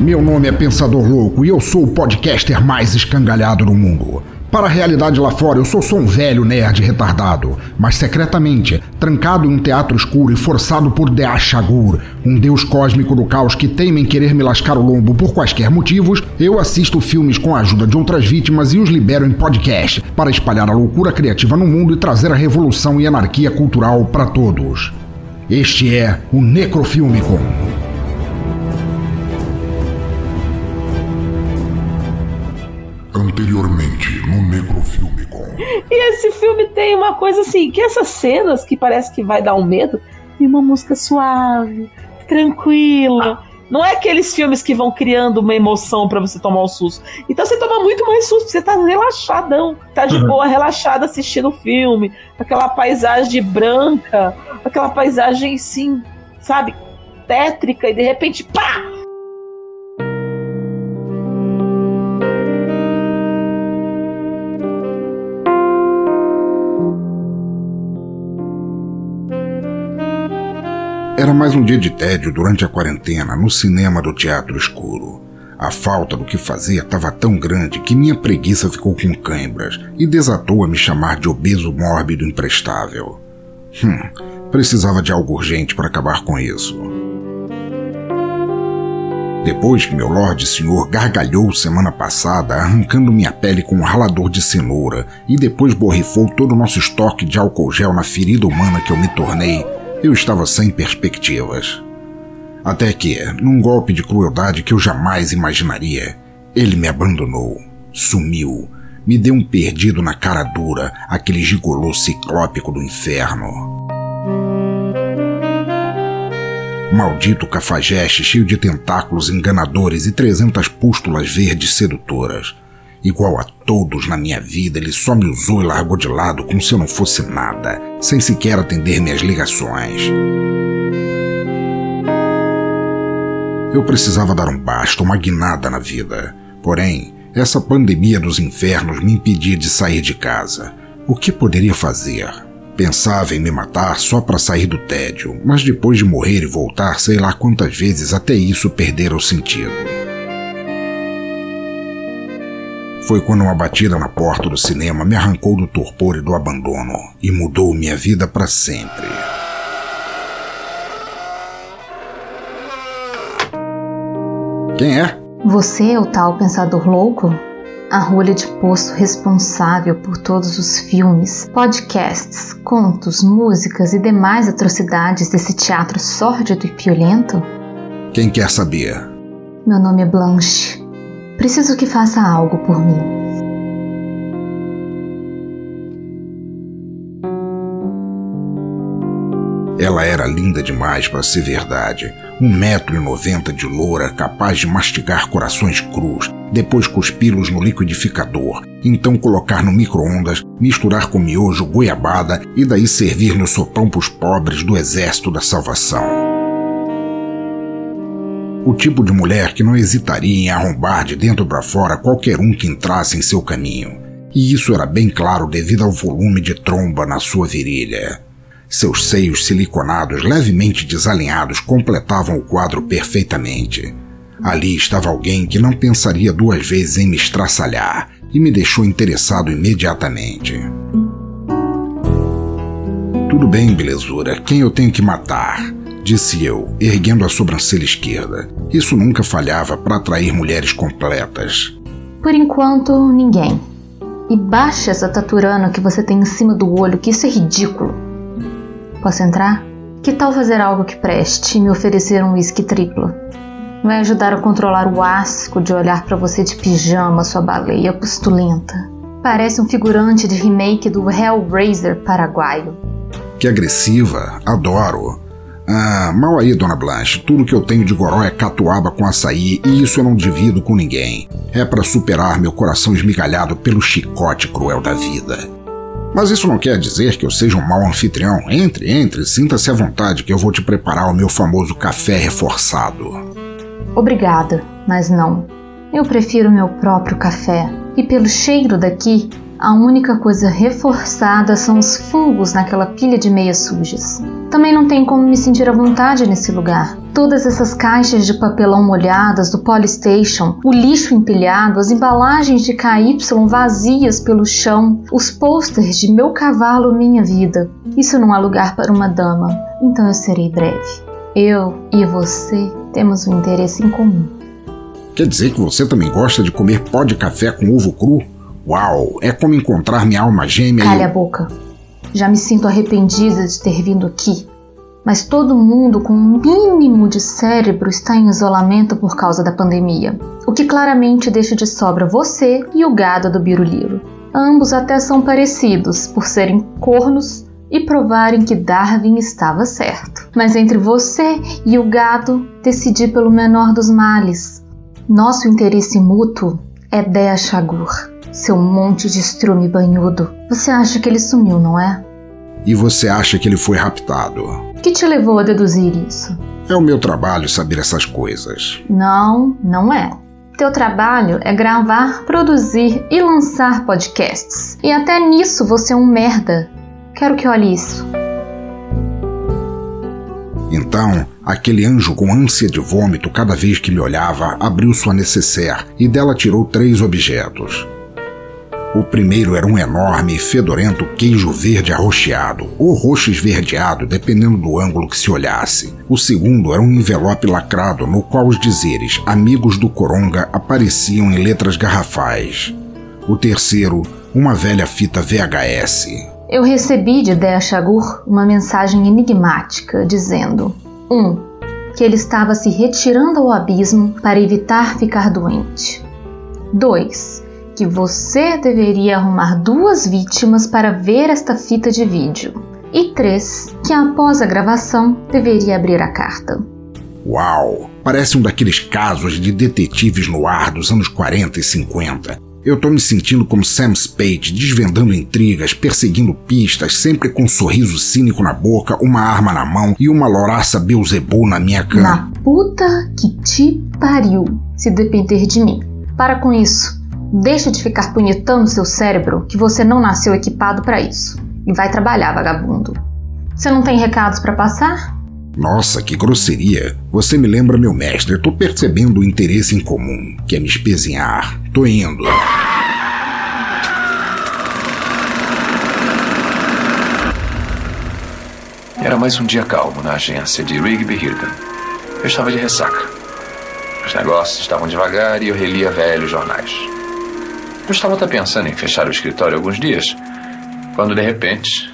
Meu nome é Pensador Louco e eu sou o podcaster mais escangalhado do mundo. Para a realidade lá fora, eu sou só um velho nerd retardado, mas secretamente, trancado em um teatro escuro e forçado por Deashagur, um deus cósmico do caos que teima em querer me lascar o lombo por quaisquer motivos, eu assisto filmes com a ajuda de outras vítimas e os libero em podcast para espalhar a loucura criativa no mundo e trazer a revolução e anarquia cultural para todos. Este é o Necrofilmicon. Anteriormente no Necrofilmicon. E esse filme tem uma coisa assim, que essas cenas que parece que vai dar um medo, tem uma música suave, tranquila. Não é aqueles filmes que vão criando uma emoção para você tomar um susto. Então você toma muito mais susto, você tá relaxadão, tá de boa, relaxado assistindo o filme, aquela paisagem branca, aquela paisagem sim, sabe, tétrica e de repente, pá! Era mais um dia de tédio durante a quarentena no cinema do Teatro Escuro. A falta do que fazer estava tão grande que minha preguiça ficou com cãibras e desatou a me chamar de obeso mórbido imprestável. Hum, precisava de algo urgente para acabar com isso. Depois que meu Lorde Senhor gargalhou semana passada, arrancando minha pele com um ralador de cenoura, e depois borrifou todo o nosso estoque de álcool gel na ferida humana que eu me tornei, eu estava sem perspectivas. Até que, num golpe de crueldade que eu jamais imaginaria, ele me abandonou, sumiu, me deu um perdido na cara dura, aquele gigolô ciclópico do inferno. Maldito cafajeste cheio de tentáculos enganadores e trezentas pústulas verdes sedutoras. Igual a todos na minha vida, ele só me usou e largou de lado como se eu não fosse nada, sem sequer atender minhas ligações. Eu precisava dar um basta, uma guinada na vida. Porém, essa pandemia dos infernos me impedia de sair de casa. O que poderia fazer? Pensava em me matar só para sair do tédio, mas depois de morrer e voltar, sei lá quantas vezes até isso perdera o sentido. Foi quando uma batida na porta do cinema me arrancou do torpor e do abandono e mudou minha vida para sempre. Quem é? Você é o tal pensador louco? A rolha de poço responsável por todos os filmes, podcasts, contos, músicas e demais atrocidades desse teatro sórdido e violento? Quem quer saber? Meu nome é Blanche. Preciso que faça algo por mim. Ela era linda demais para ser verdade. Um metro e noventa de loura, capaz de mastigar corações crus, depois cuspi-los no liquidificador, então colocar no micro-ondas, misturar com miojo, goiabada e daí servir no sopão pros pobres do Exército da Salvação. O tipo de mulher que não hesitaria em arrombar de dentro para fora qualquer um que entrasse em seu caminho. E isso era bem claro devido ao volume de tromba na sua virilha. Seus seios siliconados levemente desalinhados completavam o quadro perfeitamente. Ali estava alguém que não pensaria duas vezes em me estraçalhar e me deixou interessado imediatamente. Tudo bem, belezura, quem eu tenho que matar? Disse eu, erguendo a sobrancelha esquerda. Isso nunca falhava para atrair mulheres completas. Por enquanto, ninguém. E baixa essa taturana que você tem em cima do olho, que isso é ridículo. Posso entrar? Que tal fazer algo que preste e me oferecer um uísque triplo? Vai ajudar a controlar o asco de olhar para você de pijama, sua baleia pustulenta. Parece um figurante de remake do Hellraiser paraguaio. Que agressiva, adoro. Ah, mal aí, dona Blanche. Tudo que eu tenho de goró é catuaba com açaí e isso eu não divido com ninguém. É para superar meu coração esmigalhado pelo chicote cruel da vida. Mas isso não quer dizer que eu seja um mau anfitrião. Entre, entre, sinta-se à vontade que eu vou te preparar o meu famoso café reforçado. Obrigada, mas não. Eu prefiro meu próprio café. E pelo cheiro daqui, a única coisa reforçada são os fungos naquela pilha de meias sujas. Também não tem como me sentir à vontade nesse lugar. Todas essas caixas de papelão molhadas do Polystation, o lixo empilhado, as embalagens de KY vazias pelo chão, os posters de meu cavalo, minha vida. Isso não há lugar para uma dama, então eu serei breve. Eu e você temos um interesse em comum. Quer dizer que você também gosta de comer pó de café com ovo cru? Uau, é como encontrar minha alma gêmea Calha e... a boca. Já me sinto arrependida de ter vindo aqui. Mas todo mundo com um mínimo de cérebro está em isolamento por causa da pandemia, o que claramente deixa de sobra você e o gado do Biruliro. Ambos até são parecidos por serem cornos e provarem que Darwin estava certo. Mas entre você e o gado, decidi pelo menor dos males. Nosso interesse mútuo é Dea Shagur, seu monte de estrume banhudo. Você acha que ele sumiu, não é? E você acha que ele foi raptado? O que te levou a deduzir isso? É o meu trabalho saber essas coisas. Não, não é. Teu trabalho é gravar, produzir e lançar podcasts. E até nisso você é um merda. Quero que olhe isso. Então, aquele anjo com ânsia de vômito cada vez que me olhava abriu sua necessaire e dela tirou três objetos. O primeiro era um enorme e fedorento queijo verde arroxeado, ou roxo esverdeado, dependendo do ângulo que se olhasse. O segundo era um envelope lacrado no qual os dizeres Amigos do Coronga apareciam em letras garrafais. O terceiro, uma velha fita VHS. Eu recebi de Dea Shagur uma mensagem enigmática dizendo: 1. Um, que ele estava se retirando ao abismo para evitar ficar doente. 2 que você deveria arrumar duas vítimas para ver esta fita de vídeo. E três, que após a gravação deveria abrir a carta. Uau! Parece um daqueles casos de detetives no ar dos anos 40 e 50. Eu tô me sentindo como Sam Spade, desvendando intrigas, perseguindo pistas, sempre com um sorriso cínico na boca, uma arma na mão e uma loraça Beelzebub na minha cama. Na puta que te pariu, se depender de mim. Para com isso. Deixa de ficar punhetando seu cérebro que você não nasceu equipado para isso. E vai trabalhar, vagabundo. Você não tem recados para passar? Nossa, que grosseria. Você me lembra meu mestre. Eu tô percebendo o interesse em comum, que é me espezinhar. Tô indo. Era mais um dia calmo na agência de Rigby Hirden. Eu estava de ressaca. Os negócios estavam devagar e eu relia velhos jornais. Eu estava até pensando em fechar o escritório alguns dias, quando de repente.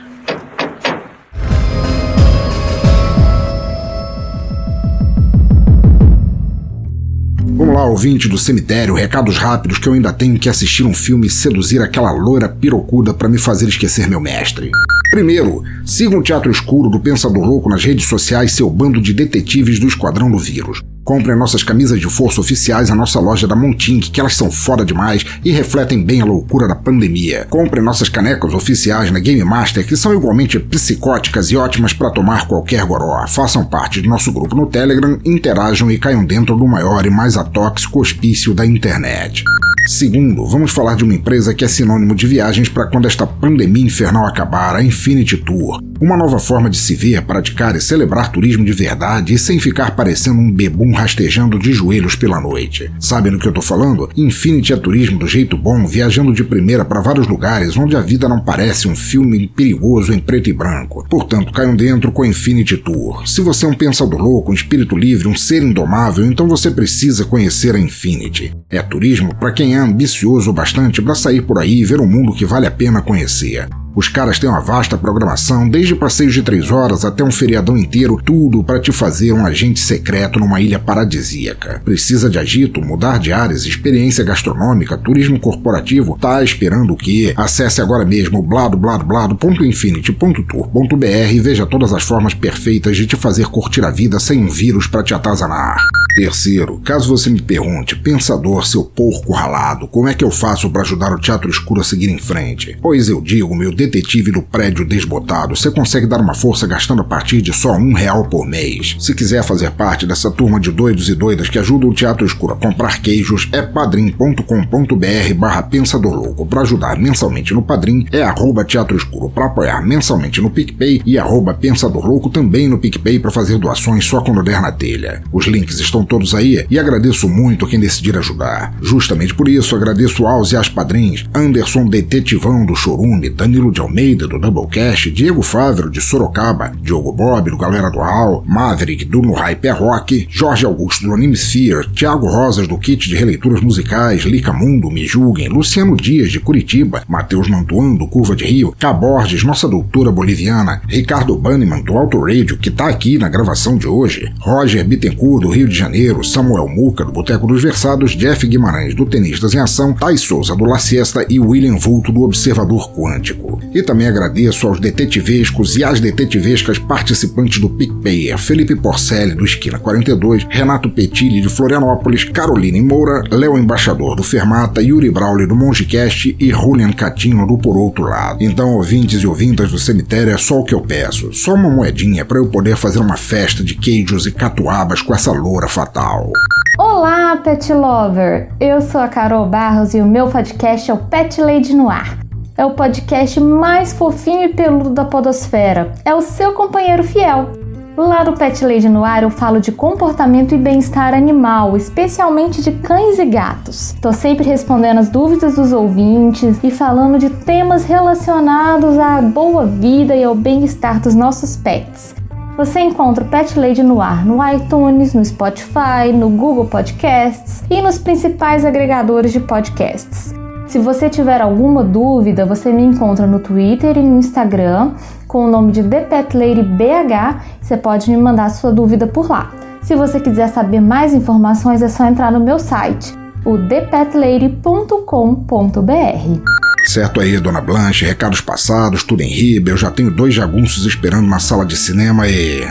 Vamos lá, ouvinte do cemitério, recados rápidos que eu ainda tenho que assistir um filme e seduzir aquela loira pirocuda para me fazer esquecer meu mestre. Primeiro, siga o Teatro Escuro do Pensador Louco nas redes sociais, seu bando de detetives do Esquadrão do Vírus. Compre nossas camisas de força oficiais na nossa loja da Montink, que elas são foda demais e refletem bem a loucura da pandemia. Compre nossas canecas oficiais na Game Master, que são igualmente psicóticas e ótimas para tomar qualquer goró. Façam parte do nosso grupo no Telegram, interajam e caiam dentro do maior e mais atóxico hospício da internet. Segundo, vamos falar de uma empresa que é sinônimo de viagens para quando esta pandemia infernal acabar, a Infinity Tour. Uma nova forma de se ver, praticar e celebrar turismo de verdade e sem ficar parecendo um bebum rastejando de joelhos pela noite. Sabe no que eu tô falando? Infinity é turismo do jeito bom, viajando de primeira para vários lugares onde a vida não parece um filme perigoso em preto e branco. Portanto, caiam dentro com a Infinity Tour. Se você é um pensador louco, um espírito livre, um ser indomável, então você precisa conhecer a Infinity. É turismo para quem é ambicioso o bastante para sair por aí e ver um mundo que vale a pena conhecer. Os caras têm uma vasta programação, desde passeios de três horas até um feriadão inteiro, tudo para te fazer um agente secreto numa ilha paradisíaca. Precisa de agito, mudar de áreas, experiência gastronômica, turismo corporativo? Tá esperando o quê? Acesse agora mesmo bladobladoblado.infinity.tour.br e veja todas as formas perfeitas de te fazer curtir a vida sem um vírus para te atazanar. Terceiro, caso você me pergunte, pensador, seu porco ralado, como é que eu faço para ajudar o Teatro Escuro a seguir em frente? Pois eu digo, meu detetive do prédio desbotado, você consegue dar uma força gastando a partir de só um real por mês. Se quiser fazer parte dessa turma de doidos e doidas que ajudam o Teatro Escuro a comprar queijos, é padrim.com.br barra Pensador Louco. Para ajudar mensalmente no Padrim, é arroba Teatro Escuro. Para apoiar mensalmente no PicPay e arroba Pensador Louco também no PicPay para fazer doações só quando der na telha. Os links estão todos aí e agradeço muito quem decidir ajudar. Justamente por isso, agradeço aos e às padrinhos Anderson Detetivão do Chorume, Danilo de Almeida do Doublecast, Diego Fávero de Sorocaba, Diogo Bob do Galera do Hall, Maverick do No Hype Rock, Jorge Augusto do Anime Sphere, Thiago Rosas do Kit de Releituras Musicais, Lica Mundo, Me Julguem, Luciano Dias de Curitiba, Matheus Mantuan do Curva de Rio, Caborges, Nossa Doutora Boliviana, Ricardo Banniman do Auto Radio, que tá aqui na gravação de hoje, Roger Bittencourt do Rio de Janeiro, Samuel Muca, do Boteco dos Versados, Jeff Guimarães, do Tenistas em Ação, Thais Souza, do La Siesta e William Vulto, do Observador Quântico. E também agradeço aos detetivescos e às detetivescas participantes do PicPayer, Felipe Porcelli, do Esquina 42, Renato Petilli, de Florianópolis, Caroline Moura, Léo Embaixador, do Fermata, Yuri Brauli, do Mongecast e Julian Catino, do Por Outro Lado. Então, ouvintes e ouvintas do cemitério, é só o que eu peço. Só uma moedinha para eu poder fazer uma festa de queijos e catuabas com essa loura fatal. Olá, Pet Lover! Eu sou a Carol Barros e o meu podcast é o Pet Lady no Ar. É o podcast mais fofinho e peludo da Podosfera. É o seu companheiro fiel. Lá no Pet Lady no Ar eu falo de comportamento e bem-estar animal, especialmente de cães e gatos. Tô sempre respondendo as dúvidas dos ouvintes e falando de temas relacionados à boa vida e ao bem-estar dos nossos pets. Você encontra o Pet Lady no ar no iTunes, no Spotify, no Google Podcasts e nos principais agregadores de podcasts. Se você tiver alguma dúvida, você me encontra no Twitter e no Instagram com o nome de The Pet Lady BH. Você pode me mandar sua dúvida por lá. Se você quiser saber mais informações, é só entrar no meu site, o thepetlady.com.br. Certo aí, dona Blanche, recados passados, tudo em riba, eu já tenho dois jagunços esperando na sala de cinema e.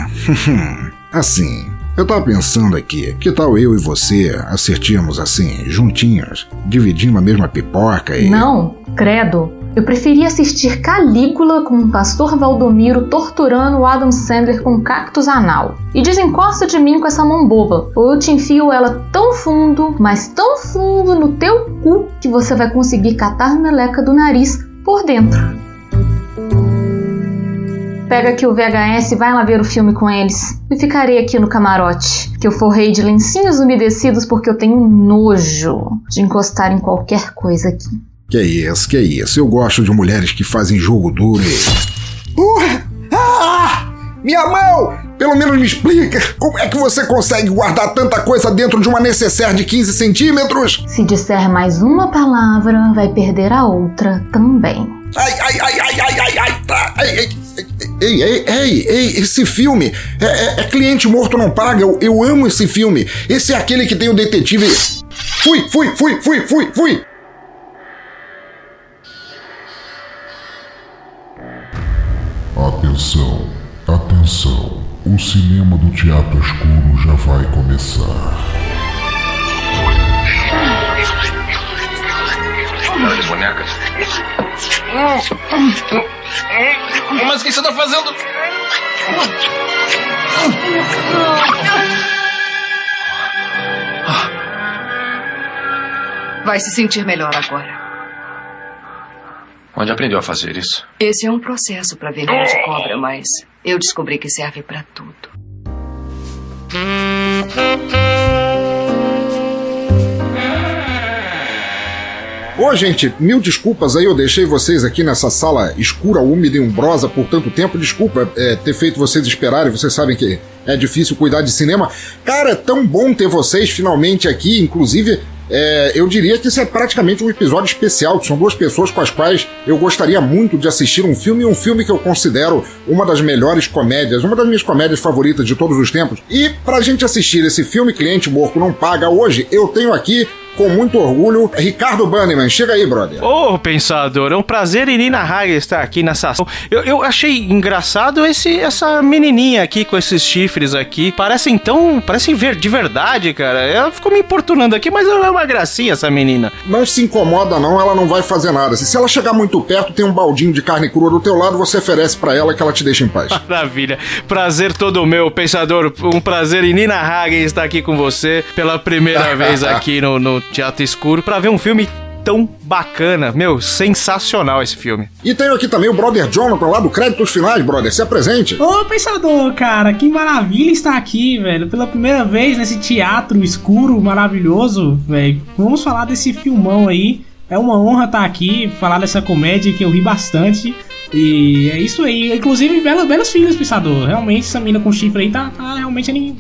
assim, eu tava pensando aqui, que tal eu e você assistirmos assim, juntinhos, dividindo a mesma pipoca e. Não, credo. Eu preferia assistir Calígula com o pastor Valdomiro torturando o Adam Sandler com cactus anal. E desencosta de mim com essa mão boba, ou eu te enfio ela tão fundo, mas tão fundo no teu cu que você vai conseguir catar meleca do nariz por dentro. Pega aqui o VHS e vai lá ver o filme com eles. E ficarei aqui no camarote, que eu forrei de lencinhos umedecidos porque eu tenho nojo de encostar em qualquer coisa aqui. Que é isso, que é isso. Eu gosto de mulheres que fazem jogo duro e. Uh, ah, minha mão! Pelo menos me explica como é que você consegue guardar tanta coisa dentro de uma necessaire de 15 centímetros? Se disser mais uma palavra, vai perder a outra também. Ai, ai, ai, ai, ai, ai, ai, tá. Ei, ei, ei, ei, ei, ei, esse filme é, é, é cliente morto não paga. Eu, eu amo esse filme. Esse é aquele que tem o detetive. Fui, fui, fui, fui, fui, fui. Atenção, atenção, o cinema do Teatro Escuro já vai começar. As bonecas. Mas o que você tá fazendo? Vai se sentir melhor agora. Onde aprendeu a fazer isso? Esse é um processo para veneno de cobra, mas eu descobri que serve para tudo. Ô, gente, mil desculpas aí, eu deixei vocês aqui nessa sala escura, úmida e umbrosa por tanto tempo. Desculpa é, ter feito vocês esperarem, vocês sabem que é difícil cuidar de cinema. Cara, é tão bom ter vocês finalmente aqui, inclusive. É, eu diria que isso é praticamente um episódio especial, são duas pessoas com as quais eu gostaria muito de assistir um filme, um filme que eu considero uma das melhores comédias, uma das minhas comédias favoritas de todos os tempos. E pra gente assistir esse filme Cliente Morto Não Paga hoje, eu tenho aqui com muito orgulho, Ricardo Bannerman. Chega aí, brother. Ô, oh, pensador, é um prazer e Nina Hagen estar aqui nessa ação. Eu, eu achei engraçado esse, essa menininha aqui com esses chifres aqui. Parecem tão. parecem ver de verdade, cara. Ela ficou me importunando aqui, mas ela é uma gracinha, essa menina. Não se incomoda, não, ela não vai fazer nada. Se ela chegar muito perto, tem um baldinho de carne crua do teu lado, você oferece para ela que ela te deixa em paz. Maravilha. Prazer todo meu, pensador. Um prazer e Nina Hagen estar aqui com você pela primeira vez aqui no, no Teatro Escuro para ver um filme tão bacana. Meu, sensacional esse filme. E tenho aqui também o brother Jonathan lá do Créditos Finais, brother. Se apresente. Ô, pensador, cara, que maravilha estar aqui, velho. Pela primeira vez nesse teatro escuro maravilhoso, velho. Vamos falar desse filmão aí. É uma honra estar aqui, falar dessa comédia que eu ri bastante. E é isso aí. Inclusive, belos, belos filhos, pensador. Realmente, essa mina com chifre aí tá, tá realmente ali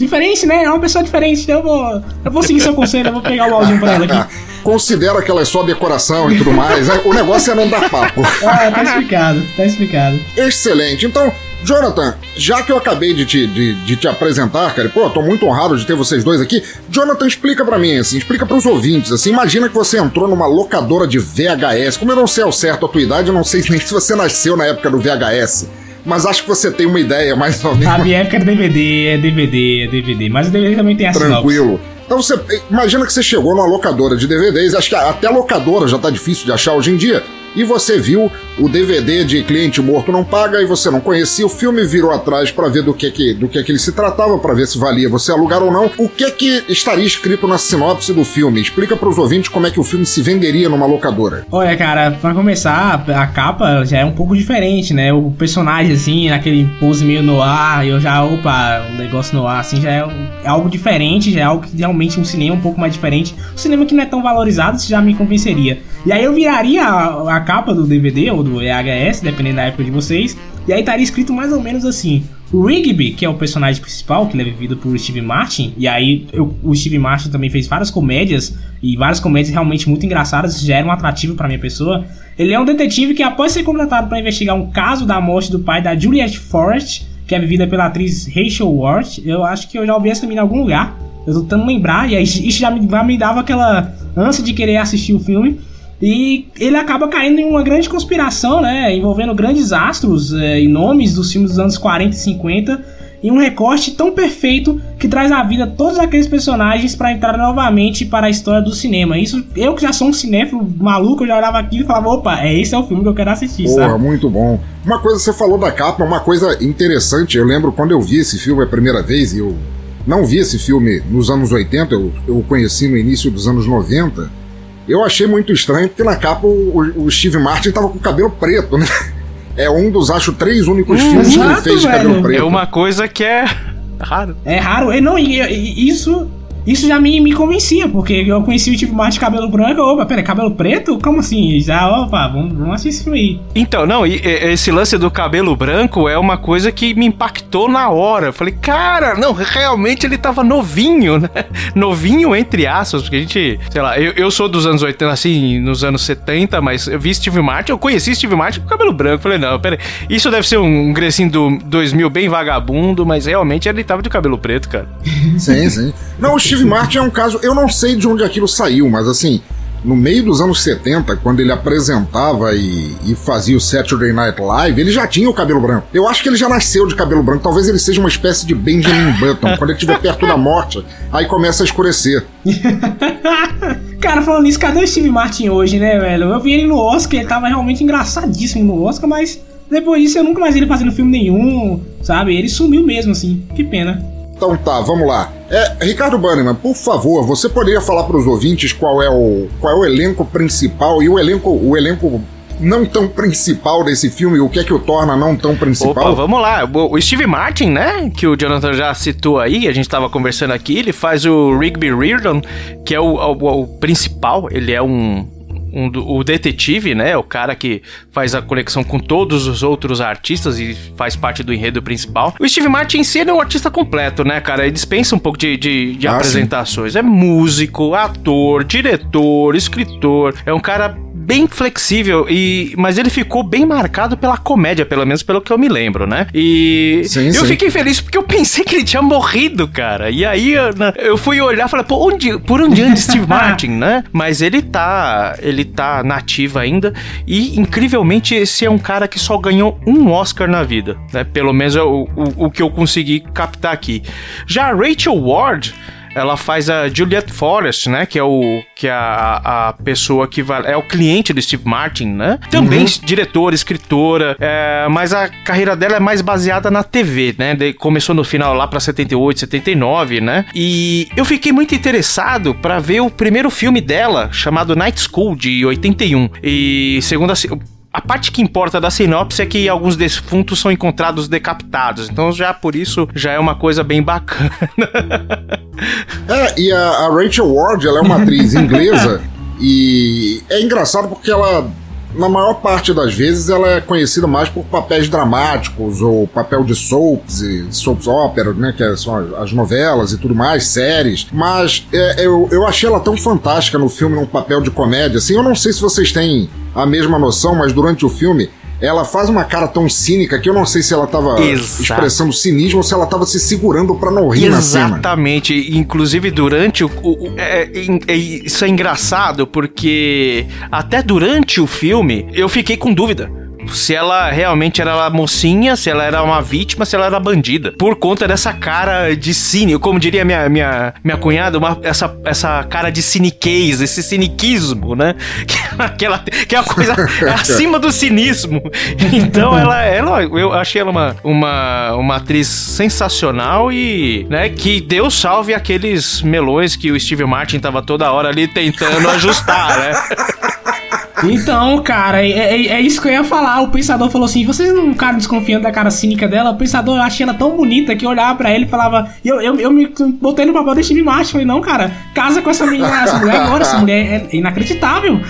diferente, né? É uma pessoa diferente. Então eu vou, eu vou seguir seu conselho, eu vou pegar o balzinho pra ela aqui. Considera que ela é só decoração e tudo mais. Né? o negócio é não dar papo. Ah, tá explicado, tá explicado. Excelente. Então, Jonathan, já que eu acabei de te, de, de te apresentar, cara, pô, tô muito honrado de ter vocês dois aqui. Jonathan, explica para mim, assim, explica para os ouvintes, assim, imagina que você entrou numa locadora de VHS. Como eu não sei ao certo a tua idade, eu não sei nem se você nasceu na época do VHS mas acho que você tem uma ideia mais ou menos. A época era DVD, é DVD, é DVD, mas o DVD também tem a Tranquilo. Então você imagina que você chegou numa locadora de DVDs, acho que até locadora já tá difícil de achar hoje em dia e você viu o DVD de Cliente Morto Não Paga e você não conhecia o filme, virou atrás para ver do que, que, do que, que ele se tratava, para ver se valia você alugar ou não. O que que estaria escrito na sinopse do filme? Explica para os ouvintes como é que o filme se venderia numa locadora. Olha, cara, para começar, a capa já é um pouco diferente, né? O personagem, assim, naquele pose meio no ar, eu já, opa, um negócio no ar, assim, já é, é algo diferente, já é algo que realmente um cinema um pouco mais diferente. Um cinema que não é tão valorizado, isso já me convenceria. E aí eu viraria a, a capa do DVD ou do VHS, dependendo da época de vocês, e aí estaria escrito mais ou menos assim: Rigby, que é o personagem principal, que ele é vivido por Steve Martin, e aí eu, o Steve Martin também fez várias comédias, e várias comédias realmente muito engraçadas, já era um atrativo para minha pessoa. Ele é um detetive que, após ser contratado para investigar um caso da morte do pai da Juliette Forrest, que é vivida pela atriz Rachel Ward, eu acho que eu já ouvi essa menina em algum lugar, eu tô tentando lembrar, e aí isso já me, já me dava aquela ânsia de querer assistir o filme. E ele acaba caindo em uma grande conspiração, né? Envolvendo grandes astros é, e nomes dos filmes dos anos 40 e 50 em um recorte tão perfeito que traz à vida todos aqueles personagens para entrar novamente para a história do cinema. Isso, eu que já sou um cinéfilo maluco, eu já olhava aquilo e falava, opa, é esse é o filme que eu quero assistir, Porra, sabe? muito bom. Uma coisa você falou da capa, uma coisa interessante, eu lembro quando eu vi esse filme a primeira vez, e eu não vi esse filme nos anos 80, eu, eu o conheci no início dos anos 90, eu achei muito estranho porque na capa o, o Steve Martin tava com o cabelo preto, né? É um dos, acho, três únicos hum, filmes exato, que ele fez de cabelo preto. É uma coisa que é raro. É raro. E, não, e, e, isso isso já me, me convencia, porque eu conheci o tipo mais de cabelo branco. Opa, peraí, cabelo preto? Como assim? Já, opa, vamos, vamos assistir esse filme aí. Então, não, e, e, esse lance do cabelo branco é uma coisa que me impactou na hora. Eu falei, cara, não, realmente ele tava novinho, né? Novinho entre aspas, porque a gente, sei lá, eu, eu sou dos anos 80, assim, nos anos 70, mas eu vi Steve Martin, eu conheci Steve Martin com cabelo branco. Falei, não, peraí, isso deve ser um Grecinho do 2000 bem vagabundo, mas realmente ele tava de cabelo preto, cara. Sim, sim. Não, o Steve Martin é um caso. Eu não sei de onde aquilo saiu, mas assim, no meio dos anos 70, quando ele apresentava e, e, fazia o Saturday Night Live, ele já tinha o cabelo branco. Eu acho que ele já nasceu de cabelo branco. Talvez ele seja uma espécie de Benjamin Button. quando ele estiver perto da morte, aí começa a escurecer. Cara, falando nisso, cadê o Steve Martin hoje, né, velho? Eu vi ele no Oscar, ele tava realmente engraçadíssimo no Oscar, mas depois disso eu nunca mais vi ele fazendo filme nenhum, sabe? Ele sumiu mesmo, assim. Que pena. Então tá, vamos lá. É, Ricardo Bannerman, por favor, você poderia falar para os ouvintes qual é o qual é o elenco principal e o elenco o elenco não tão principal desse filme, o que é que o torna não tão principal? Opa, vamos lá. O Steve Martin, né, que o Jonathan já citou aí, a gente estava conversando aqui, ele faz o Rigby Reardon, que é o, o, o principal, ele é um um, o detetive, né? O cara que faz a conexão com todos os outros artistas e faz parte do enredo principal. O Steve Martin em si é um artista completo, né, cara? Ele dispensa um pouco de, de, de ah, apresentações. Sim. É músico, ator, diretor, escritor. É um cara bem flexível, e mas ele ficou bem marcado pela comédia, pelo menos pelo que eu me lembro, né? E Sim, eu sim. fiquei feliz porque eu pensei que ele tinha morrido, cara. E aí eu, eu fui olhar e falei, pô, onde, por onde anda Steve Martin, né? Mas ele tá, ele tá nativo ainda e incrivelmente esse é um cara que só ganhou um Oscar na vida, né? Pelo menos é o, o, o que eu consegui captar aqui. Já a Rachel Ward ela faz a Juliette Forrest, né? Que é o que é a, a pessoa que vai, é o cliente do Steve Martin, né? Também diretora, escritora, é, mas a carreira dela é mais baseada na TV, né? De- começou no final lá pra 78, 79, né? E eu fiquei muito interessado pra ver o primeiro filme dela, chamado Night School de 81. E segundo a a parte que importa da sinopse é que alguns defuntos são encontrados decapitados. Então já por isso já é uma coisa bem bacana. É, e a, a Rachel Ward, ela é uma atriz inglesa e é engraçado porque ela, na maior parte das vezes, ela é conhecida mais por papéis dramáticos ou papel de soaps e soaps opera, né, que são as- as novelas e tudo mais, séries. Mas é, eu, eu achei ela tão fantástica no filme, num papel de comédia, assim, eu não sei se vocês têm a mesma noção, mas durante o filme ela faz uma cara tão cínica que eu não sei se ela tava Exato. expressando cinismo ou se ela tava se segurando pra não rir na cena. Exatamente. Inclusive, durante o. o- o- é- é- é- isso é engraçado, porque até durante o filme eu fiquei com dúvida. Se ela realmente era mocinha, se ela era uma vítima, se ela era bandida. Por conta dessa cara de cine, como diria minha, minha, minha cunhada, uma- essa, essa cara de ciniquez, esse ciniquismo, né? Que é, aquela, que é uma coisa acima do cinismo. Então ela, ela eu achei ela uma, uma, uma atriz sensacional e, né, que deu salve àqueles melões que o Steve Martin tava toda hora ali tentando ajustar, né? Então, cara, é, é- é isso que eu ia falar. O pensador falou assim: vocês não ficaram desconfiando da cara cínica dela? O pensador, eu achei ela tão bonita que eu olhava pra ele e falava. Eu, eu, eu me botei no papel desse macho. Falei, não, cara, casa com essa menina, essa mulher agora, essa mulher é inacreditável.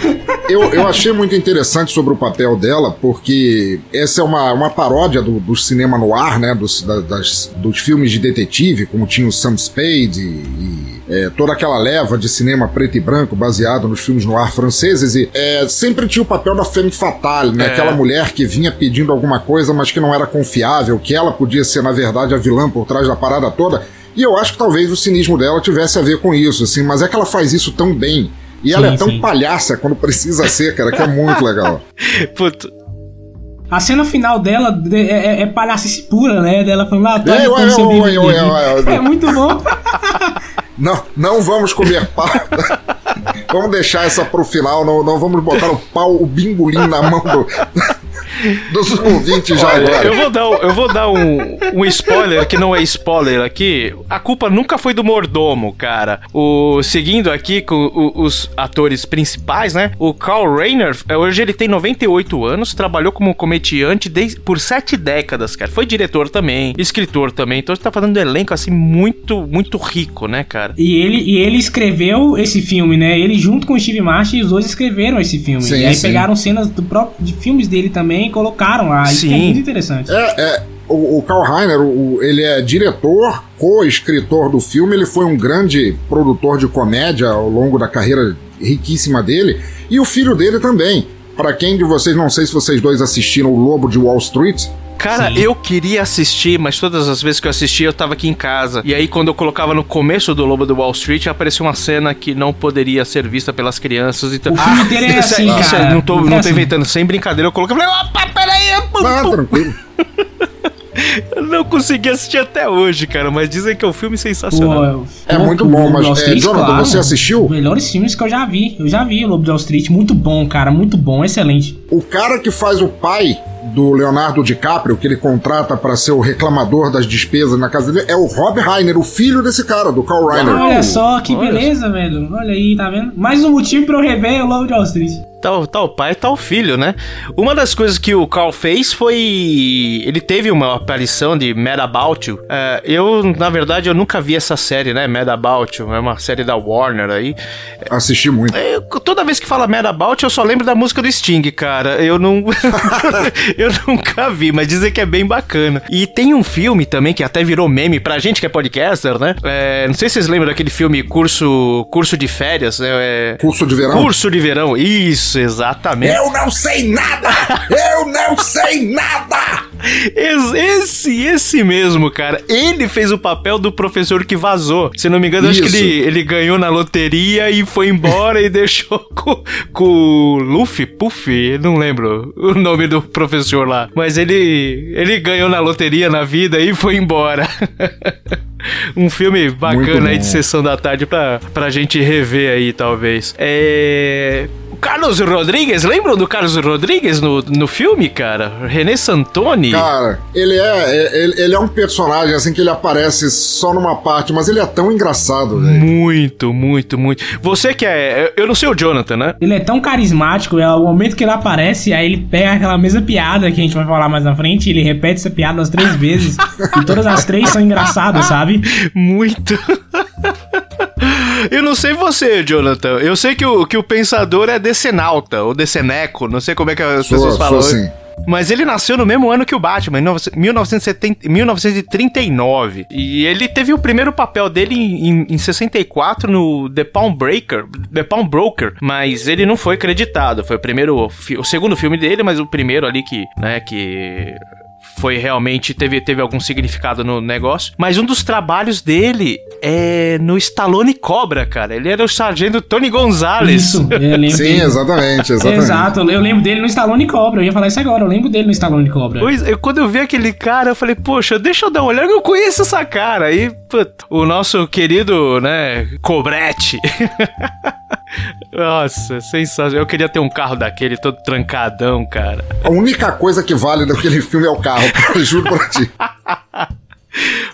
Eu, eu achei muito interessante sobre o papel dela, porque essa é uma, uma paródia do, do cinema no ar, né? Dos, da- das, dos filmes de detetive, como tinha o Sam Spade e, é, toda aquela leva de cinema preto e branco baseado nos filmes no ar franceses. E é, sempre tinha o papel da femme fatale, né? É. Aquela mulher que vinha pedindo alguma coisa, mas que não era confiável, que ela podia ser, na verdade, a vilã por trás da parada toda. E eu acho que talvez o cinismo dela tivesse a ver com isso, assim, mas é que ela faz isso tão bem. E ela Sim, é tão sim. palhaça quando precisa ser, cara, que é muito legal. Puto. A cena final dela de- é, é, é palhacice pura, né? Dela falando, ah, tô É, ué, ué, ué. É muito bom. Não, não vamos comer pau. vamos deixar essa pro final, não, não vamos botar o pau, o bimbolim na mão do, dos ouvintes já Olha, agora. eu vou dar, um- eu vou dar um, um spoiler que não é spoiler aqui. A culpa nunca foi do mordomo, cara. O seguindo aqui com o- os atores principais, né? O Carl Reiner, eh, hoje ele tem 98 anos, trabalhou como comediante desde, por sete décadas, cara. Foi diretor também, escritor também. Então você tá falando de um elenco assim muito, muito rico, né, cara? E ele, e ele escreveu esse filme, né? Ele junto com o Steve Martin, os dois escreveram esse filme. Sim, e aí sim. pegaram cenas do próprio, de filmes dele também e colocaram lá. Isso que é Sim. muito interessante. É, é, o, o Karl Reiner, o- ele é diretor, co-escritor do filme, ele foi um grande produtor de comédia ao longo da carreira riquíssima dele, e o filho dele também. Pra quem de vocês, não sei se vocês dois assistiram O Lobo de Wall Street, Cara, Sim. eu queria assistir, mas todas as vezes que eu assisti eu tava aqui em casa. E aí, quando eu colocava no começo do Lobo do Wall Street, aparecia uma cena que não poderia ser vista pelas crianças. Então, O filme inteiro é isso assim, isso cara. não tô, É não tô assim. inventando, sem brincadeira. Eu coloquei e falei, opa, peraí, pum, ah, pum. tranquilo. eu não consegui assistir até hoje, cara, mas dizem que é um filme sensacional. É pô, muito bom, mas, Wall é, Street, Jonathan, você assistiu? Os melhores filmes que eu já vi. Eu já vi o Lobo de Wall Street. Muito bom, cara. Muito bom, excelente. O cara que faz o pai do Leonardo DiCaprio, que ele contrata pra ser o reclamador das despesas na casa dele, é o Rob Reiner, o filho desse cara, do Carl Reiner. Olha só que Olha beleza, velho. Olha aí, tá vendo? Mais um motivo pra eu rever o Lobo de Wall Street. Tá, tá o pai, tá o filho, né? Uma das coisas que o Carl fez foi. Ele teve uma aparição de Mad About You. É, eu, na verdade, eu nunca vi essa série, né? Mad About You. É uma série da Warner aí. Assisti muito. Eu- toda vez que fala Mad About, eu só lembro da música do Sting, cara. Eu não. eu nunca vi, mas dizem que é bem bacana. E tem um filme também que até virou meme pra gente que é podcaster, né? É, não sei se vocês lembram daquele filme Curso, Curso de Férias. né? É, Curso de verão. Curso de verão, isso. Isso, exatamente. Eu não sei nada! Eu não sei nada! Esse, esse, mesmo, cara. Ele fez o papel do professor que vazou. Se não me engano, acho que Isso. ele, ele ganhou na loteria e foi embora e deixou com, com o Luffy, Puff, não lembro o nome do professor lá. Mas ele, ele ganhou na loteria na vida e foi embora. um filme bacana aí de sessão da tarde pra, pra gente rever aí, talvez. É. Carlos Rodrigues, lembram do Carlos Rodrigues no, no filme, cara? René Santoni? Cara, ele é, é- ele, ele é um personagem assim que ele aparece só numa parte, mas ele é tão engraçado, velho. Muito, muito, muito. Você que é. Eu não sei o Jonathan, né? Ele é tão carismático, é o momento que ele aparece, aí ele pega aquela mesma piada que a gente vai falar mais na frente, e ele repete essa piada umas três vezes, e todas as três são engraçadas, sabe? Muito. Eu não sei você, Jonathan. Eu sei que o, que o pensador é decenalta, ou deceneco, não sei como é que as Sou- pessoas sou falam. assim. Mas ele nasceu no mesmo ano que o Batman, em 1970, 1939. E ele teve o primeiro papel dele em, em- em 64 no The Palm Breaker, The Palm Broker, mas ele não foi creditado. Foi o primeiro, o segundo filme dele, mas o primeiro ali que, né, que foi realmente teve, teve algum significado no negócio. Mas um dos trabalhos dele é no Stallone Cobra, cara. Ele era o sargento Tony Gonzalez. Isso, eu lembro Sim, dele. exatamente, exatamente. Exato, eu lembro dele no Stallone Cobra, eu ia falar isso agora, eu lembro dele no Stallone Cobra. Pois, eu, quando eu vi aquele cara, eu falei, poxa, deixa eu dar uma olhada, eu conheço essa cara. Aí, put, o nosso querido, né, Cobrete. Nossa, sensacional. Eu queria ter um carro daquele todo trancadão, cara. A única coisa que vale daquele filme é o carro, cara, juro pra ti.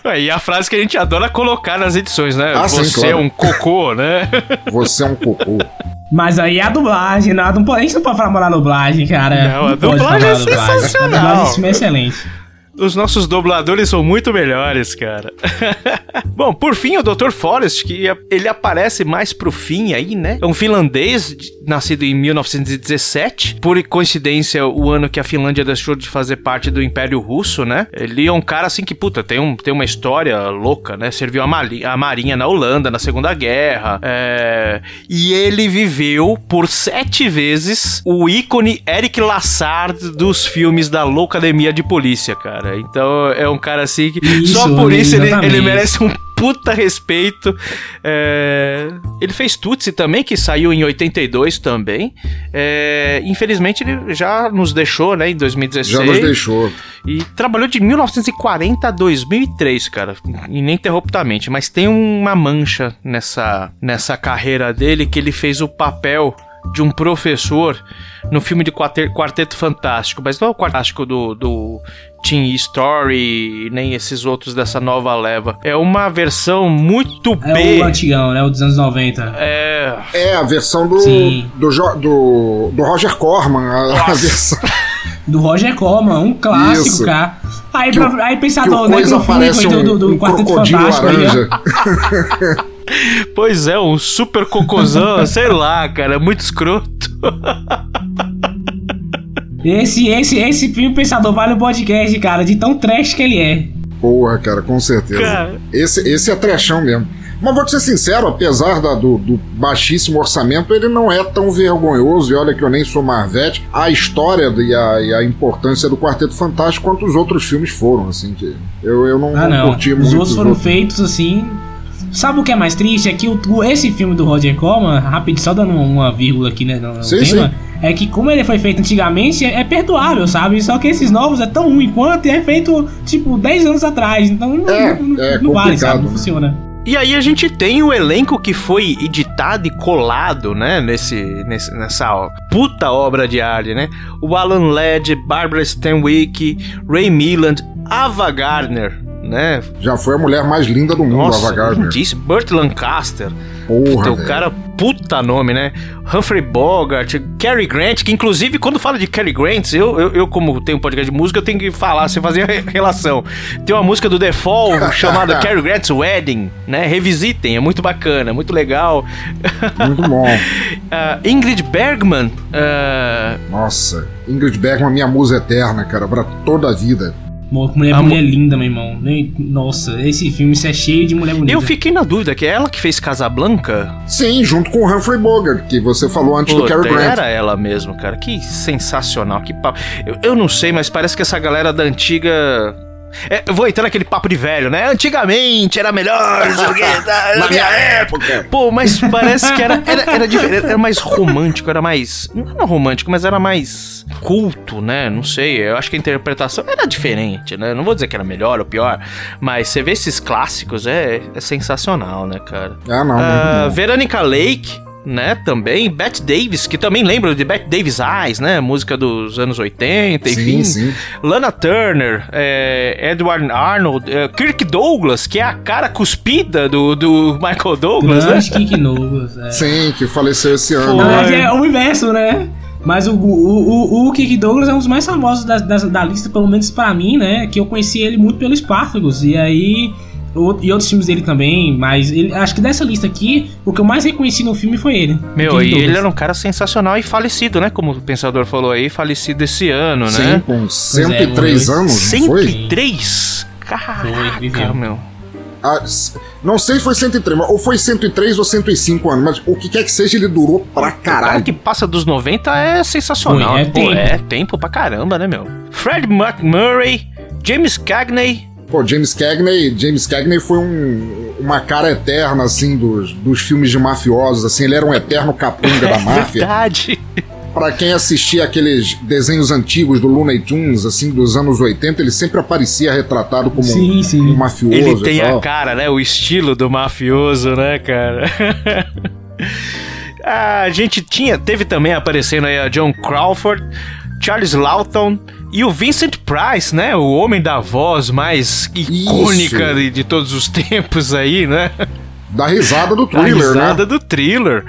Ué, E a frase que a gente adora colocar nas edições, né? Ah, sim, Você claro. é um cocô, né? Você é um cocô. Mas aí é a dublagem, não, não pode, a gente não pode falar mal da dublagem, cara. Não, a dublagem é sensacional. A dublagem é excelente. Os nossos dubladores são muito melhores, cara. Bom, por fim, o Dr. Forrest, que ele aparece mais pro fim aí, né? É um finlandês, nascido em 1917. Por coincidência, o ano que a Finlândia deixou de fazer parte do Império Russo, né? Ele é um cara assim que, puta, tem, um, tem uma história louca, né? Serviu a, a Marinha na Holanda, na Segunda Guerra. é, E ele viveu por sete vezes o ícone Eric Lassard dos filmes da Loucademia de Polícia, cara. Então é um cara assim que. Isso, só por isso ele, ele merece um puta respeito. É, Ele fez Tutsi também, que saiu em 82 também. É, Infelizmente ele já nos deixou, né, em 2016. Já nos deixou. E trabalhou de 1940 a 2003, cara, ininterruptamente. Mas tem uma mancha nessa, nessa carreira dele que ele fez o papel de um professor no filme de Quarte- Quarteto Fantástico. Mas não é o Fantástico do, do Teen Story, nem esses outros dessa nova leva. É uma versão muito É B. o antigão, né? O dos anos 90. É. É a versão do, Sim. do, Jo- do, do Roger Corman. A, a versão. Do Roger Corman, um clássico, Isso. cara. Aí, Que pra, aí Que pensador, o né? coisa Que o filme parece um, do, do um crocodilo Fantástico laranja. Pois é, um super cocôzão, sei lá, cara, muito escroto. Esse, esse, esse filme Pensador vale o podcast, cara, de tão trash que ele é. Porra, cara, com certeza. Cara. Esse, esse é trechão mesmo. Mas vou te ser sincero, apesar da- do, do baixíssimo orçamento, ele não é tão vergonhoso. E olha que eu nem sou Marvete. A história e a, e a importância do Quarteto Fantástico quanto os outros filmes foram, assim, que eu, eu não, Ah, não não. curti Os muito. outros foram feitos assim. Sabe o que é mais triste? É que o, esse filme do Roger Corman, rápido, só dando uma vírgula aqui né, no, no Sim, tema, é que como ele foi feito antigamente, é, é perdoável, sabe? Só que esses novos é tão ruim quanto é feito, tipo, 10 anos atrás. Então não, É, não, é não vale, sabe? Não né? funciona. E aí a gente tem o elenco que foi editado e colado, né, nesse, nesse- nessa ó, puta obra de arte, né? O Alan Ladd, Barbara Stanwyck, Ray Milland, Ava Gardner, né? Já foi a mulher mais linda do mundo, Nossa, Ava Gardner. disse Burt Lancaster. Porra, Teu velho. cara, puta nome, né? Humphrey Bogart, Cary Grant, que inclusive quando fala de Cary Grant, eu, eu, eu, como tenho um podcast de música, eu tenho que falar, você fazer a re- relação. Tem uma música do The Fall chamada Cary Grant's Wedding, né? Revisitem, é muito bacana, muito legal. Muito bom. Ah, Ingrid Bergman, ah, Nossa, Ingrid Bergman, minha musa eterna, cara, pra toda a vida. Mulher, A mu- mulher linda, meu irmão. Nossa, esse filme isso é cheio de mulher bonita. Eu fiquei na dúvida, que é ela que fez Casablanca? Sim, junto com o Humphrey Bogart, que você falou antes do Puta, Cary Grant. era ela mesmo, cara. Que sensacional, que papo. Eu, eu não sei, mas parece que essa galera da antiga. É, eu vou entrar naquele papo de velho, né? Antigamente era melhor, tá, Na minha época. Pô, mas parece que era, era, era, diferente, era mais romântico, era mais. Não era romântico, mas era mais culto, né? Não sei. Eu acho que a interpretação era diferente, né? Não vou dizer que era melhor ou pior, mas você vê esses clássicos, é, é sensacional, né, cara? Ah, não, bom. Veronica Lake, né, também. Bette Davis, que também lembra de Bette Davis Eyes, né? Música dos anos 80, enfim. Sim, sim. Lana Turner, é, Edward Arnold, é, Kirk Douglas, que é a cara cuspida do, do Michael Douglas, né? Grande Kiki Douglas. É. Sim, que faleceu esse ano. Na Foi. verdade é o inverso, né? Mas o, o, o, o Kiki Douglas é um dos mais famosos da, da, da lista, pelo menos pra mim, né? Que eu conheci ele muito pelo Spartacus. E aí. E outros filmes dele também, mas ele, acho que dessa lista aqui, o que eu mais reconheci no filme foi ele. Meu, e ele era um cara sensacional e falecido, né? Como o pensador falou aí, falecido esse ano, Sim, né? com 103 é, anos, não foi? 103? Caraca, viveu. meu. Ah, não sei se foi 103, mas ou foi 103 ou 105 anos, mas o que quer que seja, ele durou pra O cara caralho. que passa dos 90 é sensacional. Foi, é Pô, tempo. é tempo pra caramba, né, meu? Fred McMurray, James Cagney. Pô, James Cagney, James Cagney foi um- uma cara eterna, assim, dos, dos filmes de mafiosos, assim, ele era um eterno capunga da máfia. Verdade. Pra quem assistia aqueles desenhos antigos do Looney Tunes, assim, dos anos 80, ele sempre aparecia retratado como Sim, um, sim. um mafioso Ele tem a cara, né? O estilo do mafioso, né, cara? a gente tinha, teve também aparecendo aí a John Crawford, Charles Lawton e o Vincent Price, né? O homem da voz mais icônica de, de todos os tempos aí, né? Da risada do A thriller, risada né? do thriller.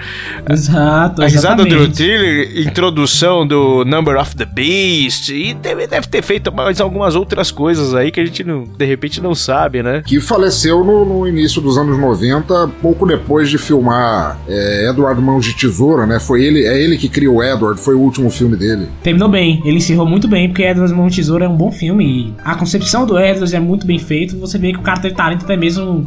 Exato, A risada do thriller, introdução do Number of the Beast, e deve, deve ter feito mais algumas outras coisas aí que a gente não, de repente não sabe, né? Que faleceu no, no início dos anos 90, pouco depois de filmar é, Edward Mãos de Tesoura, né? Foi ele, é ele que criou Edward, foi o último filme dele. Terminou bem, ele encerrou muito bem, porque Edward Mão de Tesoura é um bom filme. E a concepção do Edward é muito bem feito. Você vê que o cara teve talento até mesmo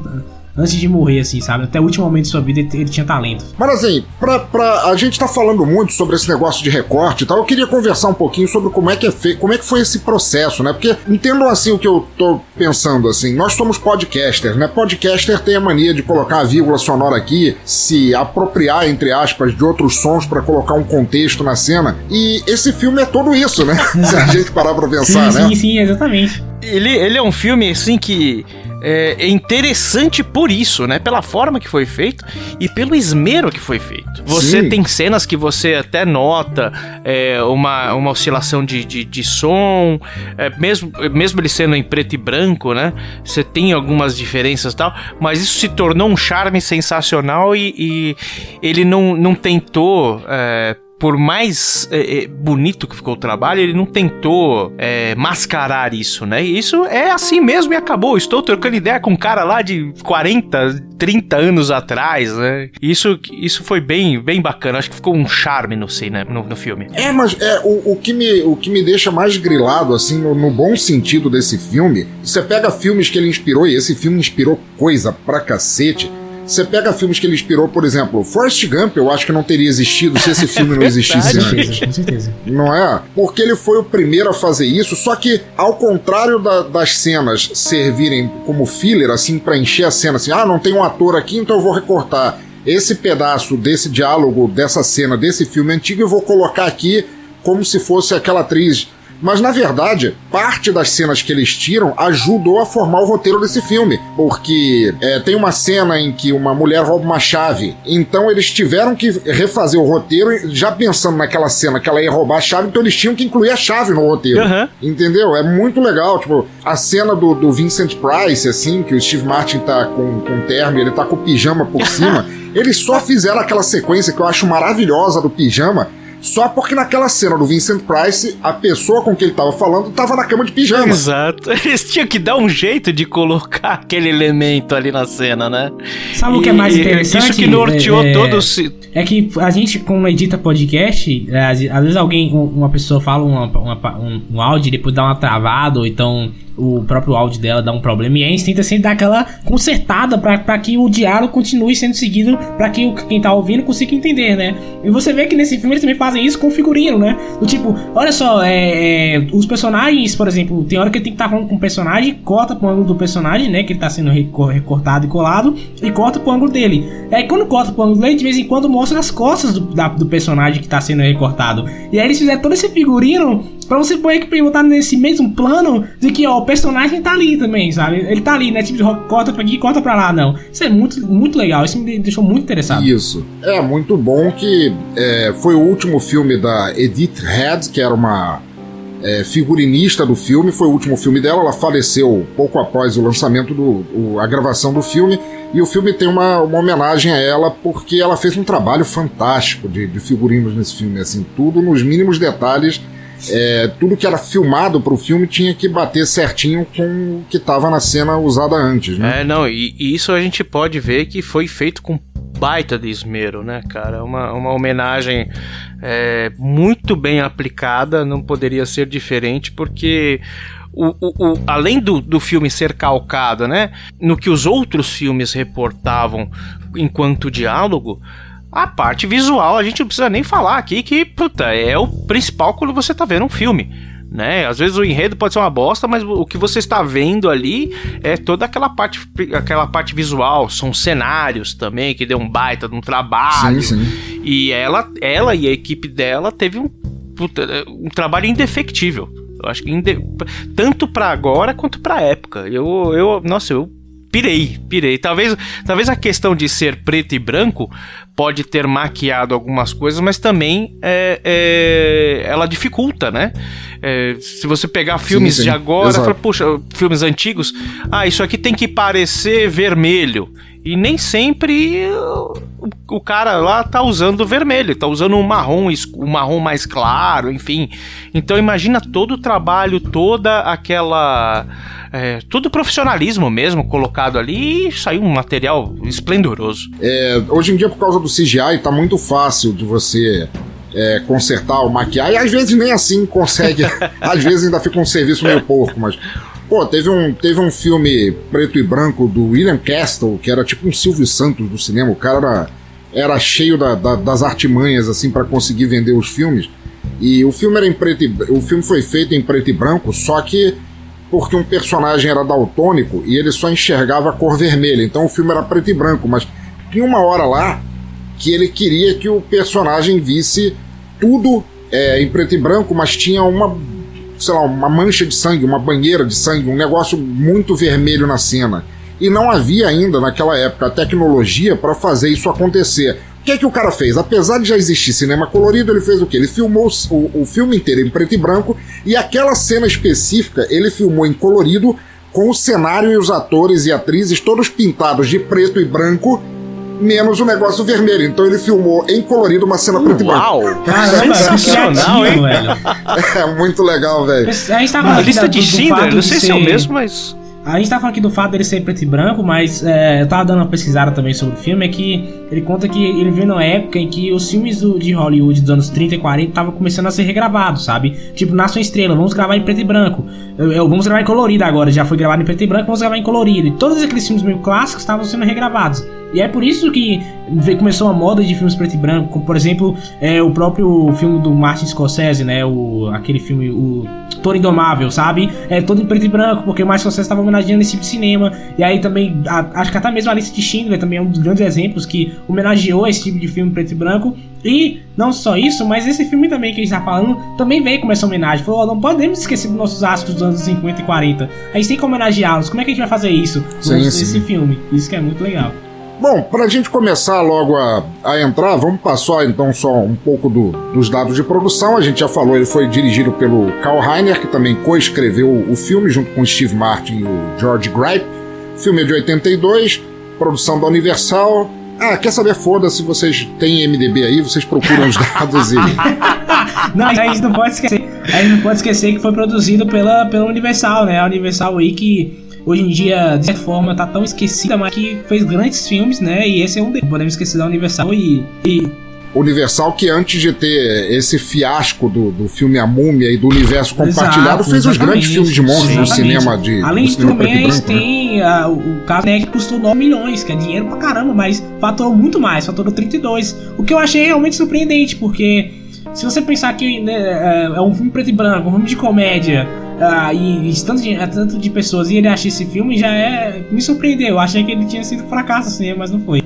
antes de morrer, assim, sabe? Até o último momento de sua vida ele, tinha talento. Mas assim, pra, pra, a gente tá falando muito sobre esse negócio de recorte e tal, eu queria conversar um pouquinho sobre como é que é feito, como é que foi esse processo, né? Porque entendam assim o que eu tô pensando, assim, nós somos podcasters, né? Podcaster tem a mania de colocar a vírgula sonora aqui, se apropriar, entre aspas, de outros sons pra colocar um contexto na cena, e esse filme é todo isso, né? se a gente parar pra pensar, sim, né? sim, sim, exatamente. Ele, ele é um filme, assim, que é, é interessante por isso, né? Pela forma que foi feito e pelo esmero que foi feito. Você Sim. tem cenas que você até nota é, uma, uma oscilação de, de, de som, é, mesmo, mesmo ele sendo em preto e branco, né? Você tem algumas diferenças e tal, mas isso se tornou um charme sensacional e, e ele não, não tentou. é, por mais é, é, bonito que ficou o trabalho, ele não tentou é, mascarar isso, né? E Isso é assim mesmo e acabou. Estou trocando ideia com um cara lá de 40, 30 anos atrás, né? Isso, isso foi bem, bem bacana. Acho que ficou um charme no, cine, no, no filme. É, mas é, o, o, que me, o que me deixa mais grilado, assim, no, no bom sentido desse filme, você pega filmes que ele inspirou, e esse filme inspirou coisa pra cacete. Você pega filmes que ele inspirou, por exemplo, Forrest Gump, eu acho que não teria existido se esse filme não existisse Com antes. certeza, com certeza. Não é? Porque ele foi o primeiro a fazer isso, só que ao contrário da- das cenas servirem como filler, assim, pra encher a cena, assim, ah, não tem um ator aqui, então eu vou recortar esse pedaço desse diálogo, dessa cena, desse filme antigo, eu vou colocar aqui como se fosse aquela atriz. Mas na verdade, parte das cenas que eles tiram ajudou a formar o roteiro desse filme. Porque é, tem uma cena em que uma mulher rouba uma chave. Então eles tiveram que refazer o roteiro, já pensando naquela cena que ela ia roubar a chave, então eles tinham que incluir a chave no roteiro. Aham. Entendeu? É muito legal. Tipo, a cena do, do Vincent Price, assim, que o Steve Martin tá com, com terno e ele tá com o pijama por cima. Eles só fizeram aquela sequência que eu acho maravilhosa do pijama. Só porque naquela cena do Vincent Price, a pessoa com quem ele tava falando tava na cama de pijama. Exato. Eles tinham que dar um jeito de colocar aquele elemento ali na cena, né? Sabe o que é mais E interessante? Isso que norteou É- é- todo o. ci- É que a gente, quando edita podcast, é, às vezes alguém, um- uma pessoa fala uma, uma- um, um áudio e depois dá uma travada, ou então o próprio áudio dela dá um problema. E a gente tenta sempre dar aquela consertada para que o diálogo continue sendo seguido, para que o, quem tá ouvindo consiga entender, né? E você vê que nesse filme eles também fazem isso com figurino, né? Do tipo, olha só, é, é, os personagens, por exemplo, tem hora que ele tem que estar tá falando com o personagem, corta pro ângulo do personagem, né? Que ele tá sendo recortado e colado, e corta pro ângulo dele. Aí quando corta pro ângulo dele, de vez em quando mostra as costas do, da, do personagem que tá sendo recortado. E aí eles fizeram todo esse figurino Pra você poder perguntar nesse mesmo plano de que, ó, o personagem tá ali também, sabe? Ele tá ali, né? Tipo, corta pra aqui, corta pra lá, não. Isso é muito, muito legal. Isso me deixou muito interessado. Isso. É muito bom que é, foi o último filme da Edith Head, que era uma é, figurinista do filme. Foi o último filme dela. Ela faleceu pouco após o lançamento do o, a gravação do filme. E o filme tem uma, uma homenagem a ela porque ela fez um trabalho fantástico de, de figurinos nesse filme, assim, tudo nos mínimos detalhes é, tudo que era filmado para o filme tinha que bater certinho com o que estava na cena usada antes, né? É, não, e, e, isso a gente pode ver que foi feito com baita de esmero, né, cara? Uma, uma homenagem é, muito bem aplicada, não poderia ser diferente, porque o, o, o, além do, do filme ser calcado, né, no que os outros filmes reportavam enquanto diálogo, a parte visual, a gente não precisa nem falar aqui que, puta, é o principal quando você tá vendo um filme. Né? Às vezes o enredo pode ser uma bosta, mas o que você está vendo ali é toda aquela parte, aquela parte visual, são cenários também que deu um baita de um trabalho. Sim, sim. E ela, ela e a equipe dela teve um, um trabalho indefectível. Eu acho que inde... tanto para agora quanto para época. Eu, eu, nossa, eu pirei, pirei. Talvez, talvez a questão de ser preto e branco pode ter maquiado algumas coisas, mas também é, é, ela dificulta, né? É, se você pegar filmes sim, sim. de agora, fala, puxa, filmes antigos, ah, isso aqui tem que parecer vermelho. E nem sempre o, o cara lá tá usando vermelho, tá usando um marrom, um marrom mais claro, enfim. Então imagina todo o trabalho, toda aquela é, tudo profissionalismo mesmo colocado ali e saiu um material esplendoroso. É, hoje em dia, por causa do CGI, tá muito fácil de você é, consertar ou maquiar, e às vezes nem assim consegue. às vezes ainda fica um serviço meio porco, mas. Pô, teve um, teve um filme preto e branco do William Castle, que era tipo um Silvio Santos do cinema. O cara era, era cheio da, da, das artimanhas, assim, para conseguir vender os filmes. E o filme era em preto e, o filme foi feito em preto e branco, só que porque um personagem era daltônico e ele só enxergava a cor vermelha. Então o filme era preto e branco, mas tinha uma hora lá que ele queria que o personagem visse tudo é, em preto e branco, mas tinha uma, sei lá, uma mancha de sangue, uma banheira de sangue, um negócio muito vermelho na cena. E não havia ainda naquela época a tecnologia para fazer isso acontecer. O que, é que o cara fez? Apesar de já existir cinema colorido, ele fez o que? Ele filmou o, o filme inteiro em preto e branco e aquela cena específica ele filmou em colorido com o cenário e os atores e atrizes todos pintados de preto e branco menos o negócio vermelho. Então ele filmou em colorido uma cena preto e branco. Uau! Sensacional, hein, velho? É muito legal, velho. A gente tava a lista de Schindler, não sei se é o mesmo, mas a gente tá falando aqui do fato dele ser preto e branco, mas é, eu tava dando uma pesquisada também sobre o filme, é que ele conta que ele veio numa época em que os filmes do, de Hollywood dos anos 30 e 40 estavam começando a ser regravados, sabe? Tipo, Nasce uma Estrela, vamos gravar em preto e branco. Eu, eu, vamos gravar em colorido agora, já foi gravado em preto e branco, vamos gravar em colorido. E todos aqueles filmes meio clássicos estavam sendo regravados. E é por isso que começou a moda de filmes preto e branco, como por exemplo é, o próprio filme do Martin Scorsese, né? O, aquele filme, o Toro Indomável, sabe? É todo em preto e branco, porque o Martin Scorsese estava homenageando esse tipo de cinema. E aí também, a, acho que até mesmo a lista de Schindler também é um dos grandes exemplos que homenageou esse tipo de filme preto e branco. E não só isso, mas esse filme também que a gente tá falando também veio com essa homenagem. Falou, oh, não podemos esquecer dos nossos astros dos anos 50 e 40. A gente tem que homenageá-los. Como é que a gente vai fazer isso sim, nesse sim. filme? Isso que é muito legal. Bom, para a gente começar logo a, a, entrar, vamos passar então só um pouco do, dos dados de produção. A gente já falou, ele foi dirigido pelo Karl Reiner, que também coescreveu o filme junto com Steve Martin e o George Gripe. Filme é de 82, produção da Universal. Ah, quer saber? Foda-se, vocês têm MDB aí, vocês procuram os dados e. não, a gente não pode esquecer. A gente não pode esquecer que foi produzido pela, pela Universal, né? A Universal que hoje em dia, de certa forma, tá tão esquecida, mas que fez grandes filmes, né? E esse é um deles. Podemos esquecer da Universal e, e Universal que antes de ter esse fiasco do, do filme A Múmia e do universo compartilhado, Exato, fez os grandes filmes de monstros no cinema de Além e eles branco, né? têm ah, o o caso né, que custou 9 milhões, que é dinheiro pra caramba, mas faturou muito mais, faturou 32. O que eu achei realmente surpreendente, porque se você pensar que né, é é um filme preto e branco, um filme de comédia, ah, e, e tanto, de, tanto de pessoas e ele achar esse filme já é. me surpreendeu. Eu achei que ele tinha sido fracasso assim, mas não foi.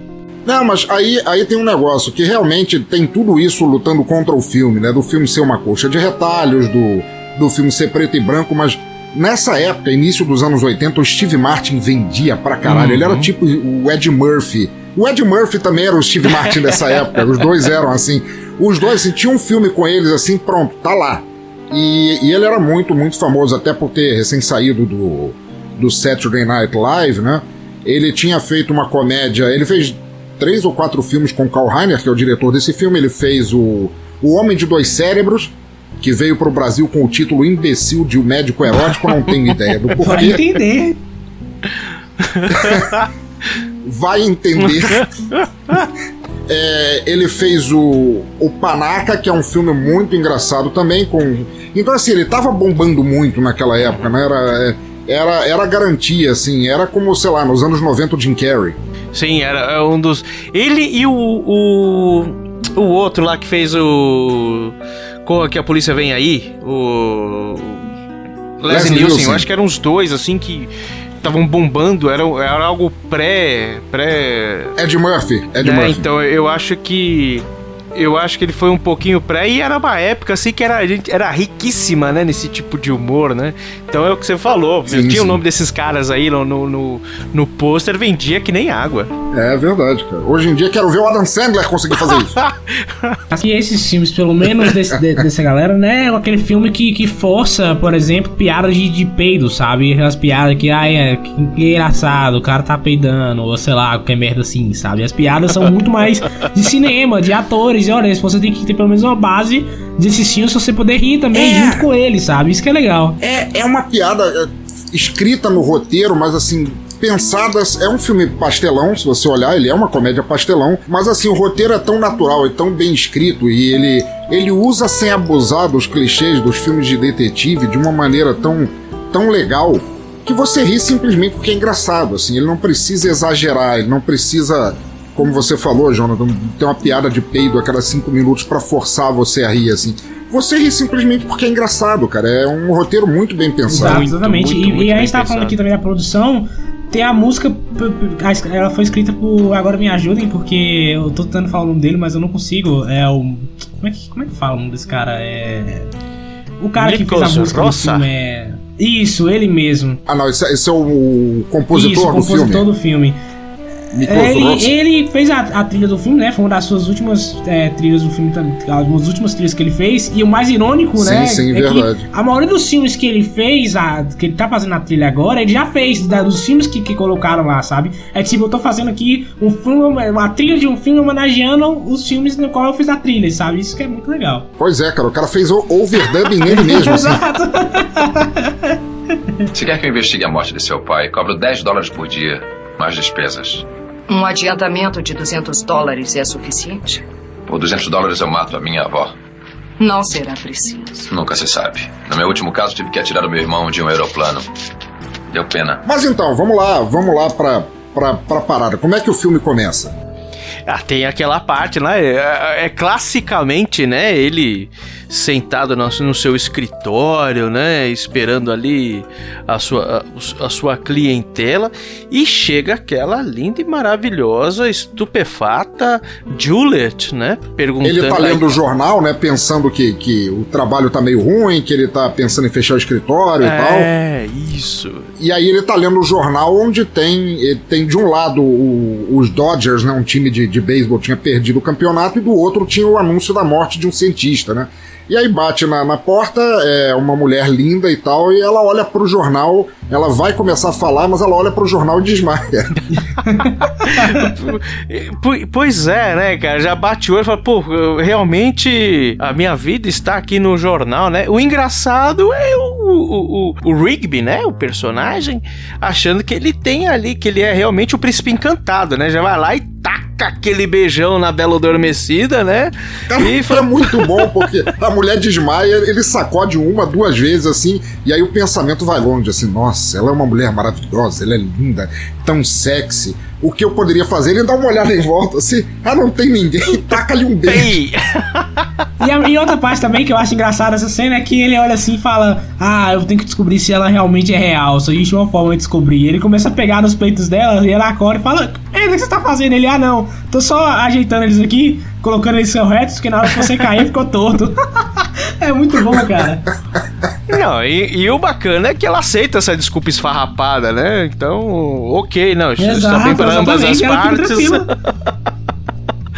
Não, mas aí, aí tem um negócio que realmente tem tudo isso lutando contra o filme, né? Do filme ser uma coxa de retalhos, do, do filme ser preto e branco, mas nessa época, início dos anos 80, o Steve Martin vendia pra caralho. Ele era tipo o Ed Murphy. O Ed Murphy também era o Steve Martin dessa época. Os dois eram assim. Os dois, assim, tinha um filme com eles assim, pronto, tá lá. E, e ele era muito, muito famoso, até por ter recém saído do, do Saturday Night Live, né? Ele tinha feito uma comédia, ele fez três ou quatro filmes com Karl Reiner, que é o diretor desse filme. Ele fez o, o Homem de Dois Cérebros, que veio pro Brasil com o título imbecil de O Médico Erótico, não tenho ideia do Vai porquê. entender. Vai entender. É, ele fez o, o Panaca, que é um filme muito engraçado também. com Então, assim, ele tava bombando muito naquela época, né? Era, é, era, era garantia, assim. Era como, sei lá, nos anos 90 o Jim Carrey. Sim, era um dos. Ele e o. O, o outro lá que fez o. Corra que a polícia vem aí. O. Leslie. Nielsen. Eu acho que eram os dois, assim, que estavam bombando. Era, era algo pré. pré. Ed Murphy. Ed né? Murphy. Então eu acho que. Eu acho que ele foi um pouquinho pré e era uma época assim que era, a gente era riquíssima, né? Nesse tipo de humor, né? Então é o que você falou. Sim, tinha o sim. nome desses caras aí no, no, no, no pôster, vendia que nem água. É verdade, cara. Hoje em dia quero ver o Adam Sandler conseguir fazer isso. Assim, esses filmes, pelo menos desse, de- dessa galera, né? É aquele filme que, que força, por exemplo, piadas de, de peido, sabe? Aquelas piadas que, ai, é que, que engraçado, o cara tá peidando, ou sei lá, qualquer merda assim, sabe? As piadas são muito mais de cinema, de atores, e olha, você tem que ter pelo menos uma base desses filmes pra você poder rir também É. junto com eles, sabe? Isso que é legal. É, é uma piada é, escrita no roteiro, mas assim, pensadas. É um filme pastelão, se você olhar, ele é uma comédia pastelão, mas assim, o roteiro é tão natural e tão bem escrito e ele, ele usa sem abusar dos clichês dos filmes de detetive de uma maneira tão, tão legal que você ri simplesmente porque é engraçado, assim, ele não precisa exagerar, ele não precisa. Como você falou, Jonathan, ter uma piada de peido a cada cinco minutos pra forçar você a rir, assim. Você ri simplesmente porque é engraçado, cara. É um roteiro muito bem pensado. Exato, exatamente. muito, e, muito e a gente tava falando aqui também da produção. Tem a música, ela foi escrita por. Agora me ajudem, porque eu tô tentando falar o nome dele, mas eu não consigo. É o. Como é que, como é que fala o nome desse cara? É. O cara que fez Nicolas a música Rossa? do filme é. Isso, ele mesmo. Ah, não, esse, é- esse é o compositor Isso, o do compositor filme. do filme. É, ele, ele fez a, a trilha do filme, né? Foi uma das suas últimas é, trilhas do filme, tam- algumas últimas trilhas que ele fez. E o mais irônico, Sim, né? sim, é verdade. Que a maioria dos filmes que ele fez, a, que ele tá fazendo a trilha agora, ele já fez, da- dos filmes que, que colocaram lá, sabe? É tipo, eu tô fazendo aqui um filme, uma trilha de um filme homenageando os filmes no qual eu fiz a trilha, sabe? Isso que é muito legal. Pois é, cara, o cara fez o overdubbing nele mesmo, assim. Exato. Se quer que eu investigue a morte de seu pai, cobro 10 dólares por dia, mais despesas. Um adiantamento de 200 dólares é suficiente? Por 200 dólares eu mato a minha avó. Não será preciso. Nunca se sabe. No meu último caso, tive que atirar o meu irmão de um aeroplano. Deu pena. Mas então, vamos lá, vamos lá pra, pra, pra parada. Como é que o filme começa? Ah, tem aquela parte lá, é, é classicamente, né? Ele sentado no, seu escritório, né? Esperando ali a sua, a, a sua clientela. E chega aquela linda e maravilhosa, estupefata Juliet, né? Perguntando. Ele tá aí- lendo o jornal, né? Pensando que, que o trabalho tá meio ruim, que ele tá pensando em fechar o escritório e tal. É, isso. E aí ele tá lendo o jornal onde tem, eh, tem de um lado o- os Dodgers, né, um time de, de beisebol tinha perdido o campeonato, e do outro tinha o anúncio da morte de um cientista, né? E aí bate na, na porta, é uma mulher linda e tal, e ela olha pro jornal, ela vai começar a falar, mas ela olha pro jornal e desmaia. Po- Pois é, né, cara? Já bate o olho e fala, pô, realmente a minha vida está aqui no jornal, né? O engraçado é o, o, o, o Rigby, né? O personagem, achando que ele tem ali, que ele é realmente o príncipe encantado, né? Já vai lá e taca aquele beijão na Bela Adormecida, né? Cara, E é muito bom, porque a mulher desmaia, ele sacode uma, duas vezes assim, e aí o pensamento vai longe, assim, nossa, ela é uma mulher maravilhosa, ela é linda, tão sexy. O que eu poderia fazer? Ele dá uma olhada em volta, assim, ah, não tem ninguém, taca-lhe um beijo. Ei! E, a, e outra parte também que eu acho engraçada essa cena é que ele olha assim e fala: Ah, eu tenho que descobrir se ela realmente é real. Só existe uma forma de descobrir. Ele começa a pegar nos peitos dela e ela acorda e fala: Ei, o que você tá fazendo? Ele, ah, não, tô só ajeitando eles aqui, colocando eles retos, porque na hora que você cair ficou torto. é muito bom, cara. Não, e, e o bacana é que ela aceita essa desculpa esfarrapada, né? Então, ok, não, está bem para ambas as partes.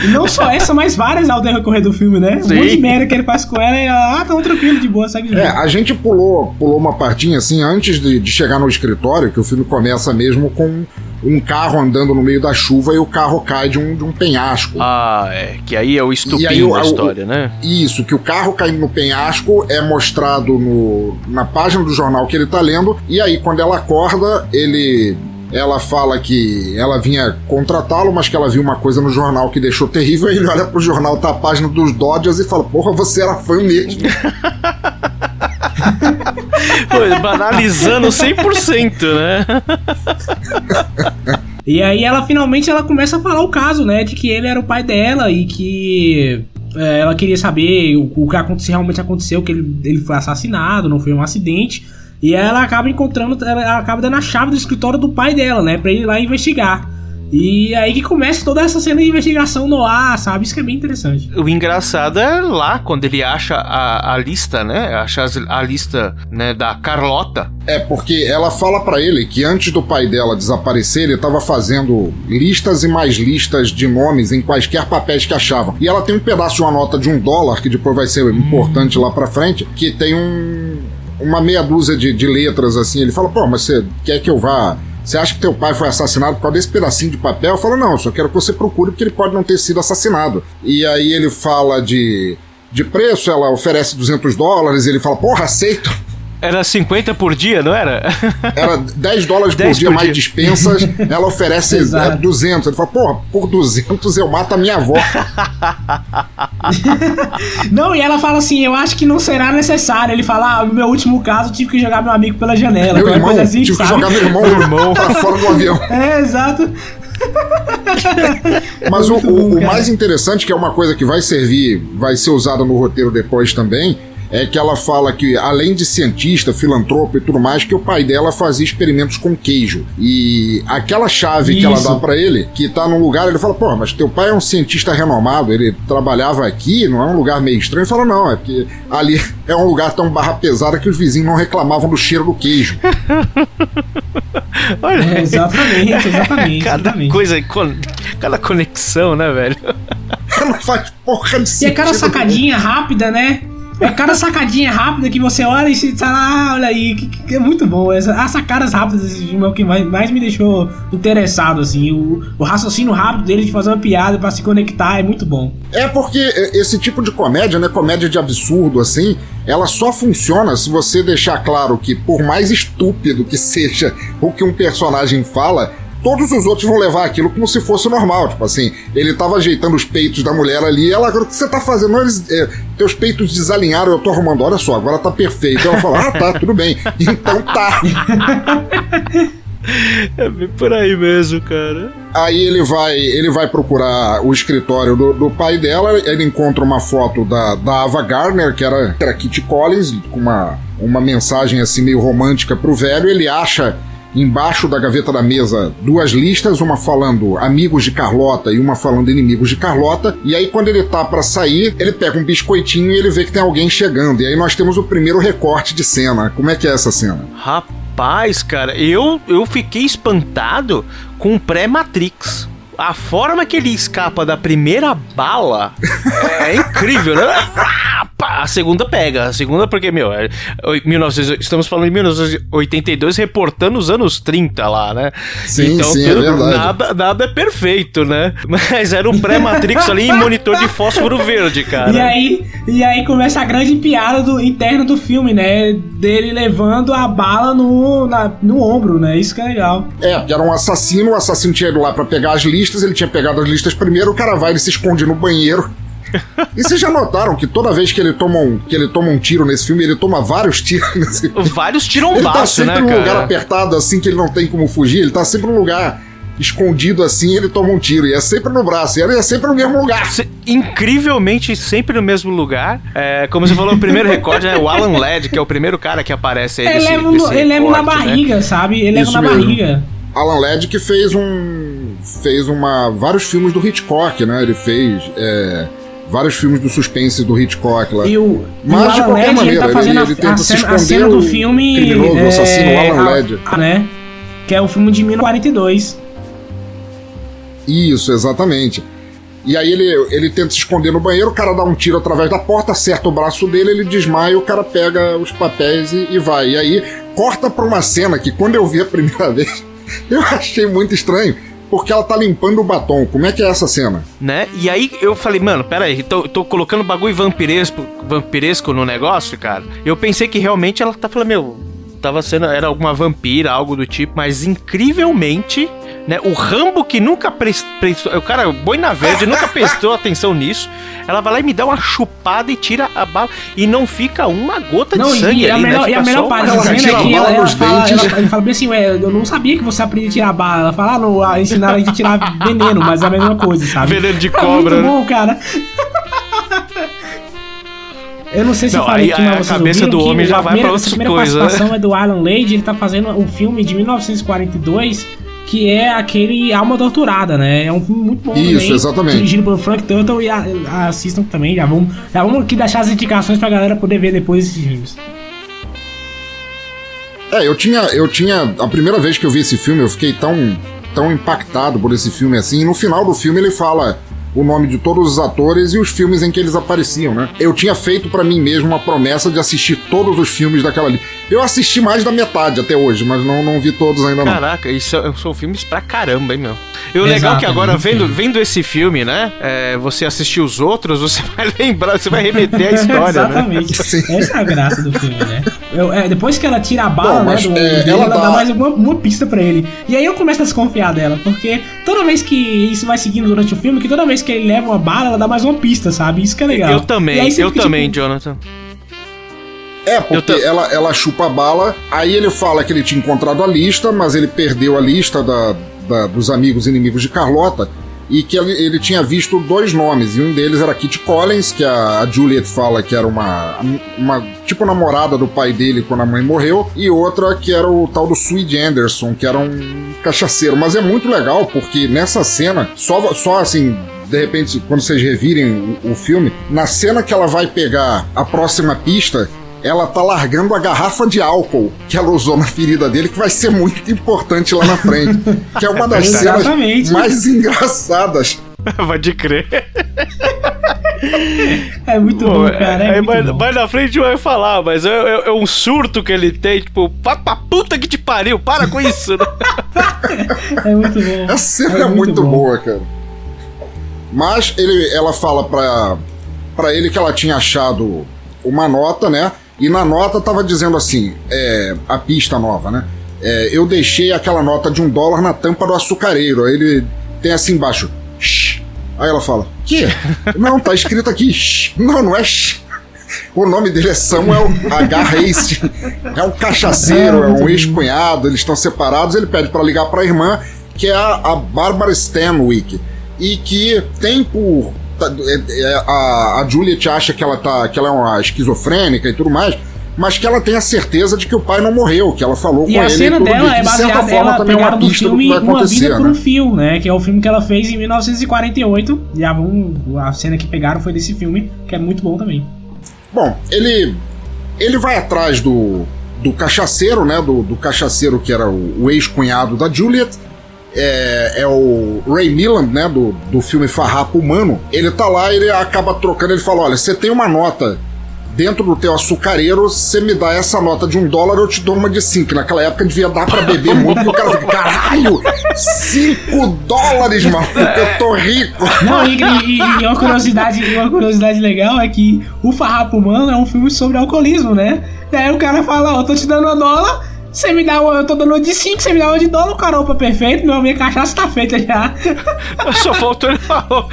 E não só essa, mas várias ao decorrer do filme, né? Sim. Um monte de merda que ele faz com ela e ela, ah, tão tranquilo, de boa, segue o É, a gente pulou, pulou uma partinha assim antes de, de chegar no escritório, que o filme começa mesmo com um carro andando no meio da chuva e o carro cai de um, de um penhasco. Ah, é, que aí é o estupim aí o- da o- história, né? Isso, que o carro caindo no penhasco é mostrado no, na página do jornal que ele tá lendo, e aí quando ela acorda, ele. Ela fala que ela vinha contratá-lo, mas que ela viu uma coisa no jornal que deixou terrível. Aí ele olha pro jornal, tá a página dos Dodgers e fala: Porra, você era fã mesmo. Pô, banalizando 100%, né? E aí ela finalmente ela começa a falar o caso, né? De que ele era o pai dela e que é, ela queria saber o, o que realmente aconteceu, que ele, ele foi assassinado, não foi um acidente. E aí ela acaba encontrando, ela acaba dando a chave do escritório do pai dela, né? Pra ele ir lá investigar. E aí que começa toda essa cena de investigação no ar, sabe? Isso que é bem interessante. O engraçado é lá, quando ele acha a, a lista, né? Acha a lista né, da Carlota. É, porque ela fala pra ele que antes do pai dela desaparecer, ele tava fazendo listas e mais listas de nomes em quaisquer papéis que achavam. E ela tem um pedaço de uma nota de um dólar, que depois vai ser importante lá pra frente, que tem um, uma meia dúzia de, de letras assim. Ele fala, pô, mas você quer que eu vá. Você acha que teu pai foi assassinado por causa desse pedacinho de papel? Eu falo, não, eu só quero que você procure porque ele pode não ter sido assassinado. E aí ele fala de, de preço, ela oferece 200 dólares, ele fala, porra, aceito. Era 50 por dia, não era? Era 10 dólares por 10 dia por mais dia. dispensas, ela oferece Exato. é, 200. Ele fala, porra, por 200 eu mato a minha avó. Não, e ela fala assim: Eu acho que não será necessário. Ele fala: Ah, no meu último caso, tive que jogar meu amigo pela janela. Meu irmão, coisa assim, tive que sabe? jogar meu irmão, pra fora do avião. É, exato. Mas o, Muito o- bom, o mais interessante, que é uma coisa que vai servir, vai ser usada no roteiro depois também, é que ela fala que, além de cientista, filantropo e tudo mais, que o pai dela fazia experimentos com queijo. E aquela chave que ela Isso. dá pra ele, que tá num lugar, ele fala, pô, mas teu pai é um cientista renomado, ele trabalhava aqui, não é um lugar meio estranho? Ele fala, não, é porque ali é um lugar tão barra pesada que os vizinhos não reclamavam do cheiro do queijo. Olha, É, exatamente, exatamente. cada exatamente. coisa, cada conexão, né, velho? não faz porra de E é cada sacadinha rápida, né? É cada sacadinha rápida que você olha e se fala, ah, olha aí, que, que é muito bom. Essa, as sacadas rápidas desse filme é o que mais, mais me deixou interessado, assim. O, o raciocínio rápido dele de fazer uma piada pra se conectar é muito bom. É porque esse tipo de comédia, né, comédia de absurdo assim, ela só funciona se você deixar claro que por mais estúpido que seja o que um personagem fala, todos os outros vão levar aquilo como se fosse normal, tipo assim, ele tava ajeitando os peitos da mulher ali, e ela, o que você tá fazendo? Não, eles, é, teus peitos desalinharam, eu tô arrumando, olha só, agora tá perfeito. Ela fala, ah, tá, tudo bem. Então tá. É bem por aí mesmo, cara. Aí ele vai, ele vai procurar o escritório do, do pai dela, ele encontra uma foto da, da Ava Gardner, que era, que era Kitty Collins, com uma, uma mensagem assim meio romântica pro velho, ele acha embaixo da gaveta da mesa duas listas, uma falando amigos de Carlota e uma falando inimigos de Carlota, e aí quando ele tá pra sair, ele pega um biscoitinho e ele vê que tem alguém chegando, e aí nós temos o primeiro recorte de cena. Como é que é essa cena? Rapaz, cara, eu, eu fiquei espantado com o pré-Matrix. A forma que ele escapa da primeira bala é incrível, né? Ah, a segunda pega. A segunda, porque, meu, é, 1900, estamos falando de 1982, reportando os anos 30 lá, né? Sim, então, sim, é tudo- verdade. nada, nada é perfeito, né? Mas era um pré-Matrix ali em monitor de fósforo verde, cara. E aí, e aí começa a grande piada do interna do filme, né? Dele levando a bala no, na- no ombro, né? Isso que é legal. É, porque era um assassino, o assassino tinha ido lá pra pegar as listas, ele tinha pegado as listas primeiro, o cara vai, ele se esconde no banheiro. E vocês já notaram que toda vez que ele toma um, que ele toma um tiro nesse filme, ele toma vários tiros nesse filme. Vários Ele tá tirombaços, né, sempre num lugar cara? apertado, assim, que ele não tem como fugir, ele tá sempre num lugar escondido assim, ele toma um tiro, e é sempre no braço, e ele é sempre no mesmo lugar. Se- Incrivelmente sempre no mesmo lugar. É, como você falou, o primeiro recorde, né? O Alan Ladd, que é o primeiro cara que aparece aí Ele desse, leva, desse ele leva na né? barriga, sabe? Ele leva Isso na mesmo. barriga. Alan Ladd que fez um. fez uma. vários filmes do Hitchcock, né? Ele fez. é, vários filmes do suspense do Hitchcock lá. E o, e Mas, o de qualquer Ladd, maneira, ele tá ele- a- ele tenta a, se cena, a esconder cena do filme. criminoso, o assassino Alan a- Ladd. né? Que é o filme de 1942. Isso, exatamente. E aí ele, ele tenta se esconder no banheiro, o cara dá um tiro através da porta, acerta o braço dele, ele desmaia, o cara pega os papéis e, e vai. E aí corta pra uma cena que quando eu vi a primeira vez, eu achei muito estranho, porque ela tá limpando o batom. Como é que é essa cena? né? E aí eu falei, mano, pera aí, tô, tô colocando bagulho vampiresco, vampiresco no negócio, cara. Eu pensei que realmente ela tá falando, meu, tava sendo, era alguma vampira, algo do tipo, mas incrivelmente, né? O Rambo que nunca pres- prestou, o cara, boina verde, nunca prestou atenção nisso. Ela vai lá e me dá uma chupada e tira a bala e não fica uma gota Não, de sangue e, a ali, melhor, né? e a melhor só parte ela tira é a que bala ela, ela nos fala, dentes. ela, ele fala bem assim, ué, eu não sabia que você aprendia a tirar bala. Ela fala, ah, não, ah, ensinaram a gente a tirar veneno, mas é a mesma coisa, sabe? Veneno de É cobra, muito né? bom, cara. Eu não sei se Não, eu falei aí aqui, a mas vocês cabeça ouviram do que homem já a vai pra outra a primeira coisa, né? participação é do Alan Lade, ele tá fazendo um filme de 1942 que é aquele Alma Torturada, né? É um filme muito bom Isso, também, exatamente. Dirigido pelo Frank Turtle e a- a- assistam também. Já vamos, já vamos aqui deixar as indicações pra galera poder ver depois esses filmes. É, eu tinha, eu tinha. A primeira vez que eu vi esse filme, eu fiquei tão, tão impactado por esse filme assim. E no final do filme ele fala o nome de todos os atores e os filmes em que eles apareciam, né? Eu tinha feito pra mim mesmo uma promessa de assistir todos os filmes daquela ali. Eu assisti mais da metade até hoje, mas não, não vi todos ainda não. Caraca, isso é- são filmes pra caramba, hein, meu? E o legal é que agora, vendo, vendo esse filme, né? é, você assistir os outros, você vai lembrar, você vai remeter a história, né? Exatamente. Sim. Essa é a graça do filme, né? Eu- é, depois que ela tira a bala, Bom, né, do é, dele, ela ela, dá dá- mais uma, uma pista pra ele. E aí eu começo a desconfiar dela, porque toda vez que isso vai seguindo durante o filme, que toda vez que ele leva uma bala, ela dá mais uma pista, sabe? Isso que é legal. Eu também, eu que, também, tipo, Jonathan. É, porque ela, ela chupa a bala, aí ele fala que ele tinha encontrado a lista, mas ele perdeu a lista da, da- dos amigos e inimigos de Carlota, e que ele, tinha visto dois nomes, e um deles era Kitty Collins, que a, a Juliet fala que era uma, uma tipo namorada do pai dele quando a mãe morreu, e outra que era o tal do Swede Anderson, que era um cachaceiro. Mas é muito legal, porque nessa cena, só, só assim, de repente, quando vocês revirem o, o filme, na cena que ela vai pegar a próxima pista, ela tá largando a garrafa de álcool que ela usou na ferida dele, que vai ser muito importante lá na frente. que é uma das cenas mais engraçadas. vai de crer. É muito bom, Pô, cara. É, aí muito mais, bom. mais na frente vai falar, mas é, é- é um surto que ele tem, tipo, pra, pra puta que te pariu, para com isso, né? É muito bom. A cena é, muito, bom. boa, cara. Mas ele, ela fala pra, pra ele que ela tinha achado uma nota, né? E na nota tava dizendo assim: é, a pista nova, né? É, eu deixei aquela nota de um dólar na tampa do açucareiro. Aí ele tem assim embaixo: Shh. Aí ela fala: Que? Não, tá escrito aqui: Shh. Não, não é shh. O nome dele é Samuel H. Hastings. É um cachaceiro, é um ex-cunhado, eles estão separados. Ele pede pra ligar pra irmã, que é a, a Barbara Stanwyck. E que tem por. Tá- é- é- a, a Juliet acha que ela, tá, que ela é uma esquizofrênica e tudo mais, mas que ela tem a certeza de que o pai não morreu, que ela falou E com a ele. e cena tudo, dela e é de certa baseada forma ela também é uma do pista do que filme vai Uma Vida por né? um Fio, né? Que é o filme que ela fez em 1948. Já vamos, a cena que pegaram foi desse filme, que é muito bom também. Bom, ele ele vai atrás do, do cachaceiro, né? Do, do cachaceiro que era o, o ex-cunhado da Juliet. É, é o Ray Milland, né? Do, do filme Farrapo Humano. Ele tá lá, ele acaba trocando, ele fala: Olha, você tem uma nota dentro do teu açucareiro, você me dá essa nota de um dólar, eu te dou uma de cinco. Naquela época devia dar pra beber muito, e o cara fica, caralho, cinco dólares, maluco, eu tô rico. Não, e, e- e uma, curiosidade, uma curiosidade legal é que o Farrapo Humano é um filme sobre alcoolismo, né? E aí o cara fala, ó, eu tô te dando uma dólar, você me dá uma, eu tô dando uma de 5, você me dá uma de dólar, o cara, opa, perfeito, meu, minha cachaça tá feita já. Só faltou ele falar: "Ô,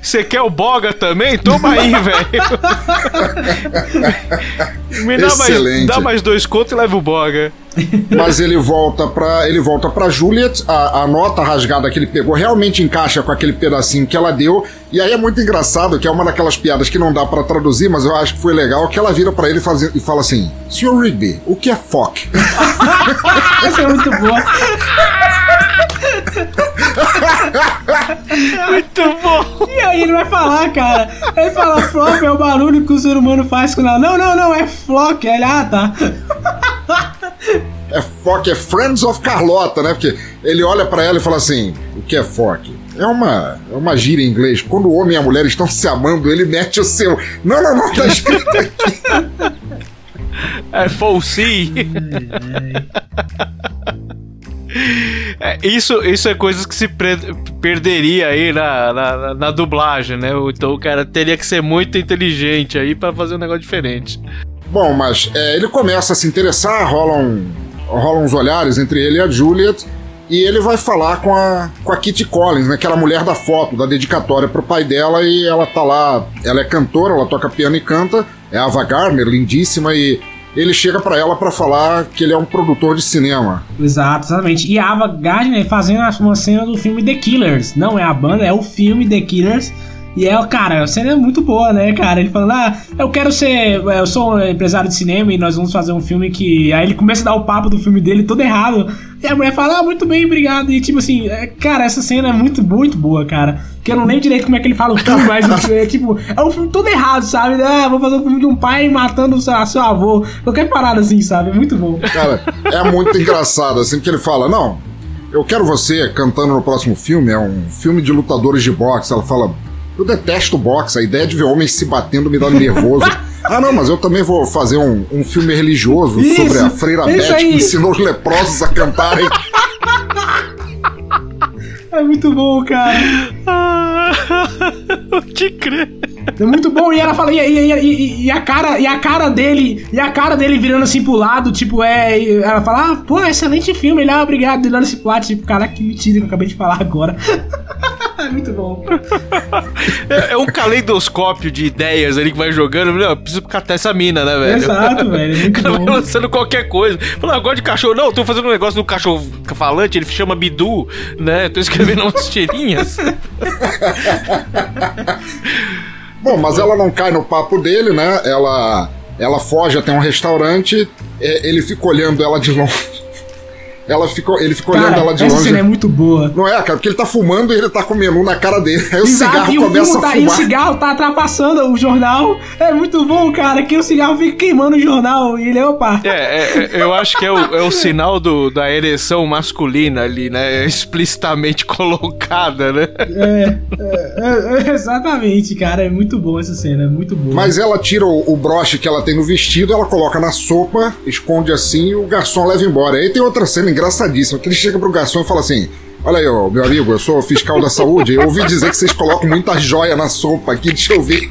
Você quer o boga também? Toma aí, velho. Me dá mais, dá mais dois contos e leva o boga. Mas ele volta pra, ele volta pra Juliet, a, a nota rasgada que ele pegou realmente encaixa com aquele pedacinho que ela deu, e aí é muito engraçado, que é uma daquelas piadas que não dá pra traduzir, mas eu acho que foi legal, que ela vira pra ele e, faz- e fala assim, Sr. Rigby, o que é FOC? Essa é muito boa. Muito bom. E aí ele vai falar, cara. Ele fala, flop é o barulho que o ser humano faz quando ela. Não, não, não, é flock. Aí Ele, ah, tá. É FOC, é Friends of Carlota, né? Porque ele olha pra ela e fala assim, o que é FOC? É uma, é uma gíria em inglês. Quando o homem e a mulher estão se amando, ele mete o seu. Não, não, não, tá escrito aqui. É C. É, isso, isso é coisas que se perderia aí na, na, na- dublagem, né? Então o cara teria que ser muito inteligente aí pra fazer um negócio diferente. Bom, mas é, ele começa a se interessar, rolam, rolam uns olhares entre ele e a Juliet, e ele vai falar com a, com a Kitty Collins, né, aquela mulher da foto, da dedicatória pro pai dela, e ela tá lá, ela é cantora, ela toca piano e canta, é Ava Gardner, lindíssima, e ele chega pra ela pra falar que ele é um produtor de cinema. Exato, exatamente. E a Ava Gardner fazendo uma cena do filme The Killers. Não é a banda, é o filme The Killers. E é, cara, a cena é muito boa, né, cara? Ele falando, ah, eu quero ser. Eu sou um empresário de cinema e nós vamos fazer um filme que. Aí ele começa a dar o papo do filme dele todo errado. E a mulher fala, ah, muito bem, obrigado. E tipo assim, é, cara, essa cena é muito, muito boa, cara. Que eu não lembro direito como é que ele fala o filme, mas é tipo, é um filme todo errado, sabe? Ah, vou fazer um filme de um pai matando seu, seu avô. Qualquer parada assim, sabe? É muito bom. Cara, é muito engraçado, assim, que ele fala, não, eu quero você cantando no próximo filme, é um filme de lutadores de boxe. Ela fala, eu detesto boxe, a ideia de ver homens se batendo me dá nervoso. Ah, não, mas eu também vou fazer um, um filme religioso Isso, sobre a freira Beth que ensinou os leprosos a cantarem. É muito bom, cara. Te crer. É muito bom. E ela fala, e, e- e- e- a cara, e a cara dele, e a cara dele virando assim pro lado, tipo, é. e Ela fala, ah, pô, excelente filme. Ele, ah, obrigado, ele olha assim pro lado, tipo, caraca, que mentira que eu acabei de falar agora. é muito bom. É, é um caleidoscópio de ideias ali que vai jogando. Não, eu preciso catar essa mina, né, velho? Exato, velho. É O muito cara vai bom. lançando qualquer coisa. Fala, ah, eu gosto de cachorro. Não, eu tô fazendo um negócio do cachorro falante, ele chama Bidu, né? Tô escrevendo umas tirinhas. Bom, mas ela não cai no papo dele, né? Ela, ela foge até um restaurante, é, ele fica olhando ela de longe. Ela fica, ele olhando Cara, ela de essa longe. cena é muito boa. Não é, cara, porque ele tá fumando e ele tá com o menu na cara dele. Aí o Exato, cigarro e o, começa filme a tá, e o fumar. cigarro tá ultrapassando o jornal. É muito bom, cara, que o cigarro fica queimando o jornal. E ele, opa. É, é, é, eu acho que é o, é o sinal do, da ereção masculina ali, né? Explicitamente colocada, né? É, é, é, exatamente, cara. É muito bom essa cena, é muito boa. Mas ela tira o, o broche que ela tem no vestido, ela coloca na sopa, esconde assim e o garçom leva embora. Aí tem outra cena engraçadíssima, que ele chega pro garçom e fala assim: Olha aí, ó, meu amigo, eu sou fiscal da saúde, eu ouvi dizer que vocês colocam muita joia na sopa aqui, deixa eu ver.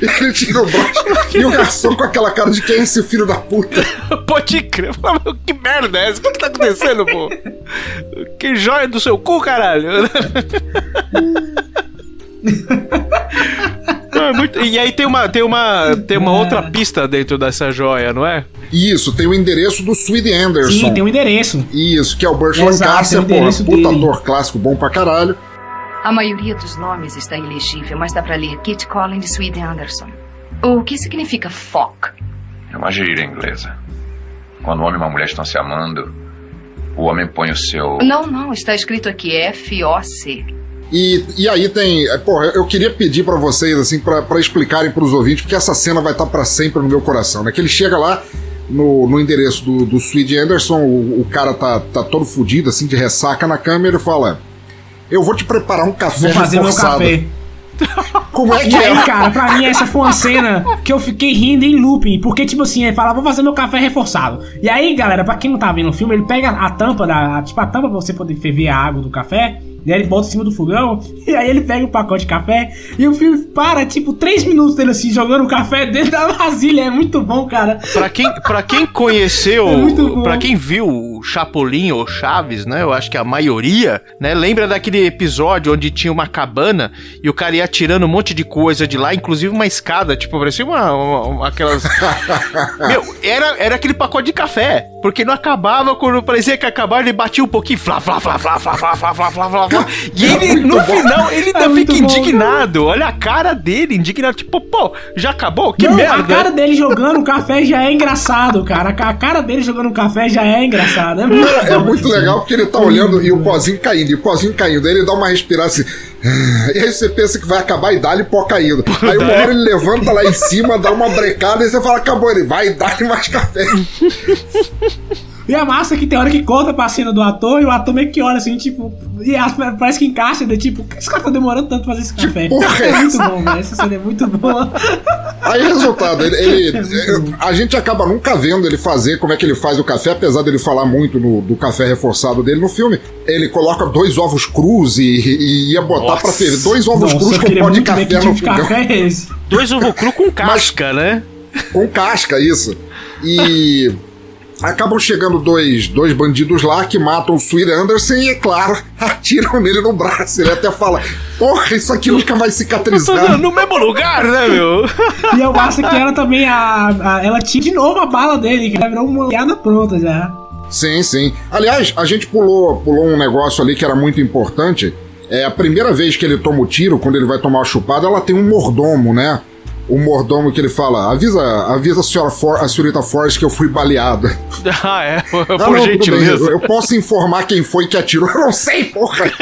Ele tira o broche e o garçom com aquela cara de quem é esse filho da puta. Pode crer. Fala, "Meu, Que merda é essa? O que, que tá acontecendo, pô? Que joia do seu cu, caralho. É muito- E aí tem uma, tem uma, tem uma outra pista dentro dessa joia, não é? Isso, tem o endereço do Swede Anderson. Sim, tem um endereço. Isso, que é o Burt Lancaster, o porra, puta ator clássico bom pra caralho. A maioria dos nomes está ilegível, mas dá pra ler Kit Collins de Swede Anderson. O que significa FOC? É uma gíria inglesa. Quando um homem e uma mulher estão se amando, o homem põe o seu. Não, não, está escrito aqui F-O-C. E, e aí tem. é, Porra, eu queria pedir pra vocês, assim, pra pra explicarem pros ouvintes, porque essa cena vai estar pra sempre no meu coração, né? Que ele chega lá no, no endereço do, do Swede Anderson, o, o cara tá, tá todo fudido, assim, de ressaca na câmera e fala: Eu vou te preparar um café Vou fazer meu reforçado. café. Como é E que aí, é? cara, pra mim essa foi uma cena que eu fiquei rindo em looping. Porque, tipo assim, ele fala, vou fazer meu café reforçado. E aí, galera, pra quem não tá vendo o filme, ele pega a tampa da. Tipo, a tampa pra você poder ferver a água do café. E aí ele bota em cima do fogão. E aí ele pega o pacote de café. E o filme para, tipo, três minutos dele assim, jogando o café dentro da vasilha. É muito bom, cara. Pra quem, pra quem conheceu, É muito bom. pra quem viu o Chapolin ou Chaves, né? Eu acho que a maioria, né? Lembra daquele episódio onde tinha uma cabana e o cara ia tirando um monte de coisa de lá, inclusive uma escada, tipo, parecia uma, uma- uma- aquelas. Meu, era, era aquele pacote de café. Porque não acabava, quando parecia que acabava, ele batia um pouquinho, flá, flá, flá, flá, flá, flá, flá, flá, flá, flá, flá. E ele, no final, ele ainda É fica bom, indignado. Olha a cara dele, indignado. Tipo, pô, já acabou? Que Não, merda. A cara dele jogando o café já é engraçado, cara. A cara dele jogando o café já é engraçado. É muito, É bom. muito legal porque ele tá olhando e o pozinho caindo, e o pozinho caindo. Aí ele dá uma respirada assim. E aí você pensa que vai acabar e dá-lhe pó caindo. Aí uma hora ele levanta lá em cima, dá uma brecada e você fala, acabou. Ele vai dar mais café. E a massa que tem hora que conta pra cena do ator e o ator meio que olha assim, tipo. E as- parece que encaixa, né? Tipo, por que esse cara tá demorando tanto pra fazer esse café? porra é é muito essa? bom, velho. Essa cena é muito boa. Aí resultado, ele, ele- a gente acaba nunca vendo ele fazer como é que ele faz o café, apesar dele falar muito no- do café reforçado dele no filme. Ele coloca dois ovos crus e, e ia botar Nossa. pra ferver. Dois ovos Nossa, crus com pó de café tipo no de café é esse. Dois ovo cru com casca, né? Com casca, isso. E acabam chegando dois, dois bandidos lá que matam o Sweet Anderson e, é claro, atiram nele no braço. Ele até fala: Porra, isso aqui nunca vai cicatrizar. no mesmo lugar, né, meu? E eu acho que ela também, a, a- ela tinha de novo a bala dele, que ela virou uma piada pronta já. Sim, sim. Aliás, a gente pulou, pulou um negócio ali que era muito importante. É a primeira vez que ele toma o tiro, quando ele vai tomar a chupada, ela tem um mordomo, né? O mordomo que ele fala: avisa, avisa a, senhora For a senhorita Forrest que eu fui baleado. Ah, é. Por Ah, não, gentileza. eu posso informar quem foi que atirou. Eu não sei, porra.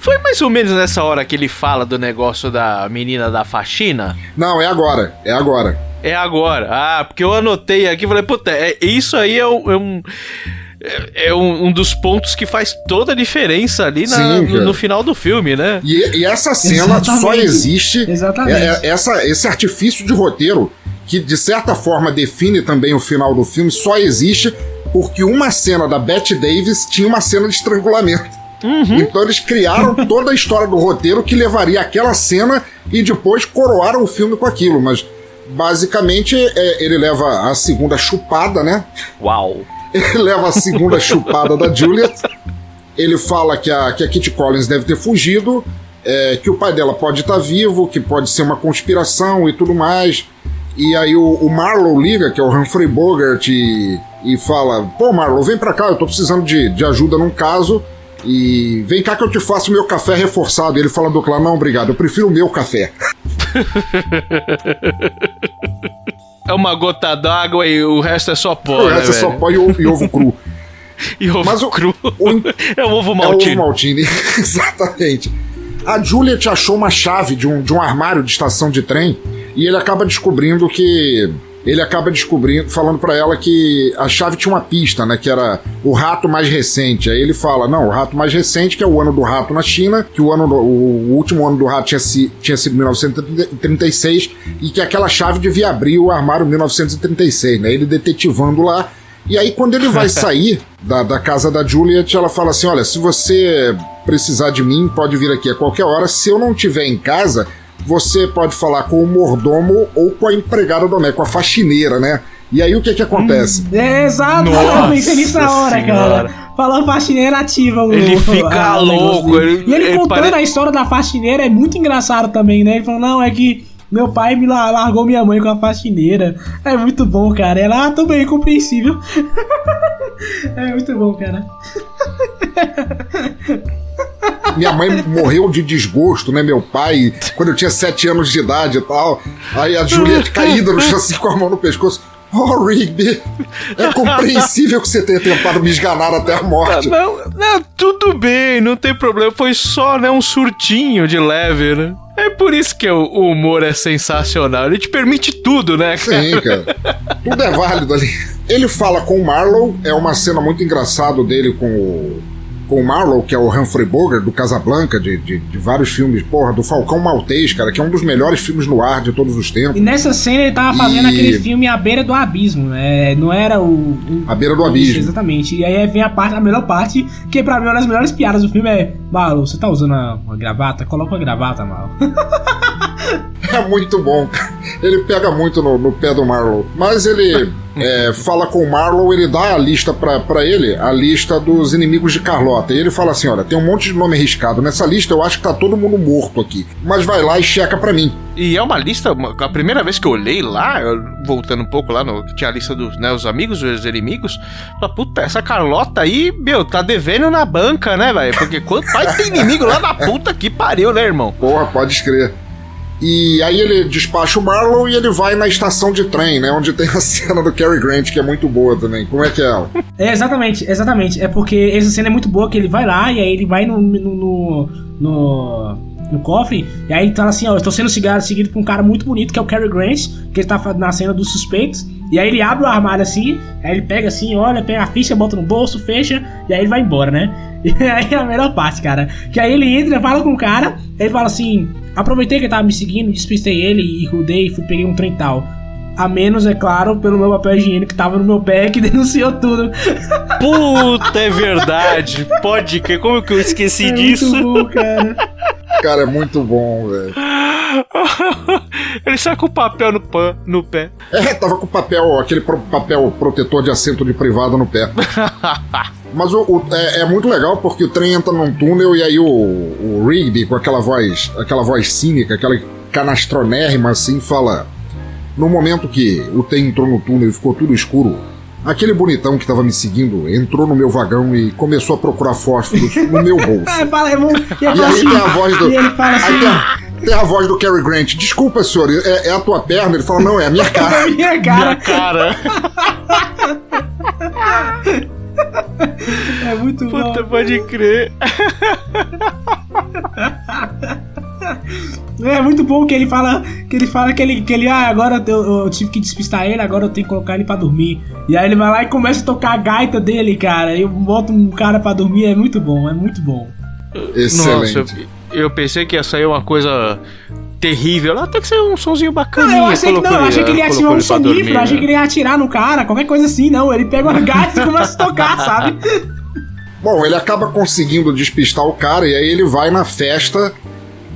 Foi mais ou menos nessa hora que ele fala do negócio da menina da faxina? Não, é agora. É agora. É agora. Ah, porque eu anotei aqui e falei, puta, é, isso aí é um. É um é- é um, um dos pontos que faz toda a diferença ali na- Sim, no, no final do filme, né? E, e essa cena Exatamente. só existe. Exatamente. é- é- essa, esse artifício de roteiro, que de certa forma define também o final do filme, só existe porque uma cena da Bette Davis tinha uma cena de estrangulamento. Então eles criaram toda a história do roteiro que levaria aquela cena e depois coroaram o filme com aquilo. Mas basicamente é, ele leva a segunda chupada, né? Uau. Ele leva a segunda chupada da Juliet. Ele fala que a, que a Kitty Collins deve ter fugido, é, que o pai dela pode estar vivo, que pode ser uma conspiração e tudo mais. E aí o, o Marlow liga, que é o Humphrey Bogart, e, e fala: Pô, Marlow, vem pra cá, eu tô precisando de, de ajuda num caso. E vem cá que eu te faço meu café reforçado. E ele fala do clã: Não, obrigado, eu prefiro o meu café. É uma gota d'água e o resto é só pó, o né, resto é só pó e ovo, e ovo cru. E ovo Mas o- cru. o- é o ovo É o maltine. ovo Maltine, exatamente. A Juliet achou uma chave de um, de um armário de estação de trem e ele acaba descobrindo que. Ele acaba descobrindo, falando pra ela que a chave tinha uma pista, né? Que era o rato mais recente. Aí ele fala: não, o rato mais recente, que é o ano do rato na China, que o, ano do- o último ano do rato tinha, si- tinha sido 1936, e que aquela chave devia abrir o armário 1936, né? Ele detetivando lá. E aí, quando ele vai sair da, da casa da Juliet, ela fala assim: Olha, se você precisar de mim, pode vir aqui a qualquer hora. Se eu não estiver em casa, você pode falar com o mordomo ou com a empregada doméstica, com a faxineira, né? E aí o que que acontece? É, exato, Nossa eu pensei nisso na hora, senhora. cara. Falou faxineira ativa. o- Ele fica a- o negócio louco, ele- e ele, ele contando pare- a história da faxineira é muito engraçado também, né? Ele falou, não, é que meu pai me la- largou minha mãe com a faxineira. É muito bom, cara. Ela, ah, tô bem, compreensível. é muito bom, cara. Minha mãe morreu de desgosto, né? Meu pai, quando eu tinha sete anos de idade e tal. Aí a Juliet caída no chão assim com a mão no pescoço. Oh, Rigby, é compreensível que você tenha tentado me esganar até a morte. Não, não, tudo bem, não tem problema. Foi só, né, um surtinho de leve, né? É por isso que o o humor é sensacional. Ele te permite tudo, né, cara? Sim, cara. Tudo é válido ali. Ele fala com o Marlow, é uma cena muito engraçada dele com o, com o Marlowe, que é o Humphrey Bogart, do Casablanca, de, de, de, vários filmes, porra, do Falcão Maltês, cara, que é um dos melhores filmes no ar de todos os tempos. E nessa cena ele tava fazendo e... aquele filme A Beira do Abismo, né? Não era o. o... A Beira do Abismo. Exatamente. E aí vem a parte, a melhor parte, que pra mim uma das melhores piadas do filme é: Marlowe, você tá usando uma, gravata? Coloca uma gravata, Marlowe. é muito bom. Ele pega muito no, no pé do Marlowe. Mas ele é, fala com o Marlowe, ele dá a lista para ele, a lista dos inimigos de Carlota. E ele fala assim: olha, tem um monte de nome arriscado. Nessa lista eu acho que tá todo mundo morto aqui. Mas vai lá e checa para mim. E é uma lista, a primeira vez que eu olhei lá, voltando um pouco lá, no, tinha a lista dos né, os amigos, os inimigos. Falei, puta, essa Carlota aí, meu, tá devendo na banca, né, velho? Porque quanto mais tem inimigo lá na puta que pariu, né, irmão? Porra, pode escrever. E aí ele despacha o Marlowe e ele vai na estação de trem, né? Onde tem a cena do Cary Grant, que é muito boa também. Como é que é ela? É, exatamente, exatamente. É porque essa cena é muito boa, que ele vai lá e aí ele vai no, no, no, no cofre, e aí tá assim, ó, estou sendo seguido por um cara muito bonito, que é o Cary Grant, que ele tá na cena dos suspeitos, e aí ele abre o armário assim, aí ele pega assim, olha, pega a ficha, bota no bolso, fecha, e aí ele vai embora, né? E aí é a melhor parte, cara. Que aí ele entra, fala com o cara, ele fala assim: aproveitei que ele tava me seguindo, despistei ele e rudei e fui, peguei um trem tal. A menos, é claro, pelo meu papel higiênico que tava no meu pé que denunciou tudo. Puta, é verdade. Pode que Como que eu esqueci é disso? Muito bom, cara. Cara, é muito bom, velho. Ele sai com o papel no, pan, no pé. É, tava com o papel, aquele pro, papel protetor de assento de privado no pé. Mas o, o, é, é, muito legal porque o trem entra num túnel e aí o, o Rigby, com aquela voz, aquela voz cínica, aquela canastronérrima assim, fala. No momento que o trem entrou no túnel e ficou tudo escuro, aquele bonitão que estava me seguindo entrou no meu vagão e começou a procurar fósforos no meu bolso. é, fala, é, e aí assim, tem a voz do. E ele fala assim. Aí tem a, tem a voz do Cary Grant. Desculpa, senhor, é, é, a tua perna? Ele fala, não, é a minha cara. é a minha cara. Minha cara. É muito Puta, bom. Puta, pode crer. É muito bom que ele fala que ele fala que ele, que ele ah, agora eu, eu, tive que despistar ele, agora eu tenho que colocar ele pra dormir. E aí ele vai lá e começa a tocar a gaita dele, cara. E bota um cara pra dormir, é muito bom, é muito bom. Excelente. Nossa, eu, eu pensei que ia sair uma coisa terrível. Até que saiu um sonzinho bacana. Não, eu achei que, não, eu achei que ele ia atirar um sonífero, achei que ele ia atirar no cara, qualquer coisa assim. Não, ele pega uma gaita e começa a tocar, sabe? Bom, ele acaba conseguindo despistar o cara e aí ele vai na festa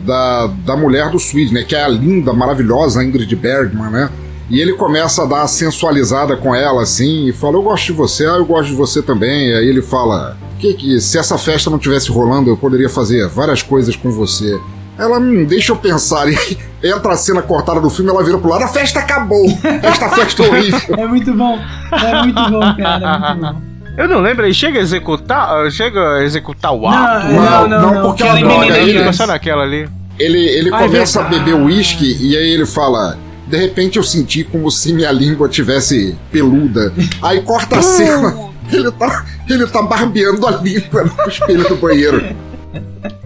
da, da mulher do Swede, né? Que é a linda, maravilhosa Ingrid Bergman, né? E ele começa a dar a sensualizada com ela, assim, e fala: Eu gosto de você, ah, eu gosto de você também. E aí ele fala: que, que se essa festa não tivesse rolando, eu poderia fazer várias coisas com você. Ela, hum, deixa eu pensar. E entra a cena cortada do filme, ela vira pro lado, a festa acabou! Esta festa é horrível! É muito bom, é muito bom, cara, é muito bom. Eu não lembro, ele chega a executar, chega a executar o ato? Não, não, não, não porque ela droga ele. Passar naquela ali. Ele, ele ah, começa é a beber uísque e aí ele fala: De repente eu senti como se minha língua tivesse peluda. Aí corta a cena, ele tá, ele tá barbeando a língua no espelho do banheiro.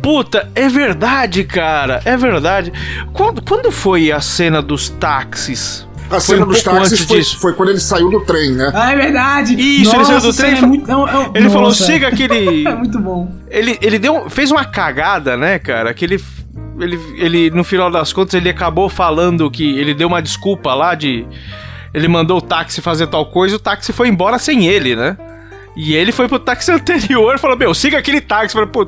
Puta, é verdade, cara, é verdade. Quando, quando foi a cena dos táxis? A cena um dos táxis foi, foi, quando ele saiu do trem, né? Ah, é verdade. Isso, Nossa, ele saiu do trem. É muito, não, não, ele falou, siga aquele. é muito bom. Ele, ele deu, fez uma cagada, né, cara? Que ele, ele, ele, no final das contas, ele acabou falando que ele deu uma desculpa lá de. Ele mandou o táxi fazer tal coisa e o táxi foi embora sem ele, né? E ele foi pro táxi anterior e falou: Meu, siga aquele táxi. Falei, Pô,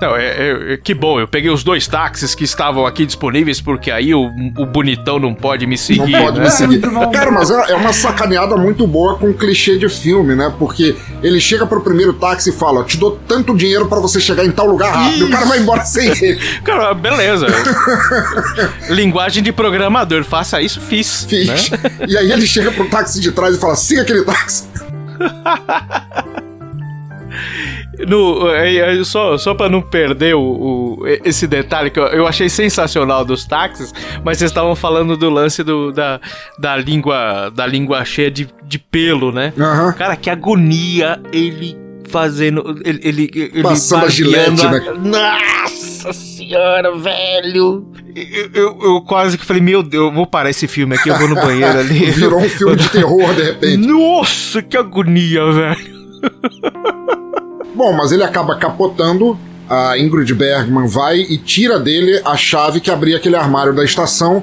não, é, é, é, que bom, eu peguei os dois táxis que estavam aqui disponíveis, porque aí o, o bonitão não pode me seguir. Não pode né? me seguir. Cara, mas é, é, uma sacaneada muito boa com clichê de filme, né? Porque ele chega pro primeiro táxi e fala: Te dou tanto dinheiro para você chegar em tal lugar rápido. Isso. O cara vai embora sem ele. Cara, beleza. Linguagem de programador, faça isso, fiz. Fiz. Né? E aí ele chega pro táxi de trás e fala: Siga aquele táxi. No, só, só pra não perder o, o, esse detalhe que eu, eu, achei sensacional dos táxis, mas vocês estavam falando do lance do, da, da língua da língua cheia de, de pelo, né? Uhum. Cara, que agonia ele fazendo. Ele, ele, ele Passando a gilete, né? Nossa senhora, velho! Eu, eu, eu, quase que falei, meu Deus, eu vou parar esse filme aqui, eu vou no banheiro ali. Virou um filme de terror, de repente. Nossa, que agonia, velho. Bom, mas ele acaba capotando. A Ingrid Bergman vai e tira dele a chave que abria aquele armário da estação.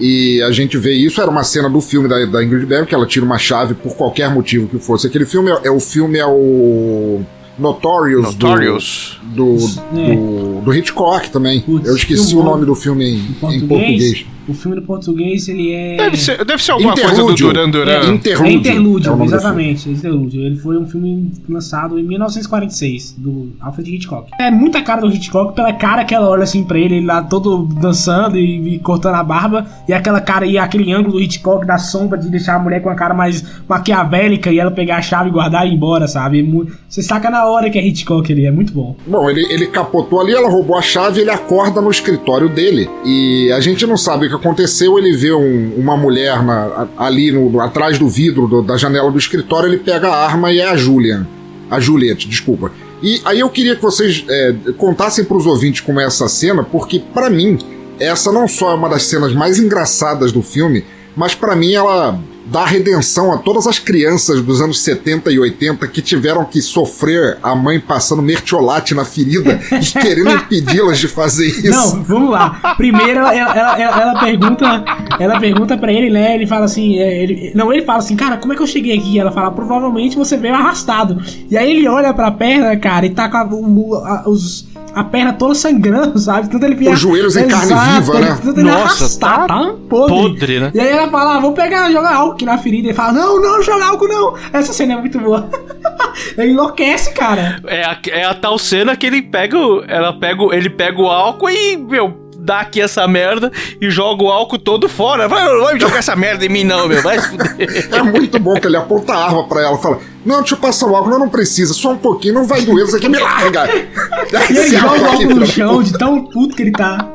E a gente vê isso, era uma cena do filme da, da Ingrid Bergman, que ela tira uma chave por qualquer motivo que fosse. Aquele filme é, é o filme é o Notorious, Notorious. Do, do, do, do Hitchcock também. Putz, Eu esqueci o nome do filme em, Em em português. O filme do português, ele é. Deve ser, deve ser alguma Interlúdio. coisa do Duran Duran. É, É Interlúdio. Interlúdio, é o nome do exatamente, Interlúdio. Ele foi um filme lançado em 1946, do Alfred Hitchcock. É muita cara do Hitchcock, pela cara que ela olha assim pra ele, ele lá todo dançando e, e cortando a barba, e aquela cara e aquele ângulo do Hitchcock da sombra de deixar a mulher com a cara mais maquiavélica e ela pegar a chave e guardar e ir embora, sabe? É Você saca na hora que é Hitchcock ali, é muito bom. Bom, ele, ele capotou ali, ela roubou a chave, ele acorda no escritório dele. E a gente não sabe o que aconteceu. Ele vê um- uma mulher na- ali no, atrás do vidro do- da janela do escritório, ele pega a arma e é a Julian. A Juliette, desculpa. E aí eu queria que vocês é, contassem pros ouvintes como é essa cena, porque pra mim, essa não só é uma das cenas mais engraçadas do filme, mas pra mim ela dá redenção a todas as crianças dos anos 70 e 80 que tiveram que sofrer a mãe passando mertiolate na ferida e querendo impedi-las de fazer isso. Não, vamos lá. Primeiro ela, ela, ela- ela- pergunta, ela pergunta para ele, né? Ele fala assim, é, ele, não, ele fala assim, cara, como é que eu cheguei aqui? Ela fala, provavelmente você veio arrastado. E aí ele olha pra perna, cara, e tá com a, a- os, a perna toda sangrando, sabe? Tanto ele Os joelhos em carne viva, né? Tanto ele Nossa, tá tá um podre. podre, né? E aí ela fala, ah, vou pegar, jogar álcool aqui na ferida. Ele fala, não, não, joga álcool não. Essa cena é muito boa. ele enlouquece, cara. É a, é a tal cena que ele pega, o- ela pega, o- ele pega o álcool e, meu, dá aqui essa merda e joga o álcool todo fora. Vai, vai jogar essa merda em mim não, meu, vai se fuder. É muito bom que ele aponta a arma pra ela e fala: Não, deixa eu passar o álcool, não, não precisa, só um pouquinho, não vai doer, você aqui me larga. E ele joga o álcool no chão de tão puto que ele tá.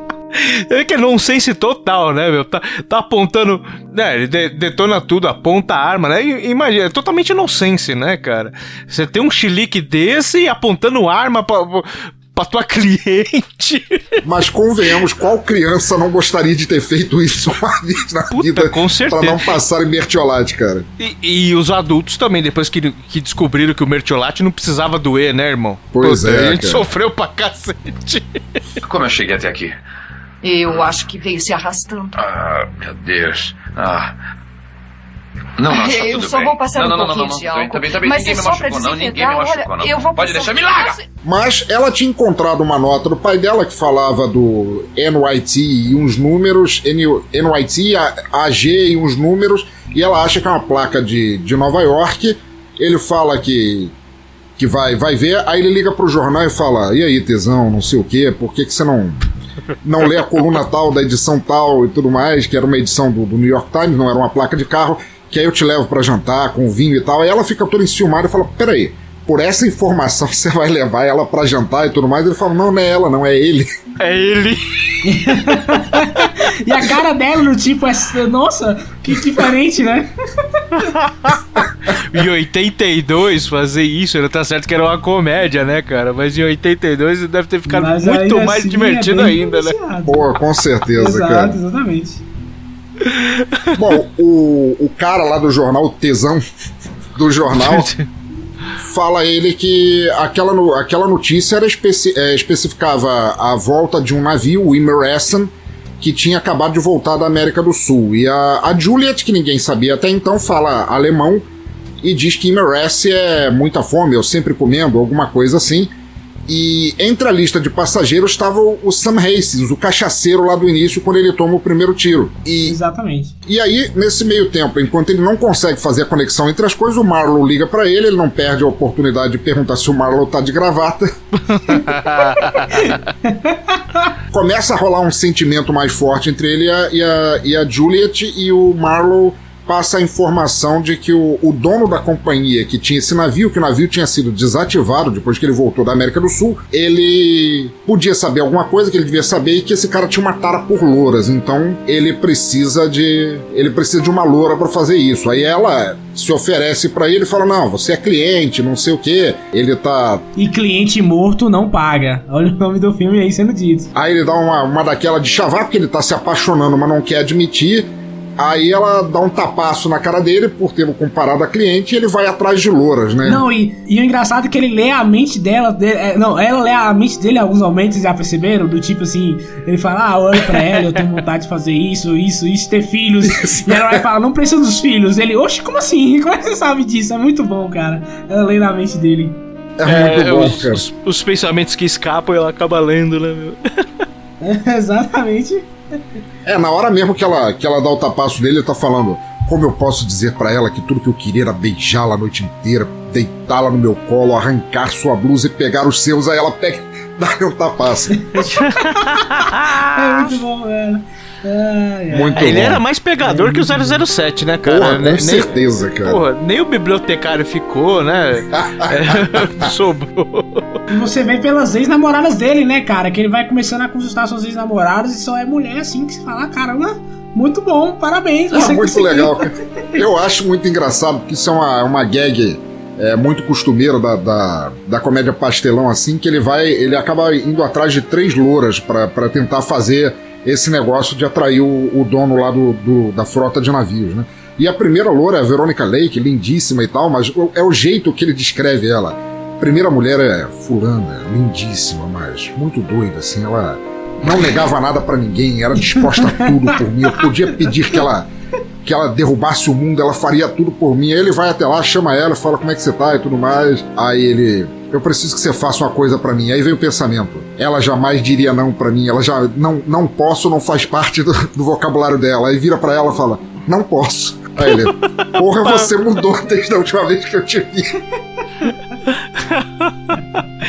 É que é nonsense total, né, meu? Tá, tá apontando. Né, ele de- detona tudo, aponta a arma, né? E, imagina, é totalmente nonsense, né, cara? Você tem um chilique desse apontando arma pra, pra tua cliente. Mas convenhamos, qual criança não gostaria de ter feito isso uma vez na Puta, vida com certeza. pra não passar em mertiolate, cara? E, e os adultos também, depois que, que descobriram que o mertiolate não precisava doer, né, irmão? Pois é, A gente cara. sofreu pra cacete. Como eu cheguei até aqui? Eu acho que veio se arrastando. Ah, meu Deus. Ah. Não, não, está Eu tudo só bem. vou passar não, um não, pouquinho não, de Tá álcool. tá bem, tá. Mas ninguém é me só pra machucou, não. Ninguém me machucou, Olha, não. eu vou Pode passar- deixar, me larga! Mas ela tinha encontrado uma nota do pai dela que falava do NYT e uns números, N- NYT, A- AG e uns números, e ela acha que é uma placa de, de Nova York. Ele fala que que vai, vai ver, aí ele liga pro jornal e fala: "E aí, tesão, não sei o quê, por que que você não não lê a coluna tal da edição tal e tudo mais, que era uma edição do, do New York Times, não era uma placa de carro, que aí eu te levo pra jantar com vinho e tal". Aí ela fica toda enciumada e fala: "Peraí, por essa informação você vai levar ela pra jantar e tudo mais?" Ele fala: "Não, não é ela, não é ele". É ele. E a cara dela no tipo é. Nossa, que diferente, né? Em 82 fazer isso, né? tá certo que era uma comédia, né, cara? Mas em 82 deve ter ficado Mas muito mais assim, divertido é ainda, né? Pô, com certeza, Exato, cara. exatamente. Bom, o, o cara lá do jornal, o tesão do jornal, fala ele que aquela, no- aquela notícia era especi- é, especificava a volta de um navio, o Emerson, que tinha acabado de voltar da América do Sul. E a, a Juliet, que ninguém sabia até então, fala alemão e diz que Imerece é muita fome, eu sempre comendo, alguma coisa assim. E entre a lista de passageiros estava o Sam Hastings, o cachaceiro lá do início, quando ele toma o primeiro tiro. E Exatamente. e aí, nesse meio tempo, enquanto ele não consegue fazer a conexão entre as coisas, o Marlow liga pra ele, ele não perde a oportunidade de perguntar se o Marlow tá de gravata. Começa a rolar um sentimento mais forte entre ele e a, e a, e a Juliet, e o Marlow passa a informação de que o, o dono da companhia que tinha esse navio, que o navio tinha sido desativado depois que ele voltou da América do Sul, ele podia saber alguma coisa que ele devia saber e que esse cara tinha uma tara por louras, então ele precisa de ele precisa de uma loura para fazer isso. Aí ela se oferece para ele e fala: "Não, você é cliente, não sei o que. Ele tá E cliente morto não paga. Olha o nome do filme aí sendo dito. Aí ele dá uma, uma daquela de chavar, porque ele tá se apaixonando, mas não quer admitir. Aí ela dá um tapaço na cara dele por tê-lo comparado a cliente e ele vai atrás de louras, né? Não, e, e o engraçado é que ele lê a mente dela. de- é, não, ela lê a mente dele em alguns momentos, já perceberam? Do tipo assim, ele fala, ah, olha pra ela, eu tenho vontade de fazer isso, isso, isso, ter filhos. e ela vai falar, não precisa dos filhos. Ele, oxe, como assim? Como é que você sabe disso? É muito bom, cara. Ela lê na mente dele. É, muito bom, os, cara. os- os pensamentos que escapam, ela acaba lendo, né, meu? Exatamente. É, na hora mesmo que ela, que ela dá o tapaço nele, ele tá falando. Como eu posso dizer pra ela que tudo que eu queria era beijá-la a noite inteira, deitá-la no meu colo, arrancar sua blusa e pegar os seus, aí ela pega dá um tapaço. É muito bom, velho. Ai. Muito Ele bom. era mais pegador que o 007, né, cara? Porra, com Nem- certeza, cara. Porra, nem o bibliotecário ficou, né? É, sobrou. E você vê pelas ex-namoradas dele, né, cara? Que ele vai começando a consultar suas ex-namoradas e só é mulher assim que se fala, caramba, muito bom, parabéns. Ah, você muito conseguiu." legal. cara. Eu acho muito engraçado, porque isso é uma, uma gag é, muito costumeira da, da, da comédia pastelão, assim, que ele vai. Ele acaba indo atrás de três louras pra tentar fazer esse negócio de atrair o, o dono lá do, do- da frota de navios, né? E a primeira loura é a Veronica Lake, lindíssima e tal, mas é o jeito que ele descreve ela. A primeira mulher é fulana, lindíssima, mas muito doida, assim, ela não negava nada pra ninguém, era disposta a tudo por mim. Eu podia pedir que ela que ela derrubasse o mundo, ela faria tudo por mim. Aí ele vai até lá, chama ela, fala como é que você tá e tudo mais. Aí ele, eu preciso que você faça uma coisa pra mim. Aí vem o pensamento. Ela jamais diria não pra mim. Ela já não não posso, não faz parte do, do vocabulário dela. Aí vira pra ela e fala: "Não posso". Aí ele: "Porra, você mudou desde a última vez que eu te vi".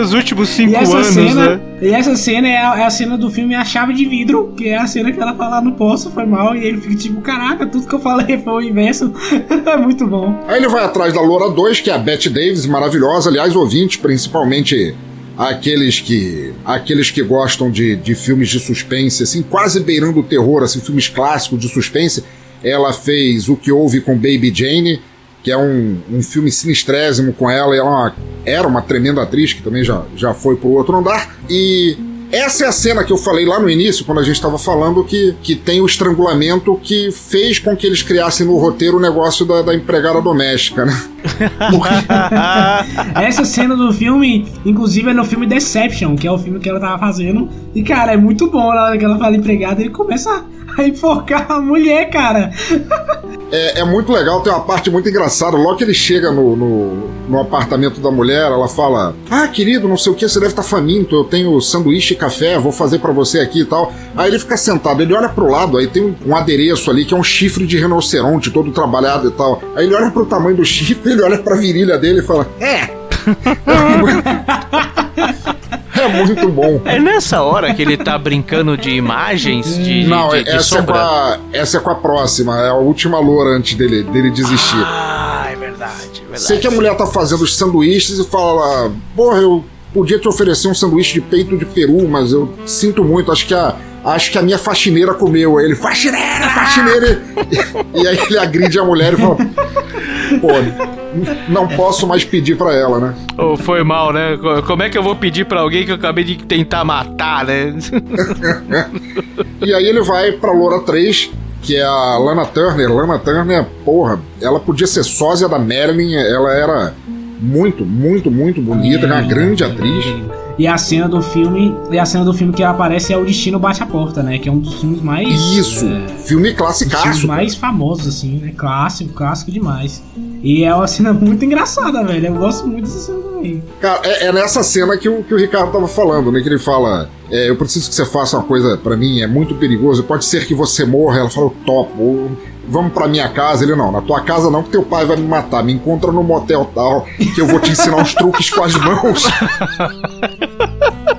Os últimos cinco E essa anos, cena, né? e essa cena é a, é a cena do filme A Chave de Vidro, que é a cena que ela fala não posso, foi mal, e ele fica tipo, caraca, tudo que eu falei foi o inverso. é muito bom. Aí ele vai atrás da Loura 2, que é a Bette Davis, maravilhosa. Aliás, ouvintes, principalmente aqueles que aqueles que gostam de, de filmes de suspense, assim, quase beirando o terror, assim, filmes clássicos de suspense. Ela fez O Que Houve com Baby Jane, que é um, um filme sinistrésimo com ela. E ela é uma- era uma tremenda atriz, que também já, já foi pro outro andar. E essa é a cena que eu falei lá no início, quando a gente estava falando que, que tem o estrangulamento que fez com que eles criassem no roteiro o negócio da, da empregada doméstica, né? Essa cena do filme, inclusive, é no filme Deception, que é o filme que ela tava fazendo. E, cara, é muito bom na hora que ela fala empregada, ele começa a enforcar a mulher, cara. É, é muito legal, tem uma parte muito engraçada. Logo que ele chega no, no, no apartamento da mulher, ela fala: Ah, querido, não sei o que, você deve estar faminto. Eu tenho sanduíche e café, vou fazer pra você aqui e tal. Aí ele fica sentado, ele olha pro lado, aí tem um, um adereço ali que é um chifre de rinoceronte todo trabalhado e tal. Aí ele olha pro tamanho do chifre, ele olha pra virilha dele e fala: É! É muito bom. É nessa hora que ele tá brincando de imagens, de, Não, de, de essa, é com sombra. a, essa é com a próxima, é a última loura antes dele, dele desistir. Ah, é verdade, é verdade. Sei que a mulher tá fazendo os sanduíches e fala: Porra, eu podia te oferecer um sanduíche de peito de peru, mas eu sinto muito, acho que a. Acho que a minha faxineira comeu. Aí ele, faxineira, faxineira! E, e aí ele agride a mulher e fala: Pô, não posso mais pedir pra ela, né? Oh, foi mal, né? Co- Como é que eu vou pedir pra alguém que eu acabei de tentar matar, né? E aí ele vai pra Loura 3, que é a Lana Turner. Lana Turner, porra, ela podia ser sósia da Marilyn, ela era muito, muito, muito bonita, uma grande atriz. E a cena do filme, e a cena do filme que ela aparece é O Destino Bate a Porta, né? Que é um dos filmes mais. Isso, é, filme dos filmes classicaço. mais famosos, assim, né? Clássico, clássico demais. E é uma cena muito engraçada, velho. Eu gosto muito dessa cena também. Cara, é, é nessa cena que o, que o Ricardo tava falando, né? Que ele fala: é, Eu preciso que você faça uma coisa pra mim, é muito perigoso, pode ser que você morra. Ela fala: topo. ou, Vamos pra minha casa. Ele: Não, na tua casa não, que teu pai vai me matar. Me encontra no motel tal, que eu vou te ensinar uns truques com as mãos.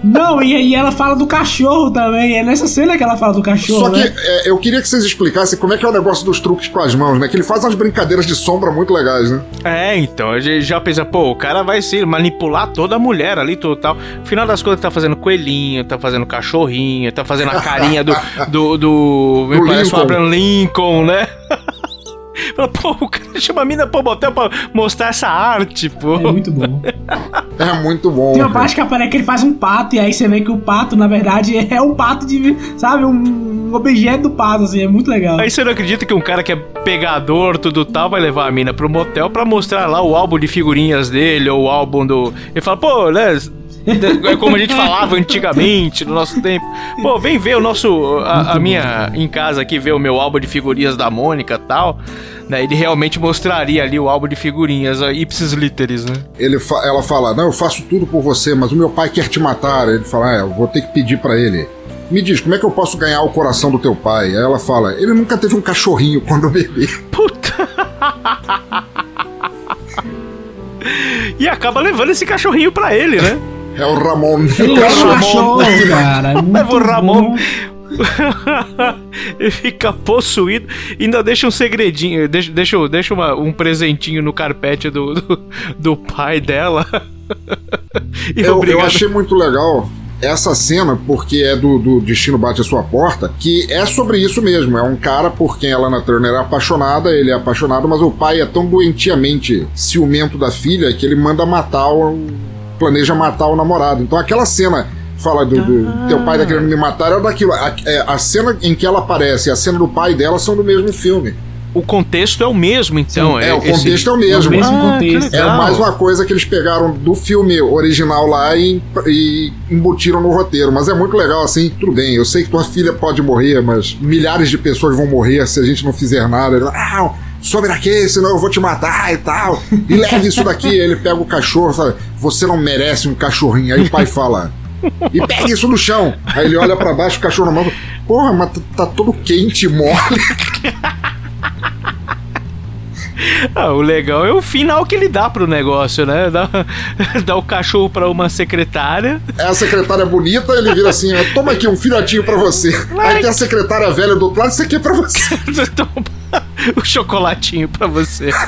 Não, e, e ela fala do cachorro também. É nessa cena que ela fala do cachorro, Só que né? é, eu queria que vocês explicassem como é que é o negócio dos truques com as mãos, né? Que ele faz umas brincadeiras de sombra muito legais, né? É, então, a gente já pensa, pô, o cara vai se manipular toda a mulher ali, total. No final das contas, tá fazendo coelhinho, tá fazendo cachorrinho, tá fazendo a carinha do. do. do. me Do parece o. Abraham Lincoln, né? Fala, pô, o cara chama a mina pro motel pra mostrar essa arte, pô. É muito bom. É muito bom. Tem uma parte que aparece que ele faz um pato, e aí você vê que o pato, na verdade, é um pato de. Sabe? Um, um objeto do pato, assim, é muito legal. Aí você não acredita que um cara que é pegador, tudo tal, vai levar a mina pro motel pra mostrar lá o álbum de figurinhas dele, ou o álbum do. Ele fala, pô, né? É como a gente falava antigamente, no nosso tempo. Pô, vem ver o nosso. A, a minha. Em casa aqui, ver o meu álbum de figurinhas da Mônica e tal. Né, ele realmente mostraria ali o álbum de figurinhas, a ipsis literis, né? Ele fa ela fala: Não, eu faço tudo por você, mas o meu pai quer te matar. Ele fala: Ah, eu vou ter que pedir para ele. Me diz, como é que eu posso ganhar o coração do teu pai? Aí ela fala: Ele nunca teve um cachorrinho quando bebê. Puta! e acaba levando esse cachorrinho pra ele, né? É o Ramon. Ele o é um Ramon. cara. é Leva o Ramon. ele fica possuído ainda deixa um segredinho, deixa, deixa, deixa uma- um presentinho no carpete do, do, do pai dela. e Eu, eu achei muito legal essa cena, porque é do, do Destino Bate a Sua Porta, que é sobre isso mesmo. É um cara por quem a Lana Turner é apaixonada, ele é apaixonado, mas o pai é tão doentiamente ciumento da filha que ele manda matar o. planeja matar o namorado. Então aquela cena. Fala do, do teu pai tá querendo me matar, é daquilo. A, é, a cena em que ela aparece e a cena do pai dela são do mesmo filme. O contexto é o mesmo, então. é, o esse- contexto é o É o mesmo. mesmo Ah, contexto. É mais uma coisa que eles pegaram do filme original lá e, e embutiram no roteiro. Mas é muito legal, assim. Tudo bem, eu sei que tua filha pode morrer, mas milhares de pessoas vão morrer se a gente não fizer nada. Ah, some daqui, senão eu vou te matar e tal. E leve isso daqui. Aí ele pega o cachorro e fala: Você não merece um cachorrinho. Aí o pai fala. E pega isso no chão. Aí ele olha pra baixo, o cachorro na mão. fala, Porra, mas tá- tá todo quente, mole. Ah, o legal é o final que ele dá pro negócio, né? Dá, dá o cachorro pra uma secretária. É a secretária bonita, ele vira assim: toma aqui um filhotinho pra você. Aí tem a secretária velha do outro lado, isso aqui é pra você. Toma o chocolatinho pra você.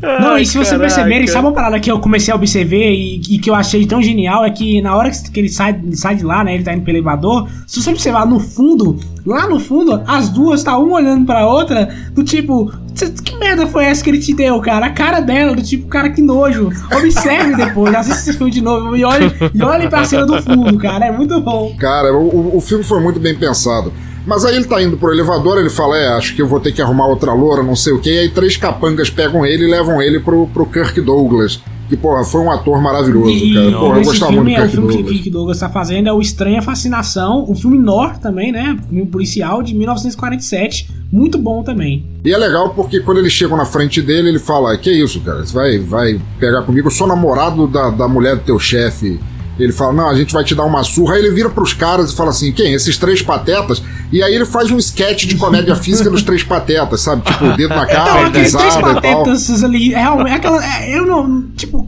Não, Ai, e se você caraca. perceberem, sabe uma parada que eu comecei a observar e, e que eu achei tão genial é que na hora que ele sai, sai de lá, né, ele tá indo pelo elevador, se você observar no fundo, lá no fundo, as duas tá uma olhando pra outra, do tipo, "Cê- que merda foi essa que ele te deu, cara? A cara dela, do tipo, cara, que nojo. Observe depois, assista esse filme de novo e olhe, e olhe pra cena do fundo, cara, é muito bom. Cara, o- o filme foi muito bem pensado. Mas aí ele tá indo pro elevador, ele fala: É, acho que eu vou ter que arrumar outra loura, não sei o quê. E aí três capangas pegam ele e levam ele pro, pro Kirk Douglas. Que, porra, foi um ator maravilhoso, E, cara. Porra, eu gostava filme muito é do o Kirk filme que o Douglas. Kirk Douglas tá fazendo, é o Estranha Fascinação, o filme Nor também, né? Filme policial de 1947, muito bom também. E é legal porque quando eles chegam na frente dele, ele fala: Que isso, cara? Você vai, vai pegar comigo? Eu sou namorado da, da mulher do teu chefe. Ele fala: Não, a gente vai te dar uma surra. Aí ele vira pros caras e fala assim: Quem? Esses três patetas? E aí ele faz um sketch de comédia física dos três patetas, sabe? Tipo, o dedo na Então, cara, três pisada e tal. patetas ali, realmente, aquela, é, eu não, tipo,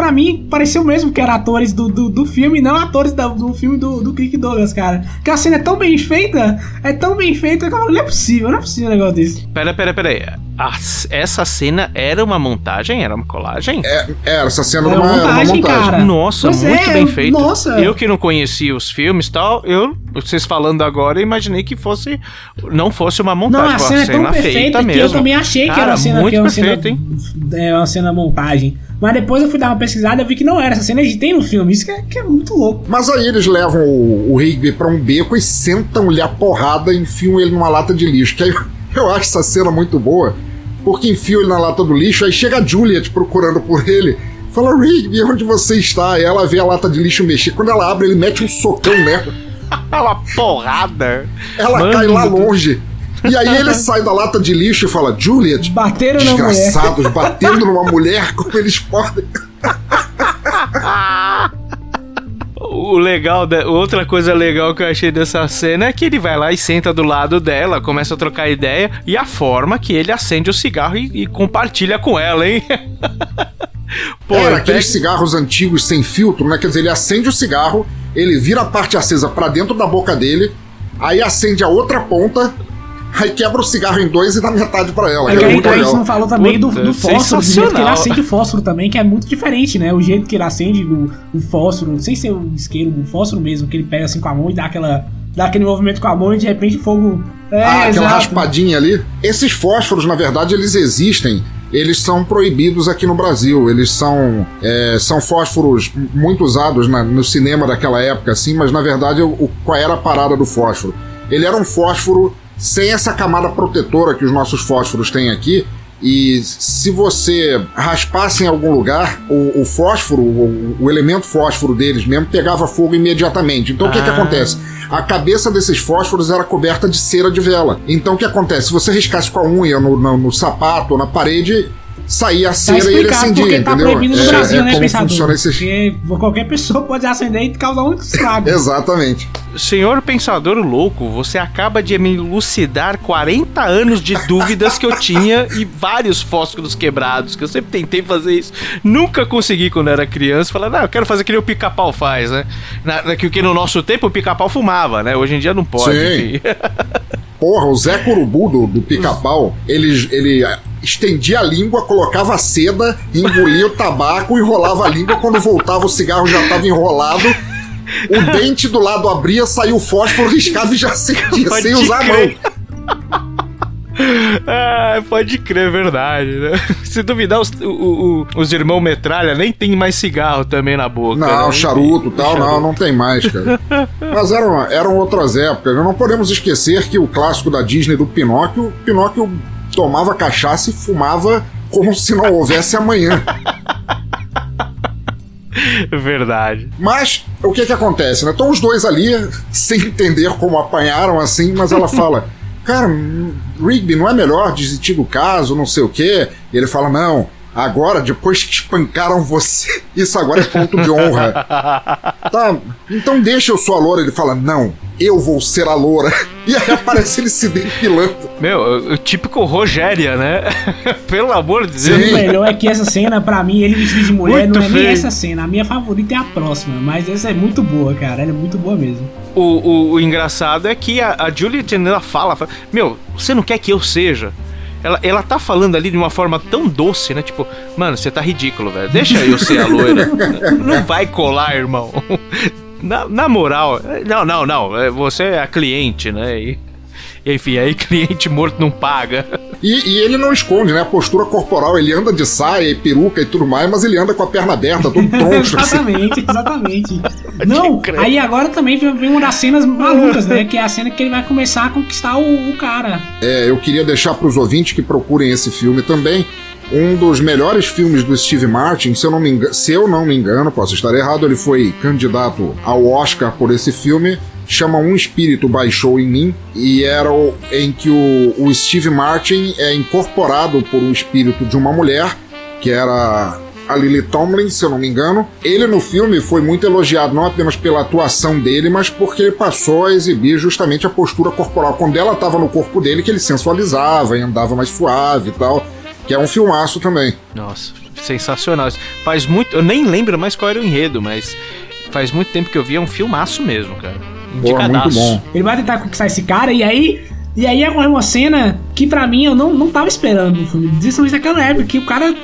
pra mim, pareceu mesmo que eram atores do, do, do filme, não atores da- do filme do, do Kirk Douglas, cara. Porque a cena é tão bem feita, é tão bem feita, que eu falo, não é possível, não é possível um negócio desse. Pera, pera, pera aí. A- essa cena era uma montagem? Era uma colagem? É, é, essa cena É era uma, uma era uma montagem, montagem. cara. Nossa, Pois muito é, bem feito. nossa. Eu que não conhecia os filmes e tal, eu, vocês falando agora, imaginei que fosse. Não fosse uma Não, montagem, a foi cena uma é tão cena feita perfeita que mesmo. eu também achei que Cara, era uma cena muito que é uma perfeito, cena, hein? é uma cena montagem. Mas depois eu fui dar uma pesquisada e vi que não era. Essa cena eles têm no filme. Isso que é, que é muito louco. Mas aí eles levam o, o Rigby pra um beco e sentam-lhe a porrada e enfiam ele numa lata de lixo. Que aí eu acho essa cena muito boa, porque enfiam ele na lata do lixo, aí chega a Juliet procurando por ele. Fala, Rigby, onde você está? E ela vê a lata de lixo mexer. Quando ela abre, ele mete um socão nela. Uma porrada. Ela Mano, cai lá longe. E aí ele sai da lata de lixo e fala, Juliet, Bateram na mulher. desgraçados, batendo numa mulher como eles podem. O legal, da, outra coisa legal que eu achei dessa cena é que ele vai lá e senta do lado dela, começa a trocar ideia, e a forma que ele acende o cigarro e, e compartilha com ela, hein? Pô, Era ele aqueles cigarros antigos sem filtro, né? Quer dizer, ele acende o cigarro, ele vira a parte acesa pra dentro da boca dele, aí acende a outra ponta, aí quebra o cigarro em dois e dá metade pra ela. É que é aí, muito a gente não falou também do, Puta, do fósforo, do jeito que ele acende o fósforo também, que é muito diferente, né? O jeito que ele acende o, o fósforo, sem ser o isqueiro, o fósforo mesmo, que ele pega assim com a mão e dá aquela. dá aquele movimento com a mão e de repente o fogo. É, Ah, aquela exato. raspadinha ali. Esses fósforos, na verdade, eles existem eles são proibidos aqui no Brasil. Eles são, é, são fósforos muito usados na- no cinema daquela época, assim, mas na verdade o, qual era a parada do fósforo? Ele era um fósforo sem essa camada protetora que os nossos fósforos têm aqui. E se você raspasse em algum lugar, o, o fósforo, o, o elemento fósforo deles mesmo, pegava fogo imediatamente. Então o que, que Ah. acontece? A cabeça desses fósforos era coberta de cera de vela. Então o que acontece? Se você riscasse com a unha no, no- no sapato ou na parede, saía a Tá cera e ele acendia, porque tá entendeu? proibido no é, Brasil, é né, como pensador? funciona esses... Porque qualquer pessoa pode acender e causar um estrago. Exatamente. Senhor Pensador Louco, você acaba de me elucidar 40 anos de dúvidas que eu tinha e vários fósforos quebrados, que eu sempre tentei fazer isso. Nunca consegui quando era criança. Falar, não, eu quero fazer que nem o pica-pau faz, né? Na, na- que, que no nosso tempo o pica-pau fumava, né? Hoje em dia não pode. Sim. Porra, o Zé Curubu do, do pica-pau, ele, ele estendia a língua, colocava seda, engolia o tabaco, enrolava a língua. Quando voltava, o cigarro já estava enrolado. O dente do lado abria, saiu o fósforo, riscava e já acendia, Pode sem usar a crer. mão. Ah, pode crer, é verdade, né? Se duvidar, os, o- o- os irmãos metralha nem tem mais cigarro também na boca. Não, né? charuto e tal, não, não tem mais, cara. Mas eram, eram outras épocas. Não podemos esquecer que o clássico da Disney do Pinóquio, Pinóquio tomava cachaça e fumava como se não houvesse amanhã. Verdade. Mas o que que acontece, né? Estão os dois ali, sem entender como apanharam assim, mas ela fala: Cara, hum, Rigby, não é melhor desistir do caso, não sei o quê? E ele fala: Não, agora, depois que espancaram você, isso agora é ponto de honra. Tá, então deixa eu sou a loura. Ele fala: Não, eu vou ser a loura. E aí aparece ele se depilando. Meu, o, típico Rogéria, né? Pelo amor de Sim. Deus. O melhor é que essa cena, pra mim, ele vestido de mulher, Muito não é nem feio. essa cena. A minha favorita é a próxima, mas essa é muito boa, cara. Ela é muito boa mesmo. O, o- o engraçado é que a, a Julie ela fala, fala, Meu, você não quer que eu seja? Ela, ela tá falando ali de uma forma tão doce, né? Tipo, mano, você tá ridículo, velho. Deixa eu ser a loira. não vai colar, irmão. Na, na moral, não, não, não. Você é a cliente, né? E, enfim, aí cliente morto não paga. E, e ele não esconde, né? A postura corporal, ele anda de saia e peruca e tudo mais, mas ele anda com a perna aberta, todo troncho. assim. exatamente, exatamente. Não, aí agora também vem vem uma das cenas malucas, né? Que é a cena que ele vai começar a conquistar o, o cara. É, eu queria deixar para os ouvintes que procurem esse filme também. Um dos melhores filmes do Steve Martin, se eu não me engano, se eu não me engano, posso estar errado, ele foi candidato ao Oscar por esse filme. Chama Um Espírito Baixou em Mim, e era o, em que o, o Steve Martin é incorporado por um espírito de uma mulher, que era a Lily Tomlin, se eu não me engano. Ele no filme foi muito elogiado, não apenas pela atuação dele, mas porque ele passou a exibir justamente a postura corporal. Quando ela estava no corpo dele, que ele sensualizava e andava mais suave e tal. Que é um filmaço também. Nossa, sensacional. Faz muito. Eu nem lembro mais qual era o enredo, mas faz muito tempo que eu vi. É um filmaço mesmo, cara. Porra, muito Indicadaço. bom. Ele vai tentar conquistar esse cara e aí. E aí é uma cena que pra mim eu não, não tava esperando. Principalmente naquela época, que o cara,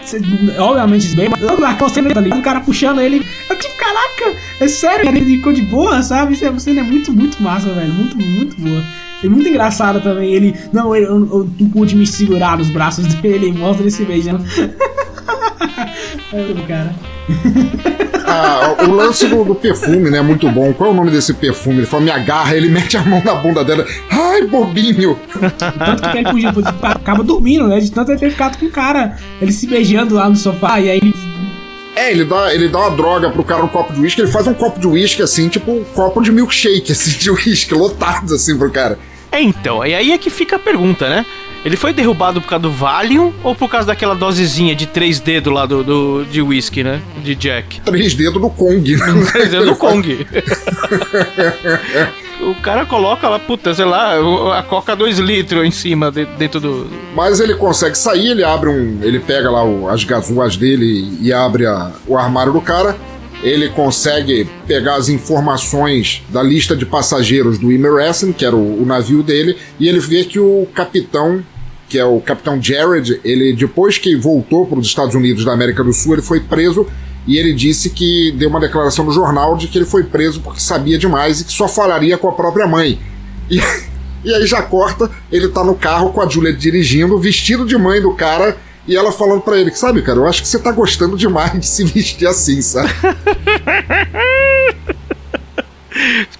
obviamente, bem, mas aquela cena ali, o cara puxando ele. Eu tipo, caraca, é sério, ele ficou de boa, sabe? Essa cena é muito, muito massa, velho. Muito, muito boa. E muito engraçado também. Ele. Não, eu, eu não pude me segurar nos braços dele e mostra ele se beijando. Cara. Ah, o lance do, do perfume, né? Muito bom. Qual é o nome desse perfume? Ele fala, me agarra, ele mete a mão na bunda dela. Ai, bobinho! Tanto que ele podia, podia- acaba dormindo, né? De tanto ele ter ficado com o cara, ele se beijando lá no sofá, e aí ele. É, ele dá, ele dá uma droga pro cara no copo de uísque, ele faz um copo de uísque assim, tipo um copo de milkshake, assim, de uísque, lotado assim pro cara. É, então, e aí é que fica a pergunta, né? Ele foi derrubado por causa do Valium ou por causa daquela dosezinha de três dedos lá do, do- de whisky, né? De Jack? Três dedos do Kong, né? Três dedos do Kong. o cara coloca lá, puta, sei lá, a coca 2 litros em cima, de- dentro do. Mas ele consegue sair, ele abre um. Ele pega lá o- as gazuas dele e abre a- o armário do cara. Ele consegue pegar as informações da lista de passageiros do Imeressen, que era o, o navio dele, e ele vê que o capitão, que é o capitão Jared, ele depois que voltou para os Estados Unidos da América do Sul, ele foi preso e ele disse que deu uma declaração no jornal de que ele foi preso porque sabia demais e que só falaria com a própria mãe. E, e aí já corta, ele tá no carro com a Julia dirigindo, vestido de mãe do cara, E ela falando pra ele, sabe, cara, eu acho que você tá gostando demais de se vestir assim, sabe?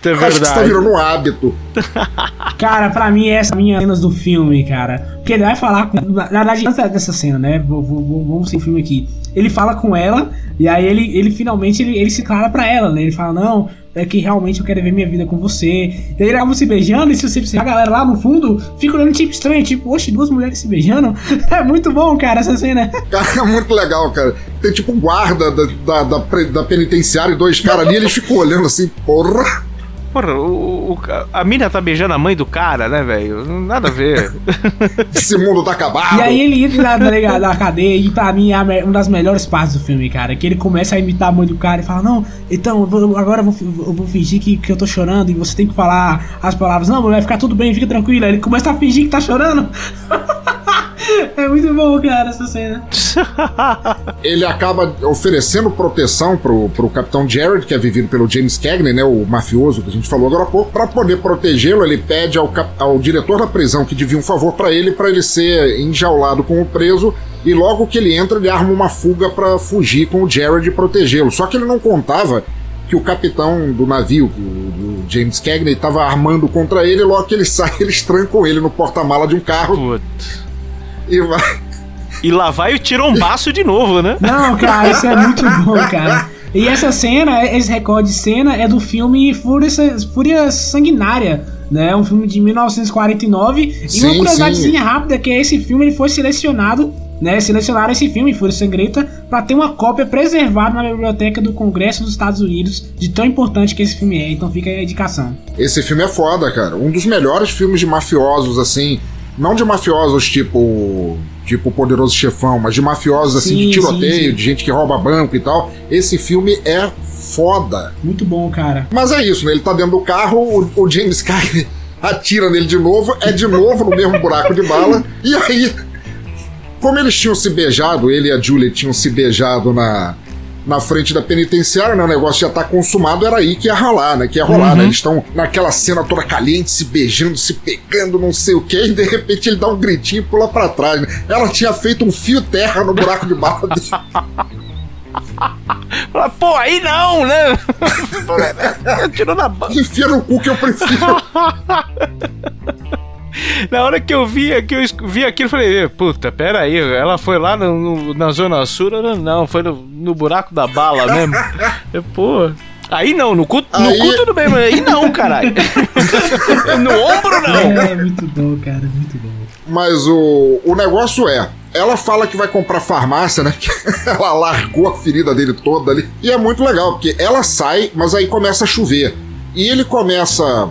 É Eu acho que você tá verdade. virando um hábito. Cara, pra mim, essa é a minha cenas do filme, cara. Porque ele vai falar com. Na verdade, antes dessa cena, né? vou- vou- vou- Vamos sem filme aqui. Ele fala com ela, e aí ele, ele finalmente ele, ele se clara pra ela, né? Ele fala, não, é que realmente eu quero ver minha vida com você. E aí eles acabam se beijando, e se você observar a galera lá no fundo, fica olhando tipo estranho, tipo, oxe, duas mulheres se beijando. É muito bom, cara, essa cena. Cara, é muito legal, cara. Tem tipo um guarda da, da, da, da penitenciária e dois caras ali, eles ficam olhando assim, porra. Porra, o, o- a mina tá beijando a mãe do cara, né, velho? Nada a ver. Esse mundo tá acabado. E aí ele entra na, na, na cadeia e pra mim é uma das melhores partes do filme, cara. Que ele começa a imitar a mãe do cara e fala, não, então eu vou- agora eu vou, eu vou fingir que, que eu tô chorando e você tem que falar as palavras, não, vai ficar tudo bem, fica tranquila. Ele começa a fingir que tá chorando. é muito bom, cara, essa cena. Ele acaba oferecendo proteção pro, pro Capitão Jared, que é vivido pelo James Cagney, né, o mafioso que a gente falou agora há pouco. Pra poder protegê-lo, ele pede ao, cap- ao diretor da prisão que devia um favor pra ele, pra ele ser enjaulado com o preso. E logo que ele entra, ele arma uma fuga pra fugir com o Jared e protegê-lo. Só que ele não contava que o capitão do navio, o, o James Cagney, estava armando contra ele. E logo que ele sai, eles trancam ele no porta-mala de um carro Putz. E vai. E lá vai o tirombaço de novo, né? Não, cara, isso é muito bom, cara. E essa cena, esse recorde de cena é do filme Fúria, Fúria Sanguinária, né? Um filme de 1949. e Sim, uma curiosidadezinha sim. rápida que esse filme ele foi selecionado, né? Selecionaram esse filme, Fúria Sangrenta, para ter uma cópia preservada na biblioteca do Congresso dos Estados Unidos, de tão importante que esse filme é. Então fica aí a indicação. Esse filme é foda, cara. Um dos melhores filmes de mafiosos, assim. Não de mafiosos tipo. Tipo Poderoso Chefão, mas de mafiosos assim, Sim, de tiroteio, sim, sim. de gente que rouba banco e tal. Esse filme é foda. Muito bom, cara. Mas é isso, né? Ele tá dentro do carro, o, o James Cagney atira nele de novo, é de novo no mesmo buraco de bala. E aí, como eles tinham se beijado, ele e a Julie tinham se beijado na, na frente da penitenciária, né? O negócio já tá consumado, era aí que ia rolar, né? Que ia rolar, né? Eles estão naquela cena toda caliente, se beijando, se pegando, não sei o quê, e de repente ele dá um gritinho e pula pra trás, né? Ela tinha feito um fio terra no buraco de bala dele. Fala, Pô, aí não, né? Tirou na ba- Enfia no cu que eu prefiro. Na hora que eu vi, que eu vi aquilo, eu falei, puta, pera aí, ela foi lá no, no- na Zona Sul, não, não, foi no, no buraco da bala mesmo. Eu, Pô. Aí não, no cu, no Aí- cu tudo bem, mas aí não, caralho. no ombro não. É, muito bom, cara, muito bom. Mas o, o negócio é, ela fala que vai comprar farmácia, né? Ela largou a ferida dele toda ali. E é muito legal, porque ela sai, mas aí começa a chover. E ele começa.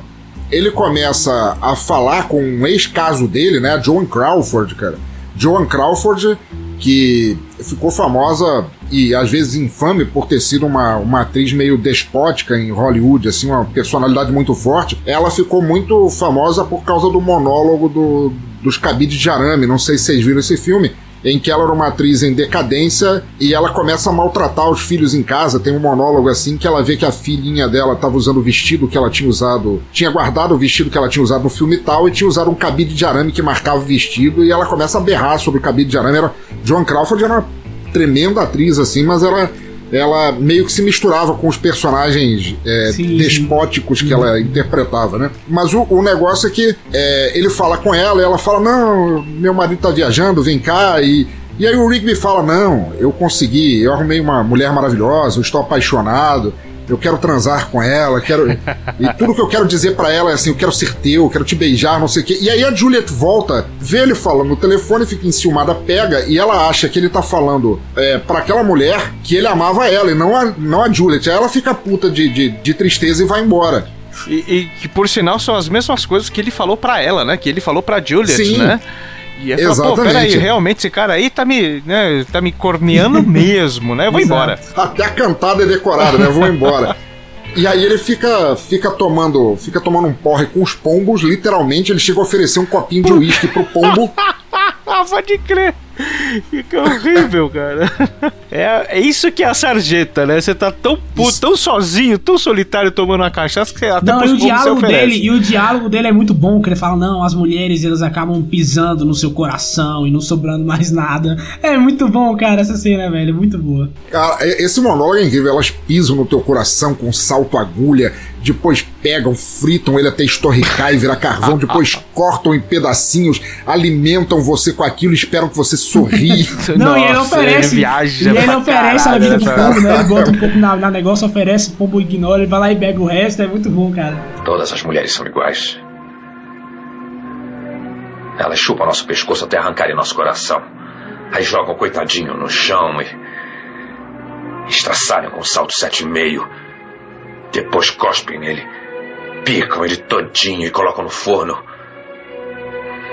Ele começa a falar com um ex-caso dele, né? Joan Crawford, cara. Joan Crawford, que ficou famosa e às vezes infame por ter sido uma, uma atriz meio despótica em Hollywood, assim, uma personalidade muito forte. Ela ficou muito famosa por causa do monólogo do, dos cabides de arame. Não sei se vocês viram esse filme. Em que ela era uma atriz em decadência e ela começa a maltratar os filhos em casa. Tem um monólogo assim que ela vê que a filhinha dela estava usando o vestido que ela tinha usado, tinha guardado o vestido que ela tinha usado no filme tal e tinha usado um cabide de arame que marcava o vestido. E ela começa a berrar sobre o cabide de arame. Era, John Crawford era uma tremenda atriz assim, mas ela, ela meio que se misturava com os personagens é, despóticos que ela interpretava, né? Mas o, o negócio é que é, ele fala com ela e ela fala: Não, meu marido tá viajando, vem cá. E, e aí o Rigby fala: Não, eu consegui, eu arrumei uma mulher maravilhosa, eu estou apaixonado. Eu quero transar com ela, quero. E tudo que eu quero dizer pra ela é assim: eu quero ser teu, eu quero te beijar, não sei o quê. E aí a Juliet volta, vê ele falando no telefone, fica enciumada, pega, e ela acha que ele tá falando é, para aquela mulher que ele amava ela, e não a, não a Juliet. Aí ela fica puta de, de, de tristeza e vai embora. E, e que por sinal são as mesmas coisas que ele falou pra ela, né? Que ele falou pra Juliet, Sim. né? E pô, Exatamente. peraí, realmente esse cara aí tá me, né, tá me corneando mesmo, né? Eu vou Exato. embora. Até a cantada é decorada, né? Vou embora. E aí ele fica, fica tomando, fica tomando um porre com os pombos, literalmente ele chega a oferecer um copinho de uísque pro pombo. Ah, pode crer. Fica horrível, cara. É, é isso que é a sarjeta, né? Você tá tão puto, tão sozinho, tão solitário tomando uma cachaça que você até Não, e o se diálogo dele, e o diálogo dele é muito bom, que ele fala, não, as mulheres elas acabam pisando no seu coração e não sobrando mais nada. É muito bom, cara, essa cena, velho, é muito boa. Cara, e- esse monólogo é incrível. Elas pisam no teu coração com salto agulha, depois pegam, fritam ele até estorricar e virar carvão, depois cortam em pedacinhos, alimentam você com aquilo e esperam que você sorri. Não, e ele Nossa, oferece. ele viaja e ele oferece a caralho vida do nessa- pombo, né? Ele bota um pouco na, na negócio, oferece, o pombo ignora, ele vai lá e bebe o resto, é muito bom, cara. Todas as mulheres são iguais. Elas chupam nosso pescoço até arrancarem nosso coração. Aí jogam o coitadinho no chão e. estraçalham com salto sete e meio. Depois cospem nele. Picam ele todinho e colocam no forno.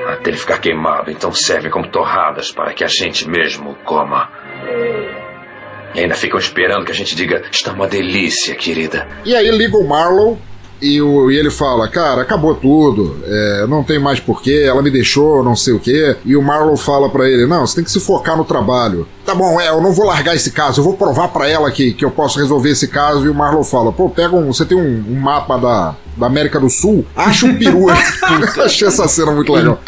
Até ele ficar queimado, então servem como torradas para que a gente mesmo coma. E ainda ficam esperando que a gente diga: está uma delícia, querida. E aí liga o Marlow e, o- e ele fala: Cara, acabou tudo, é, não tem mais porquê, ela me deixou, não sei o quê. E o Marlow fala pra ele: Não, você tem que se focar no trabalho. Tá bom, é, eu não vou largar esse caso, eu vou provar pra ela que, que eu posso resolver esse caso. E o Marlow fala: Pô, pega um. Você tem um, um mapa da, da América do Sul? Acha um peru. Achei essa cena muito legal.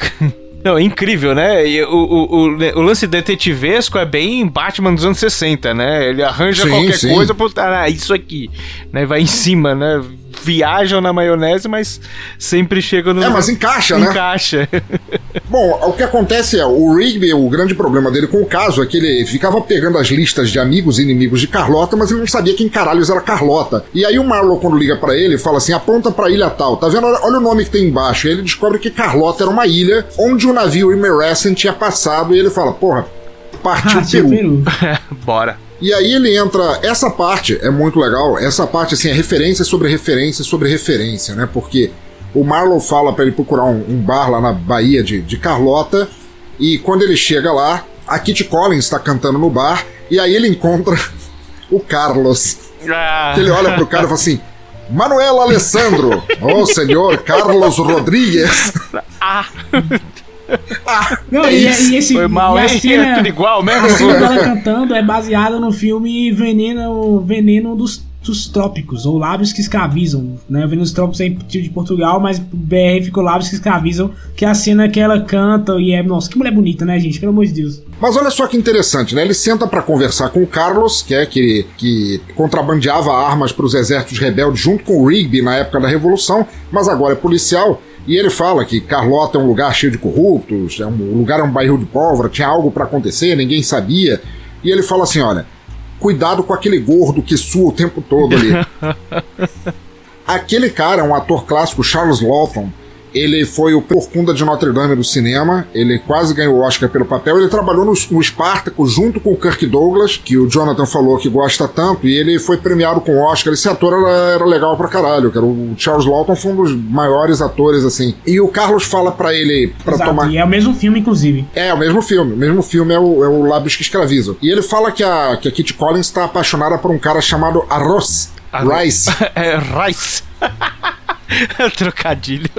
Não, é incrível, né? E o, o, o, o lance detetivesco é bem Batman dos anos 60, né? Ele arranja Sim, qualquer sim. coisa pra ah, isso aqui, né? Vai em cima, né? Viajam na maionese, mas sempre chegam no. É, mas encaixa, né? Encaixa. Bom, o que acontece é, o Rigby, o grande problema dele com o caso é que ele ficava pegando as listas de amigos e inimigos de Carlota, mas ele não sabia quem caralhos era Carlota. E aí o Marlow, quando liga pra ele, fala assim: aponta pra ilha tal, tá vendo? Olha, o nome que tem embaixo. E ele descobre que Carlota era uma ilha onde o navio Imeresen tinha passado, e ele fala: porra, partiu Ah, peru. Bora. E aí ele entra. Essa parte é muito legal. Essa parte, assim, é referência sobre referência sobre referência, né? Porque o Marlow fala pra ele procurar um, um bar lá na Bahia de, de Carlota. E quando ele chega lá, a Kitty Collins está cantando no bar. E aí ele encontra o Carlos. Ah. Ele olha pro cara e fala assim: Manuel Alessandro, oh senhor Carlos Rodrigues. Ah, Não, É e, isso. e esse foi mal, e a cena, É tudo igual mesmo? a cena dela cantando é baseada no filme Veneno, Veneno dos, dos Trópicos, ou Lábios que Escravizam. Né? O Veneno dos Trópicos é de Portugal, mas BR ficou Lábios que Escravizam, que é a cena que ela canta e é. Nossa, que mulher bonita, né, gente? Pelo amor de Deus. Mas olha só que interessante, né? Ele senta pra conversar com o Carlos, que é que, que contrabandeava armas para os exércitos rebeldes junto com o Rigby na época da Revolução, mas agora é policial. E ele fala que Carlota é um lugar cheio de corruptos, é um, lugar é um barril de pólvora, tinha algo pra acontecer, ninguém sabia. E ele fala assim: olha, cuidado com aquele gordo que sua o tempo todo ali. Aquele cara é um ator clássico, Charles Lawton. Ele foi o Porcunda de Notre Dame do cinema. Ele quase ganhou o Oscar pelo papel. Ele trabalhou no, no Spartacus junto com o Kirk Douglas, que o Jonathan falou que gosta tanto, e ele foi premiado com o Oscar. Esse ator era, era legal pra caralho. Que era o Charles Lawton foi um dos maiores atores, assim. E o Carlos fala pra ele Exato, tomar. E é o mesmo filme, inclusive. É, o mesmo filme. O mesmo filme é o, é o Lábios que Escravizam. E ele fala que a, que a Kitty Collins está apaixonada por um cara chamado Arroz. Rice. É Rice. Trocadilho.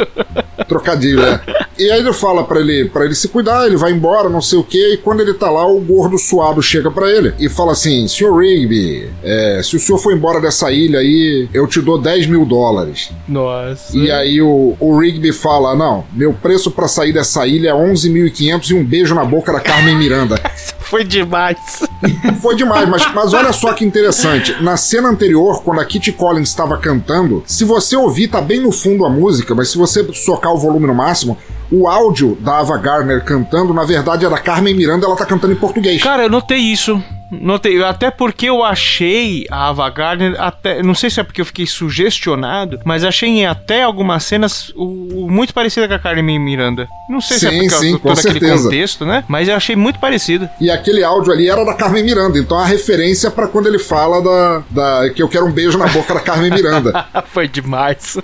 Trocadilho, é. E aí ele fala pra ele, para ele se cuidar, ele vai embora, não sei o que, e quando ele tá lá, o gordo suado chega pra ele e fala assim: Senhor Rigby, é, se o senhor for embora dessa ilha aí, eu te dou 10 mil dólares. Nossa. E aí o, o Rigby fala: Não, meu preço pra sair dessa ilha é 11.500 e um beijo na boca da Carmen Miranda. Foi demais. Foi demais, mas, mas olha só que interessante. Na cena anterior, quando a Kitty Collins estava cantando, se você ouvir, tá bem no fundo a música, mas se você socar o volume no máximo, o áudio da Ava Gardner cantando, na verdade, é da Carmen Miranda, ela tá cantando em português. Cara, eu notei isso. Notei, até porque eu achei a Ava Gardner, até, não sei se é porque eu fiquei sugestionado, mas achei em até algumas cenas o, o muito parecida com a Carmen Miranda. Não sei se é Sim, por causa sim, com todo aquele certeza. contexto, né? Mas eu achei muito parecido. E aquele áudio ali era da Carmen Miranda, então a referência pra quando ele fala da, da que eu quero um beijo na boca da Carmen Miranda. Foi demais.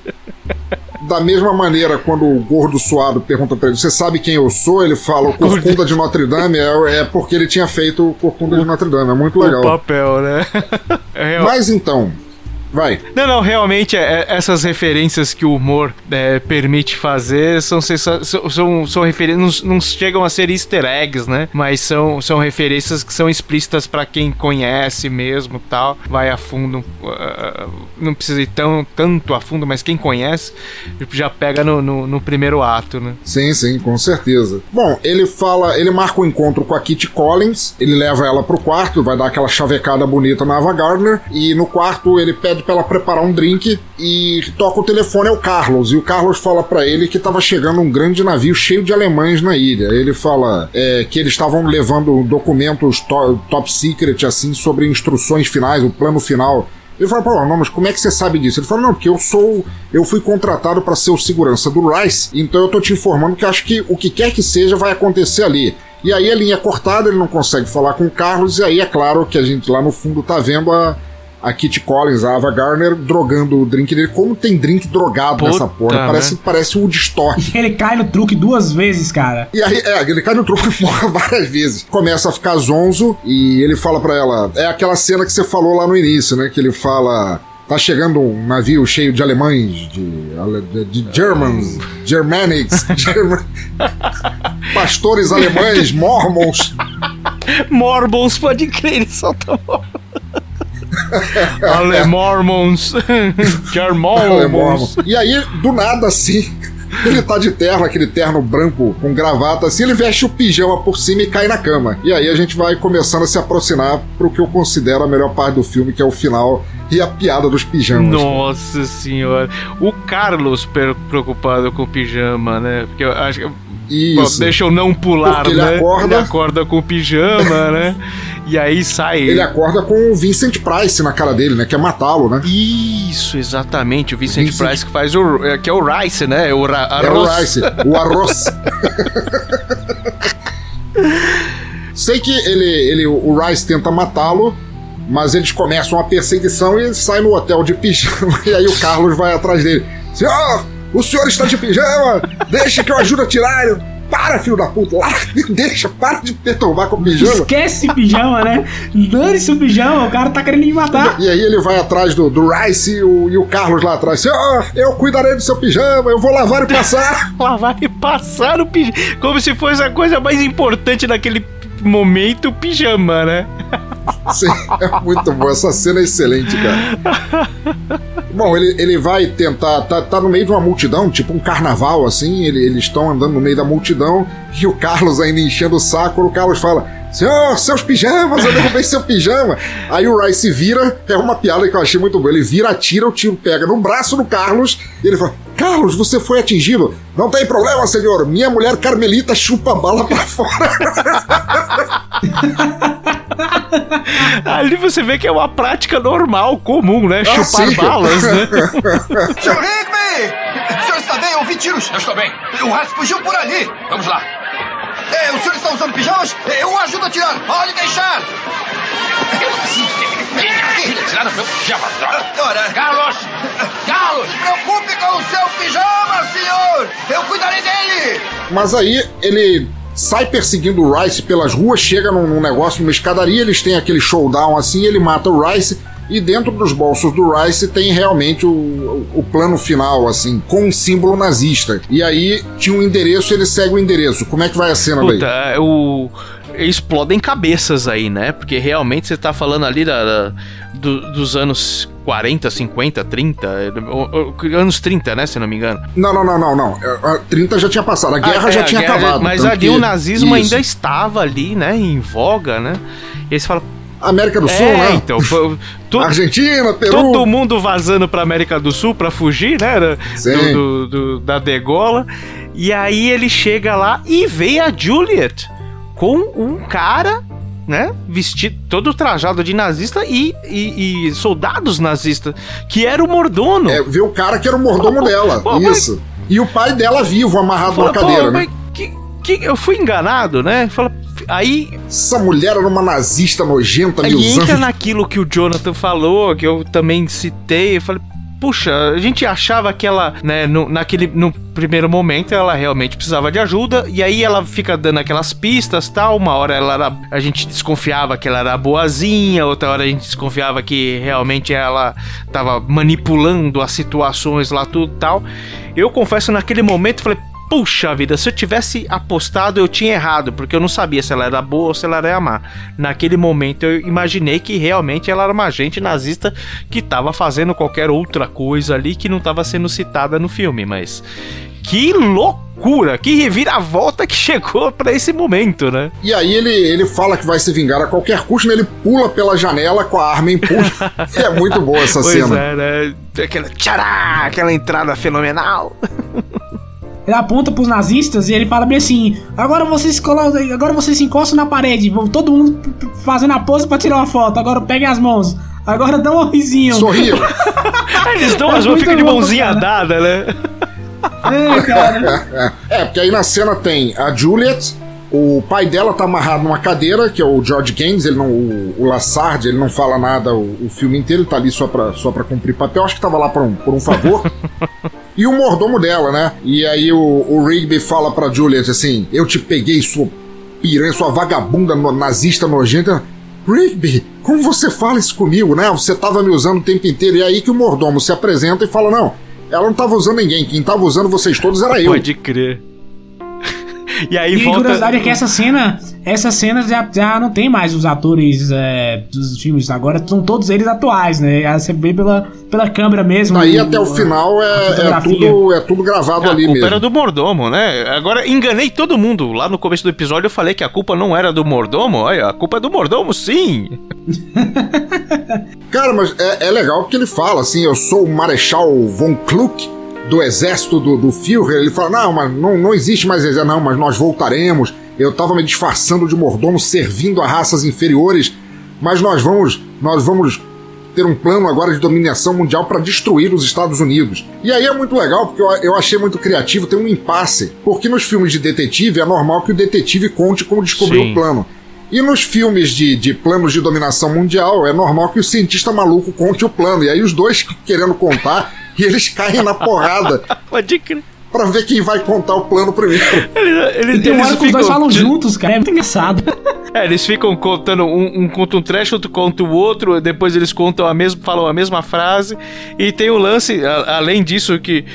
Da mesma maneira, quando o gordo suado pergunta pra ele, você sabe quem eu sou? Ele fala, o Corcunda de Notre Dame, é, é porque ele tinha feito o Corcunda de Notre Dame, é muito O legal. papel, né? É, Mas então, Vai. Não, não, realmente é, é, essas referências que o humor é, permite fazer são, são, são, são referências, não, não, chegam a ser easter eggs, né? Mas são, são referências que são explícitas para quem conhece mesmo tal, vai a fundo, uh, não precisa ir tão, tanto a fundo, mas quem conhece já pega no, no, no, primeiro ato, né? Sim, sim, com certeza. Bom, ele fala, ele marca o um encontro com a Kitty Collins, ele leva ela pro quarto, vai dar aquela chavecada bonita na Ava Gardner, e no quarto ele pede pede para ela preparar um drink e toca o telefone ao Carlos. E o Carlos fala para ele que estava chegando um grande navio cheio de alemães na ilha. Ele fala é, que eles estavam levando documentos to top secret, assim, sobre instruções finais, o plano final. Ele fala, pô, não, mas como é que você sabe disso? Ele fala, não, porque eu sou. Eu fui contratado para ser o segurança do Rice, então eu tô te informando que acho que o que quer que seja vai acontecer ali. E aí a linha é cortada, ele não consegue falar com o Carlos, e aí é claro que a gente lá no fundo tá vendo a, a Kitty Collins, a Ava Gardner, drogando o drink dele. Como tem drink drogado Puta, nessa porra? Parece, né? parece o Woodstock. ele cai no truque duas vezes, cara. E aí, é, ele cai no truque várias vezes. Começa a ficar zonzo e ele fala para ela. É aquela cena que você falou lá no início, né? Que ele fala tá chegando um navio cheio de alemães, de, de Germans, Germanics, German... pastores alemães, mormons. Mormons, pode crer, ele solta Alemormons. Germormons. E aí, do nada, assim, ele tá de terno, aquele terno branco com gravata, assim, ele veste o pijama por cima e cai na cama. E aí a gente vai começando a se aproximar pro que eu considero a melhor parte do filme, que é o final e a piada dos pijamas. Nossa senhora. O Carlos preocupado com o pijama, né? Porque eu acho que isso. deixa eu não pular, Porque né? Ele acorda... ele acorda com o pijama, né? E aí sai. Ele acorda com o Vincent Price na cara dele, né? Quer matá-lo, né? Isso, exatamente. O Vincent, Vincent, Price que faz o. É, que é o Rice, né? O ra arroz. É o Rice, o arroz. Sei que ele, ele, o Rice tenta matá-lo, mas eles começam a perseguição e ele sai no hotel de pijama. E aí o Carlos vai atrás dele. Senhor, o senhor está de pijama! Deixa que eu ajudo a tirar ele! Para, filho da puta! Lá, deixa, para de perturbar com o pijama! Esquece pijama, né? Dane-se o pijama, o cara tá querendo me matar! E aí ele vai atrás do, do Rice e o, e o Carlos lá atrás. Senhor, eu cuidarei do seu pijama, eu vou lavar e passar! lavar e passar o pijama! Como se fosse a coisa mais importante naquele momento, o pijama, né? Sim, é muito bom. Essa cena é excelente, cara. Bom, ele, ele vai tentar. Tá, tá no meio de uma multidão, tipo um carnaval, assim. Ele, eles estão andando no meio da multidão e o Carlos ainda enchendo o saco. O Carlos fala: Senhor, seus pijamas, eu derrubei seu pijama. Aí o Rice vira, é uma piada que eu achei muito boa. Ele vira, atira, o tiro pega no braço do Carlos e ele fala: Carlos, você foi atingido. Não tem problema, senhor. Minha mulher Carmelita chupa bala pra fora. Ali você vê que é uma prática normal, comum, né? Ah, Chupar sim. balas, né? Senhor Rigby! O senhor está bem? Eu ouvi tiros. Eu estou bem. O Haas fugiu por ali. Vamos lá. É, o senhor está usando pijamas? Eu ajudo a tirar. Pode deixar. Eu preciso ter tirar o meu pijama, Ora. Carlos! Carlos! Se preocupe com o seu pijama, senhor! Eu cuidarei dele! Mas aí ele sai perseguindo o Rice pelas ruas, chega num, num negócio, numa escadaria, eles têm aquele showdown assim, ele mata o Rice. E dentro dos bolsos do Rice tem realmente o, o plano final, assim, com um símbolo nazista. E aí tinha um endereço ele segue o endereço. Como é que vai a cena Puta, daí? É, o explodem cabeças aí, né? Porque realmente você tá falando ali da, da do, dos anos 40, 50, 30, anos 30, né, se não me engano. Não, não, não, não, não. 30 já tinha passado, a ah, guerra ah, é, já tinha guerra, acabado. Mas ali que... o nazismo Isso. ainda estava ali, né, em voga, né? E eles falam, América do Sul, é, né? Então, tu, Argentina, Peru. Todo mundo vazando pra América do Sul pra fugir, né? Do, do, do, da degola. E aí ele chega lá e vê a Juliet com um cara né? Vestido, todo trajado de nazista e, e, e, soldados nazistas, que era o mordomo. É, vê o cara que era o mordomo dela. Pô, isso. Mas... E o pai dela vivo, amarrado na cadeira, né? Que, que, eu fui enganado, né? Fala, aí. Essa mulher era uma nazista nojenta, Aí entra naquilo que o Jonathan falou, que eu também citei. Eu falei, puxa, a gente achava que ela, né, no, naquele, no primeiro momento ela realmente precisava de ajuda, e aí ela fica dando aquelas pistas tal, uma hora ela era, a gente desconfiava que ela era boazinha, outra hora a gente desconfiava que realmente ela tava manipulando as situações lá, tudo tal. Eu confesso, naquele momento, falei, Puxa vida, se eu tivesse apostado, eu tinha errado, porque eu não sabia se ela era boa ou se ela era má. Naquele momento eu imaginei que realmente ela era uma agente nazista que estava fazendo qualquer outra coisa ali que não estava sendo citada no filme, mas que loucura, que reviravolta que chegou para esse momento, né? E aí ele, ele fala que vai se vingar a qualquer custo, né? ele pula pela janela com a arma em punho. é muito boa essa pois cena. É, né? Aquela, tchará, aquela entrada fenomenal. Ele aponta pros nazistas e ele fala bem assim: agora vocês colocam, agora vocês se encostam na parede, vão todo mundo fazendo a pose pra tirar uma foto. Agora peguem as mãos. Agora dá um risinho. Sorriam. Eles dão as mãos, fica de mãozinha dada, né? É, cara. É, porque aí na cena tem a Juliet, o pai dela tá amarrado numa cadeira, que é o George Gaines, ele não, o, o Lassard, ele não fala nada o, o, filme inteiro, ele tá ali só pra, só pra cumprir papel, acho que tava lá por um, por um favor. e o mordomo dela, né? E aí o, o Rigby fala pra Juliet assim: Eu te peguei, sua piranha, sua vagabunda nazista nojenta. Rigby, como você fala isso comigo, né? Você tava me usando o tempo inteiro. E aí que o mordomo se apresenta e fala: Não, ela não tava usando ninguém, quem tava usando vocês todos era eu. Pode crer. E aí e volta. curiosidade é que essa cena, essa cena já, já não tem mais os atores é, dos filmes, agora são todos eles atuais, né? Você vê pela, pela câmera mesmo. Daí até o a- final a é, é, tudo, é tudo gravado a ali culpa mesmo. era do mordomo, né? Agora enganei todo mundo. Lá no começo do episódio eu falei que a culpa não era do mordomo. Olha, a culpa é do mordomo, sim. Cara, mas é, é legal porque ele fala assim: eu sou o Marechal von Kluck do exército do, do Führer. Ele fala: não, mas não, não existe mais exército, não, mas nós voltaremos. Eu tava me disfarçando de mordomo, servindo a raças inferiores, mas nós vamos, nós vamos ter um plano agora de dominação mundial para destruir os Estados Unidos. E aí é muito legal porque eu, eu achei muito criativo, tem um impasse, porque nos filmes de detetive é normal que o detetive conte como descobriu o plano. E nos filmes de, de planos de dominação mundial, é normal que o cientista maluco conte o plano. E aí os dois querendo contar, e eles caem na porrada Pode crer. pra ver quem vai contar o plano primeiro. Ele- ele- E tem uma eles hora que os dois ficam- falam juntos, cara. É muito engraçado. É, eles ficam contando, um, um conta um trecho, outro conta o outro, depois eles contam a mesma, falam a mesma frase, e tem o lance, a- além disso que,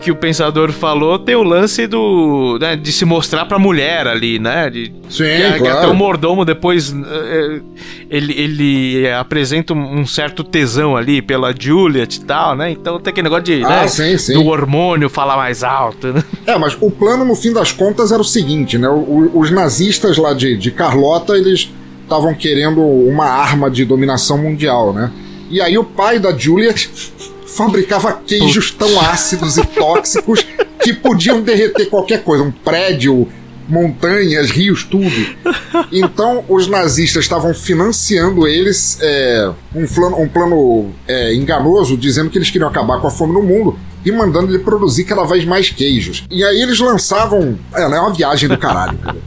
que o pensador falou, tem o lance do, né, de se mostrar pra mulher ali, né, de, Sim, que, que claro. até o mordomo depois, eh, ele, ele apresenta um, certo tesão ali pela Juliet e tal, né, então tem aquele negócio de, Ah, né, sim, sim. do hormônio falar mais alto, né. É, mas o plano, no fim das contas, era o seguinte, né? O- os nazistas lá de, de Carlota, eles estavam querendo uma arma de dominação mundial, né? E aí o pai da Juliet fabricava queijos tão ácidos e tóxicos que podiam derreter qualquer coisa, um prédio, montanhas, rios, tudo. Então os nazistas estavam financiando eles é, um, plano, um plano é, enganoso, dizendo que eles queriam acabar com a fome no mundo e mandando ele produzir cada vez mais queijos. E aí eles lançavam. É, né, é uma viagem do caralho. cara.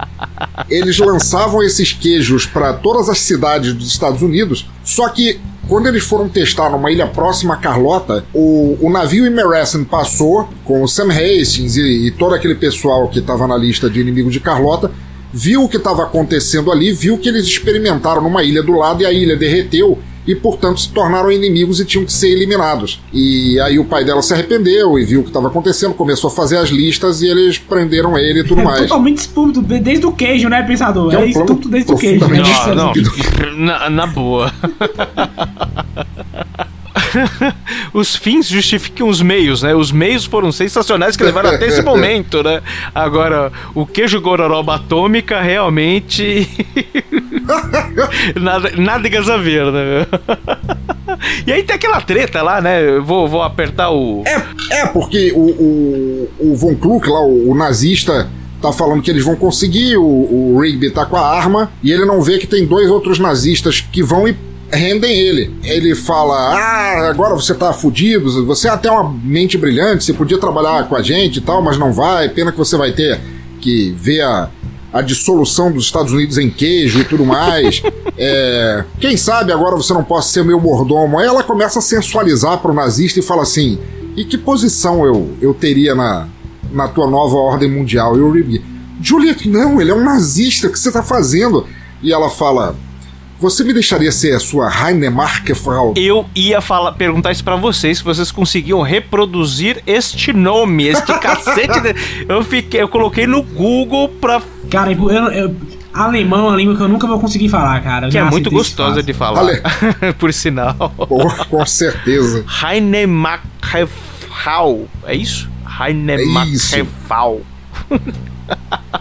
Eles lançavam esses queijos para todas as cidades dos Estados Unidos, só que quando eles foram testar numa ilha próxima a Carlota, o, o navio Emerson passou com o Sam Hastings e, e todo aquele pessoal que estava na lista de inimigos de Carlota, viu o que estava acontecendo ali, viu que eles experimentaram numa ilha do lado e a ilha derreteu e, portanto, se tornaram inimigos e tinham que ser eliminados. E aí o pai dela se arrependeu e viu o que estava acontecendo, começou a fazer as listas e eles prenderam ele e tudo mais. Totalmente estúpido, desde o queijo, né, pensador? Que é um É estúpido desde o queijo. né? Não, não, na, na boa. os fins justificam os meios, né? Os meios foram sensacionais que levaram até esse momento, né? Agora, o queijo gororoba atômica realmente. nada, nádegas a ver, né? e aí tem aquela treta lá, né? Eu vou, vou apertar o. É, porque o, o, o Von Kluck, lá, o, o nazista, tá falando que eles vão conseguir, o, o Rigby tá com a arma, e ele não vê que tem dois outros nazistas que vão e rendem ele. Ele fala: Ah, agora você tá fudido, você é até uma mente brilhante, você podia trabalhar com a gente e tal, mas não vai, pena que você vai ter que ver a, a dissolução dos Estados Unidos em queijo e tudo mais. É, quem sabe agora você não possa ser meu mordomo. Aí ela começa a sensualizar pro nazista e fala assim: e que posição eu, eu teria na, na tua nova ordem mundial? E o Rigby, Juliet, não, ele é um nazista, o que você tá fazendo? E ela fala: você me deixaria ser a sua Heinemarkefrau? Eu ia falar, perguntar isso pra vocês, se vocês conseguiam reproduzir este nome, este cacete. De... Eu fiquei, eu coloquei no Google pra. Cara, eu, eu, alemão é uma língua que eu nunca vou conseguir falar, cara. que é muito gostosa de falar. Ale... Por sinal. Pô, com certeza. Heinemarkefrau. É isso? Heinemarkefrau. É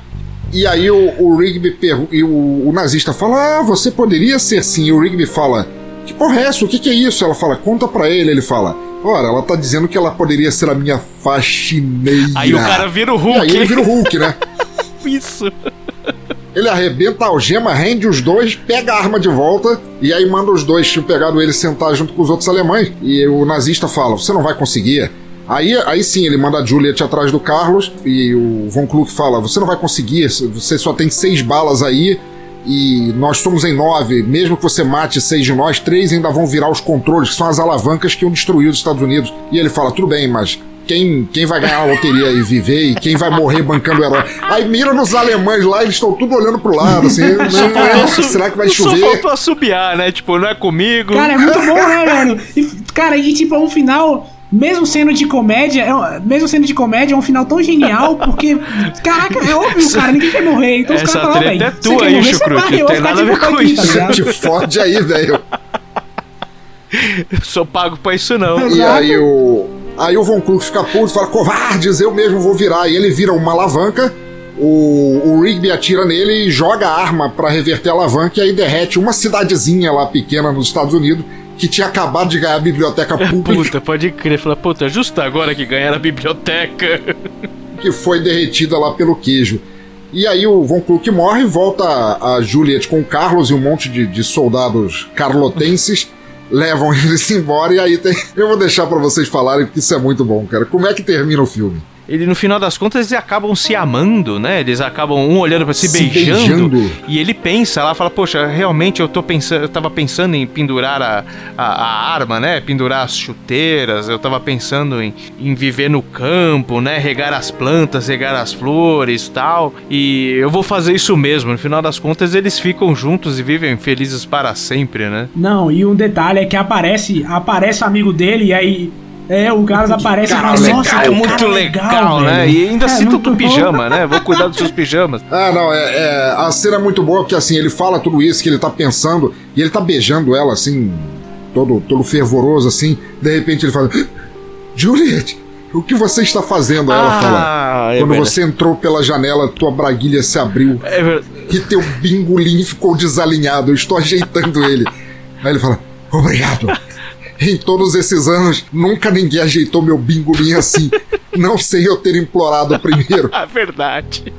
E aí o, o Rigby e o, o, nazista fala: Ah, você poderia ser sim. E o Rigby fala: Que porra é essa? O que, que é isso? Ela fala: Conta pra ele. Ele fala: Ora, ela tá dizendo que ela poderia ser a minha faxineira. Aí o cara vira o Hulk. E aí ele vira o Hulk, né? isso. Ele arrebenta a algema, rende os dois, pega a arma de volta e aí manda os dois, tinham pegado ele sentar junto com os outros alemães. E o nazista fala: Você não vai conseguir. Aí, aí sim, ele manda a Juliet atrás do Carlos e o Von Kluck fala: Você não vai conseguir, você só tem seis balas aí e nós somos em nove. Mesmo que você mate seis de nós, três ainda vão virar os controles, que são as alavancas que iam destruir os Estados Unidos. E ele fala: Tudo bem, mas quem, quem vai ganhar a loteria e viver e quem vai morrer bancando o herói. Aí mira nos alemães lá, eles estão tudo olhando pro lado, assim. né? será que vai chover? Só faltou assobiar, né? Tipo, não é comigo. Cara, é muito bom, né, velho? E, cara, e tipo, um final mesmo sendo de comédia, é, mesmo sendo de comédia, é um final tão genial, porque, caraca, é óbvio, cara, ninguém quer morrer. Então Essa os caras falam, velho, é tua aí, Chucrute, não tem nada a ver com isso. Tá Te fode aí, velho. Sou pago pra isso não. E aí o... Aí o Von Kluck fica puto e fala, covardes, eu mesmo vou virar. E ele vira uma alavanca, o, o Rigby atira nele e joga a arma para reverter a alavanca e aí derrete uma cidadezinha lá pequena nos Estados Unidos que tinha acabado de ganhar a biblioteca pública. Puta, pode crer. Fala, puta, justo agora que ganharam a biblioteca. que foi derretida lá pelo queijo. E aí o Von Kluck morre, volta a Juliet com o Carlos e um monte de, de soldados carlotenses. levam eles embora e aí tem. Eu vou deixar para vocês falarem porque isso é muito bom, cara. Como é que termina o filme? Ele no final das contas eles acabam se amando, né? Eles acabam um olhando para si, se beijando, beijando, e ele pensa lá, fala: "Poxa, realmente eu tô pensando, eu tava pensando em pendurar a, a, a, arma, né? Pendurar as chuteiras, eu tava pensando em, em viver no campo, né? Regar as plantas, regar as flores, tal. E eu vou fazer isso mesmo. No final das contas eles ficam juntos e vivem felizes para sempre, né? Não, e um detalhe é que aparece, aparece o amigo dele e aí é, o Carlos aparece cara, e nossa, cara, é muito legal, legal né? E ainda é, cita do pijama, né? Vou cuidar dos seus pijamas. Ah, não, é, é, a cena é muito boa porque assim, ele fala tudo isso que ele tá pensando e ele tá beijando ela assim, todo, todo fervoroso assim. De repente ele fala: Juliet, o que você está fazendo? Aí ela ah, fala: é Quando você entrou pela janela, tua braguilha se abriu é e teu bingolim ficou desalinhado. Eu estou ajeitando ele. Aí ele fala: Obrigado em todos esses anos, nunca ninguém ajeitou meu bingolim assim. Não sei eu ter implorado primeiro. A verdade.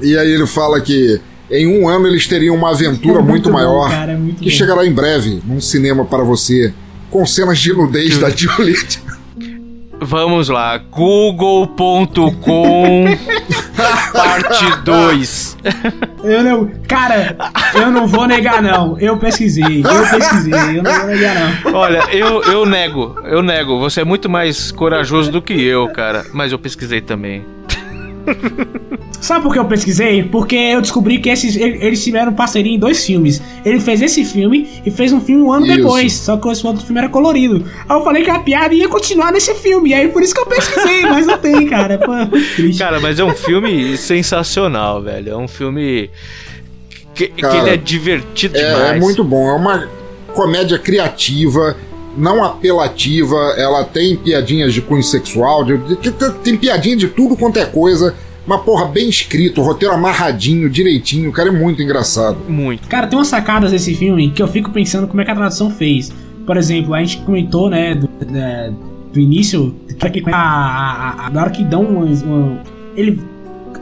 E aí ele fala que em um ano eles teriam uma aventura é muito, muito, maior bom, cara, é muito que bom. chegará em breve num cinema para você com cenas de nudez da Juliet. Vamos lá, google.com parte 2. Eu não, cara, eu não vou negar não. Eu pesquisei, eu pesquisei, eu não vou negar não. Olha, eu, eu nego, eu nego. Você é muito mais corajoso do que eu, cara, mas eu pesquisei também. Sabe por que eu pesquisei? Porque eu descobri que esses, eles tiveram parceria em dois filmes. Ele fez esse filme e fez um filme um ano isso. depois. Só que esse outro filme era colorido. Aí eu falei que a piada ia continuar nesse filme. E aí por isso que eu pesquisei, mas não tem, cara. Pô, cara, mas é um filme sensacional, velho. É um filme. Que, cara, que ele é divertido é, demais. É muito bom. É uma comédia criativa não apelativa, ela tem piadinhas de cunho sexual, de, de, de, tem piadinha de tudo quanto é coisa. Uma porra bem escrito, roteiro amarradinho, direitinho, o cara é muito engraçado. Muito. Cara, tem umas sacadas desse filme que eu fico pensando como é que a tradução fez. Por exemplo, a gente comentou, né, do, do início, que a, a, a, na hora que dão uma, uma, ele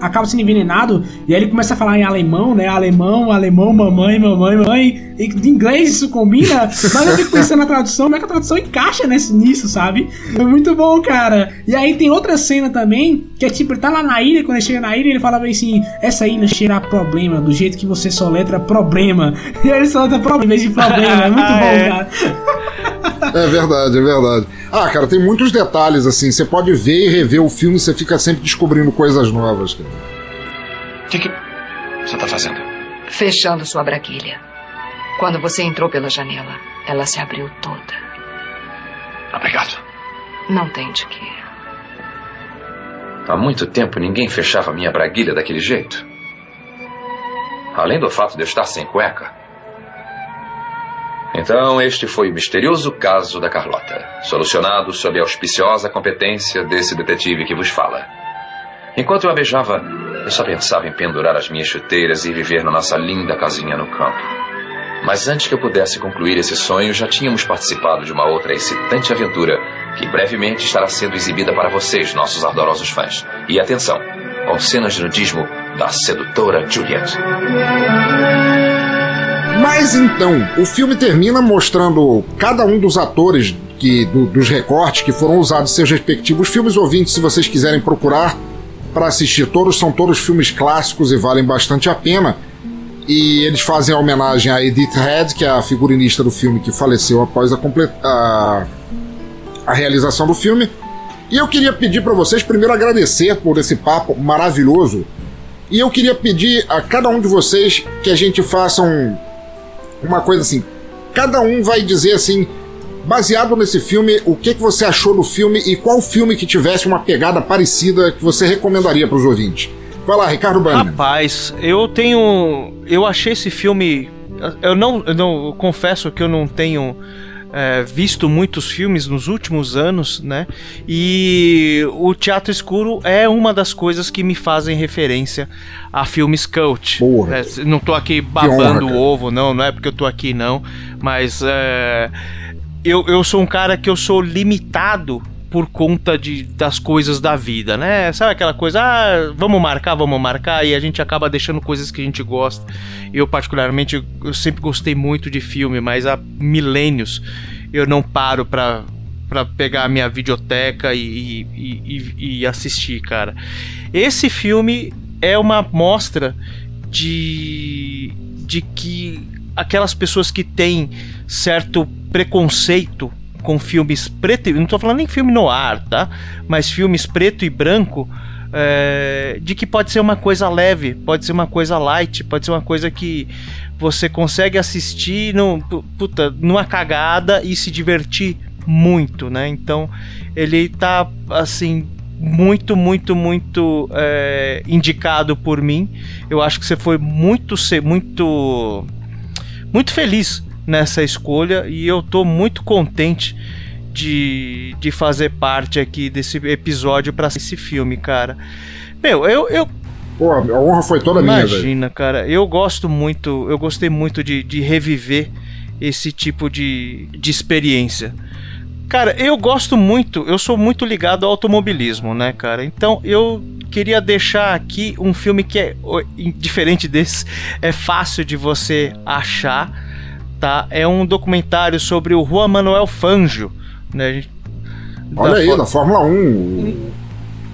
acaba sendo envenenado e aí ele começa a falar em alemão, né? Alemão, alemão, mamãe, mamãe, mamãe. E de inglês isso combina, mas eu fico pensando na tradução, como é que a tradução encaixa nesse, nisso, sabe? É muito bom, cara. E aí tem outra cena também, que é tipo, ele tá lá na ilha, quando ele chega na ilha, ele fala bem assim: essa ilha cheira a problema, do jeito que você soletra problema. E aí ele soletra problema em vez de problema. É muito Ah, bom, é. cara. É verdade, é verdade. Ah, cara, tem muitos detalhes assim. Você pode ver e rever o filme e você fica sempre descobrindo coisas novas. Cara. O que, que você tá fazendo? Fechando sua braguilha. Quando você entrou pela janela, ela se abriu toda. Obrigado. Não tem de quê. Há muito tempo ninguém fechava minha braguilha daquele jeito. Além do fato de eu estar sem cueca. Então, este foi o misterioso caso da Carlota, solucionado sob a auspiciosa competência desse detetive que vos fala. Enquanto eu a beijava, eu só pensava em pendurar as minhas chuteiras e viver na nossa linda casinha no campo. Mas antes que eu pudesse concluir esse sonho, já tínhamos participado de uma outra excitante aventura que brevemente estará sendo exibida para vocês, nossos ardorosos fãs. E atenção, com cenas de nudismo da sedutora Juliet. Mas então, o filme termina mostrando cada um dos atores que, do- dos recortes que foram usados em seus respectivos filmes. Ouvintes, se vocês quiserem procurar para assistir todos, são todos filmes clássicos e valem bastante a pena. E eles fazem a homenagem a Edith Head, que é a figurinista do filme que faleceu após a, a, a realização do filme. E eu queria pedir para vocês primeiro agradecer por esse papo maravilhoso. E eu queria pedir a cada um de vocês que a gente faça um, uma coisa assim. Cada um vai dizer assim, baseado nesse filme, o que, que você achou do filme e qual filme que tivesse uma pegada parecida que você recomendaria para os ouvintes. Vai lá, Ricardo Banner. Rapaz, eu tenho. Eu achei esse filme. Eu não. Eu não eu confesso que eu não tenho. É, visto muitos filmes nos últimos anos, né? E o Teatro Escuro é uma das coisas que me fazem referência a filmes cult. Porra. É, não tô aqui babando o ovo, não, não é porque eu tô aqui, não. Mas é, eu, eu sou um cara que eu sou limitado por conta de, das coisas da vida, né? Sabe aquela coisa, ah, vamos marcar, vamos marcar, e a gente acaba deixando coisas que a gente gosta. Eu, particularmente, eu sempre gostei muito de filme, mas há milênios eu não paro pra, pra pegar a minha videoteca e, e, e- e assistir, cara. Esse filme é uma mostra de, de que aquelas pessoas que têm certo preconceito com filmes preto e não tô falando nem filme no ar, tá? Mas filmes preto e branco é, de que pode ser uma coisa leve, pode ser uma coisa light, pode ser uma coisa que você consegue assistir puta, numa cagada e se divertir muito, né? Então ele tá assim muito, muito, muito é, indicado por mim. Eu acho que você foi muito, muito, muito feliz nessa escolha e eu tô muito contente de, de fazer parte aqui desse episódio para esse filme, cara. Meu, eu, eu Pô, a honra foi toda minha, velho. Imagina, cara. Eu gosto muito, eu gostei muito de, de reviver esse tipo de, de experiência. Cara, eu gosto muito, eu sou muito ligado ao automobilismo, né, cara? Então eu queria deixar aqui um filme que é diferente desse, é fácil de você achar, tá? É um documentário sobre o Juan Manuel Fangio, né? Olha aí, da Fórmula 1.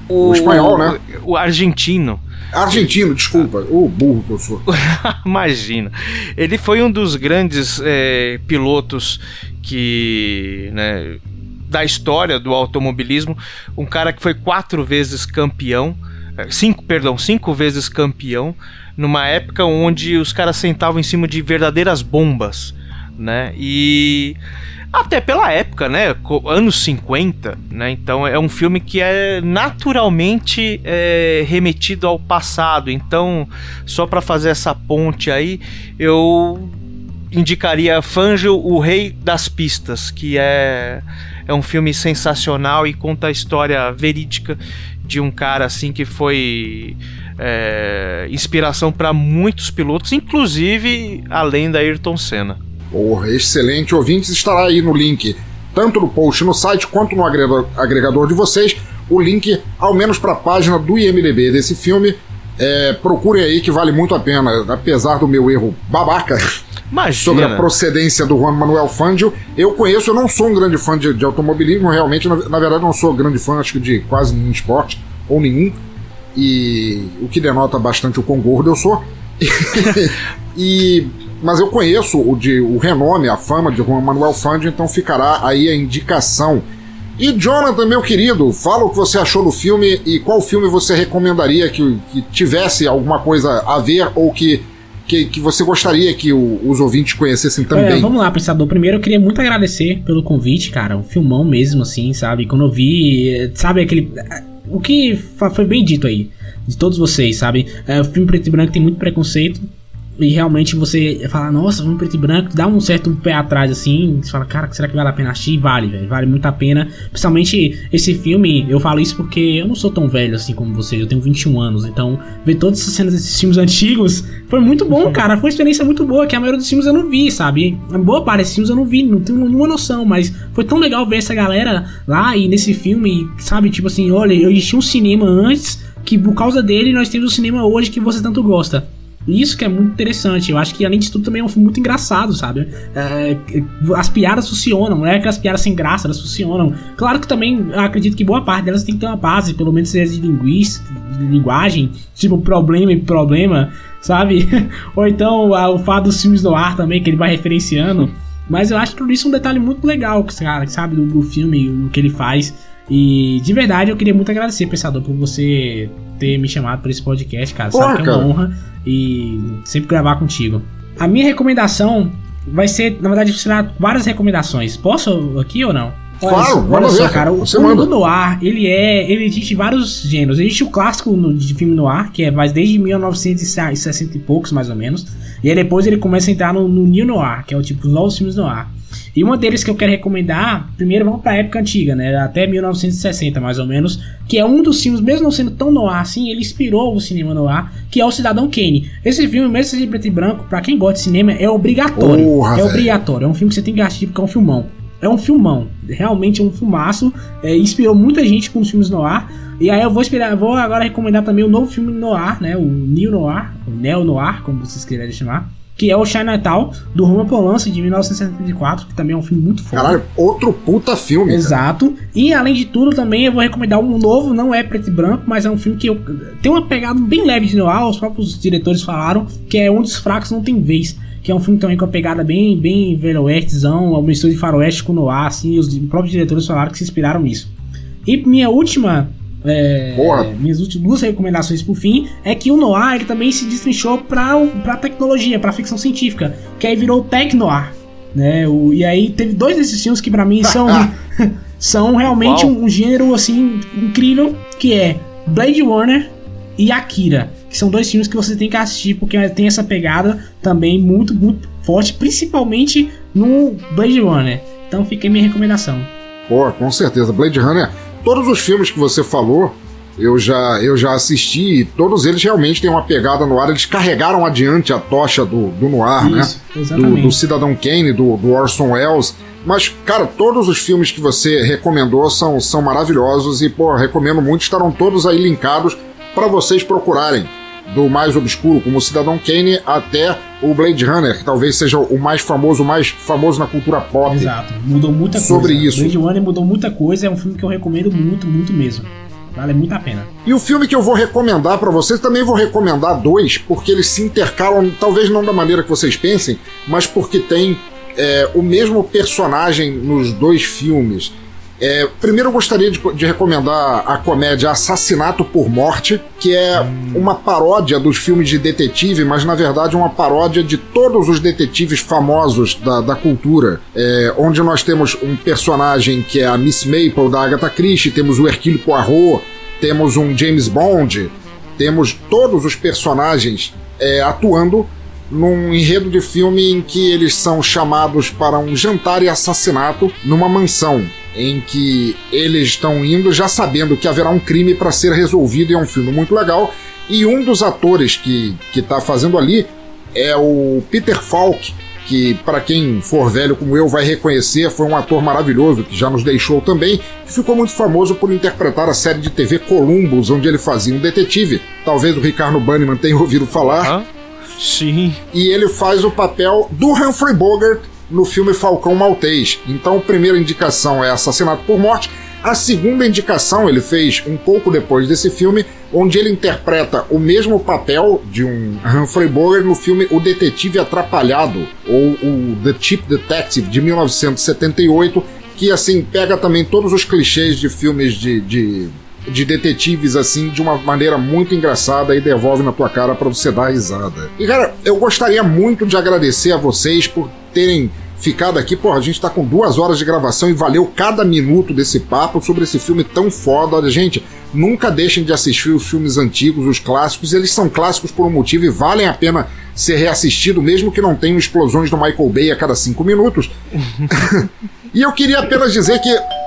O, o espanhol, né? O argentino. Argentino, desculpa. O burro que eu sou. Imagina. Ele foi um dos grandes é, pilotos que. Né, da história do automobilismo. Um cara que foi quatro vezes campeão. é, Cinco, perdão, cinco vezes campeão. Numa época onde os caras sentavam em cima de verdadeiras bombas. Né? E. Até pela época, né? Anos 50, né? Então é um filme que é naturalmente é, remetido ao passado. Então, só para fazer essa ponte aí, eu indicaria Fangio, o Rei das Pistas, que é, é um filme sensacional e conta a história verídica de um cara assim que foi é, inspiração para muitos pilotos, inclusive além da Ayrton Senna. Porra, excelente. Ouvintes, estará aí no link, tanto no post no site quanto no agregador, agregador de vocês, o link, ao menos para a página do IMDB desse filme, É, procurem aí que vale muito a pena, apesar do meu erro babaca Imagina. sobre a procedência do Juan Manuel Fangio. Eu conheço, eu não sou um grande fã de, de automobilismo, realmente, na, na verdade, não sou grande fã, acho que de quase nenhum esporte, ou nenhum. E o que denota bastante o quão gordo eu sou. e mas eu conheço o, de, o renome, a fama de Juan Manuel Fangio, então ficará aí a indicação. E Jonathan, meu querido, fala o que você achou do filme e qual filme você recomendaria que, que tivesse alguma coisa a ver ou que, que, que você gostaria que o, os ouvintes conhecessem também. É, vamos lá, pensador. Primeiro eu queria muito agradecer pelo convite, cara. Um filmão mesmo, assim, sabe? Quando eu vi, sabe aquele. O que foi bem dito aí, de todos vocês, sabe? É, o filme preto e branco tem muito preconceito e realmente você fala, nossa, vamos preto e branco, dá um certo pé atrás assim, você fala, cara, será que vale a pena assistir? Vale, velho, vale muito a pena. Principalmente esse filme, eu falo isso porque eu não sou tão velho assim como vocês, eu tenho 21 anos, então ver todas essas cenas desses filmes antigos foi muito bom, cara, foi uma experiência muito boa, que a maioria dos filmes eu não vi, sabe? A boa parte desses filmes eu não vi, não tenho nenhuma noção, mas foi tão legal ver essa galera lá e nesse filme, sabe? Tipo assim, olha, eu existia um cinema antes que por causa dele nós temos o cinema hoje que você tanto gosta. Isso que é muito interessante. Eu acho que, além de tudo, também é um filme muito engraçado, sabe? É, as piadas funcionam, não é aquelas piadas sem graça, elas funcionam. Claro que também acredito que boa parte delas tem que ter uma base, pelo menos de linguística, de linguagem, tipo problema e problema, sabe? Ou então o fato dos filmes no ar também, que ele vai referenciando. Mas eu acho que tudo isso é um detalhe muito legal, cara, sabe? Do, do filme, o que ele faz. E de verdade eu queria muito agradecer, Pensador, por você ter me chamado para esse podcast, cara. Porra, Sabe que é uma cara. honra e sempre gravar contigo. A minha recomendação vai ser, na verdade, será várias recomendações. Posso aqui ou não? Claro, olha manda só, ver, cara. O, você o manda. mundo noir, ele é. Ele existe vários gêneros. Existe o clássico no- de filme noir, que é mais desde 1960 e poucos, mais ou menos. E aí depois ele começa a entrar no, no New Noir, que é o tipo os novos filmes noir. E uma deles que eu quero recomendar, primeiro vamos pra época antiga, né? Até 1960, mais ou menos. Que é um dos filmes, mesmo não sendo tão noir assim, ele inspirou o cinema noir, que é o Cidadão Kane. Esse filme, mesmo sendo em preto e branco, pra quem gosta de cinema, é obrigatório. Porra, é obrigatório. É um filme que você tem que assistir porque é um filmão. É um filmão. Realmente é um filmaço. É, inspirou muita gente com os filmes noir. E aí eu vou esperar, vou agora recomendar também o novo filme noir, né? O Neo Noir, o Neo Noir, como vocês quiserem chamar. Que é o Chinatown, do Roman Polanski, de 1974, que também é um filme muito foda. Caralho, outro puta filme. cara. Exato. E além de tudo, também eu vou recomendar um novo, não é preto e branco, mas é um filme que eu, tem uma pegada bem leve de noir, os próprios diretores falaram, que é Um dos Fracos Não Tem Vez. Que é um filme também com uma pegada bem, bem veroestzão, uma mistura de faroeste com noir, assim, e os próprios diretores falaram que se inspiraram nisso. E minha última. é, minhas últimas duas recomendações por fim é que o noir ele também se destrinchou para para tecnologia, para ficção científica, que aí virou tech noir, né? O, e aí teve dois desses filmes que para mim são são realmente um, um gênero assim incrível, que é Blade Runner e Akira, que são dois filmes que você tem que assistir porque tem essa pegada também muito muito forte, principalmente no Blade Runner. Então fica aí minha recomendação. Pô, com certeza. Blade Runner, todos os filmes que você falou, eu já, eu já assisti e todos eles realmente têm uma pegada no ar. Eles carregaram adiante a tocha do, do noir, Isso, né? Do, do Cidadão Kane, do, do Orson Welles. Mas, cara, todos os filmes que você recomendou são, são maravilhosos e, pô, recomendo muito. Estarão todos aí linkados para vocês procurarem. Do mais obscuro, como o Cidadão Kane, até o Blade Runner, que talvez seja o mais famoso, o mais famoso na cultura pop. Exato, mudou muita Sobre coisa. isso. Blade Runner mudou muita coisa, é um filme que eu recomendo muito, muito mesmo. Vale muito a pena. E o filme que eu vou recomendar pra vocês, também vou recomendar dois, porque eles se intercalam, talvez não da maneira que vocês pensem, mas porque tem é, o mesmo personagem nos dois filmes. É, primeiro eu gostaria de, de recomendar a comédia Assassinato por Morte, que é uma paródia dos filmes de detetive, mas na verdade uma paródia de todos os detetives famosos da, da cultura. É, onde nós temos um personagem que é a Miss Maple da Agatha Christie, temos o Hercule Poirot, temos um James Bond, temos todos os personagens é, atuando num enredo de filme em que eles são chamados para um jantar e assassinato numa mansão, em que eles estão indo já sabendo que haverá um crime para ser resolvido e é um filme muito legal. E um dos atores que que está fazendo ali é o Peter Falk, que para quem for velho como eu vai reconhecer, foi um ator maravilhoso que já nos deixou também, que ficou muito famoso por interpretar a série de TV Columbus, onde ele fazia um detetive. Talvez o Ricardo Banniman tenha ouvido falar. Sim. E ele faz o papel do Humphrey Bogart no filme Falcão Maltês. Então, a primeira indicação é Assassinato por Morte. A segunda indicação ele fez um pouco depois desse filme, onde ele interpreta o mesmo papel de um Humphrey Bogart no filme O Detetive Atrapalhado, ou o The Cheap Detective, de 1978, que assim pega também todos os clichês de filmes de, de, de detetives assim de uma maneira muito engraçada e devolve na tua cara para você dar risada. E cara, eu gostaria muito de agradecer a vocês por terem ficado aqui. Porra, a gente tá com duas horas de gravação e valeu cada minuto desse papo sobre esse filme tão foda. Olha, gente, nunca deixem de assistir os filmes antigos, os clássicos. Eles são clássicos por um motivo e valem a pena ser reassistido, mesmo que não tenham explosões do Michael Bay a cada cinco minutos. e eu queria apenas dizer que.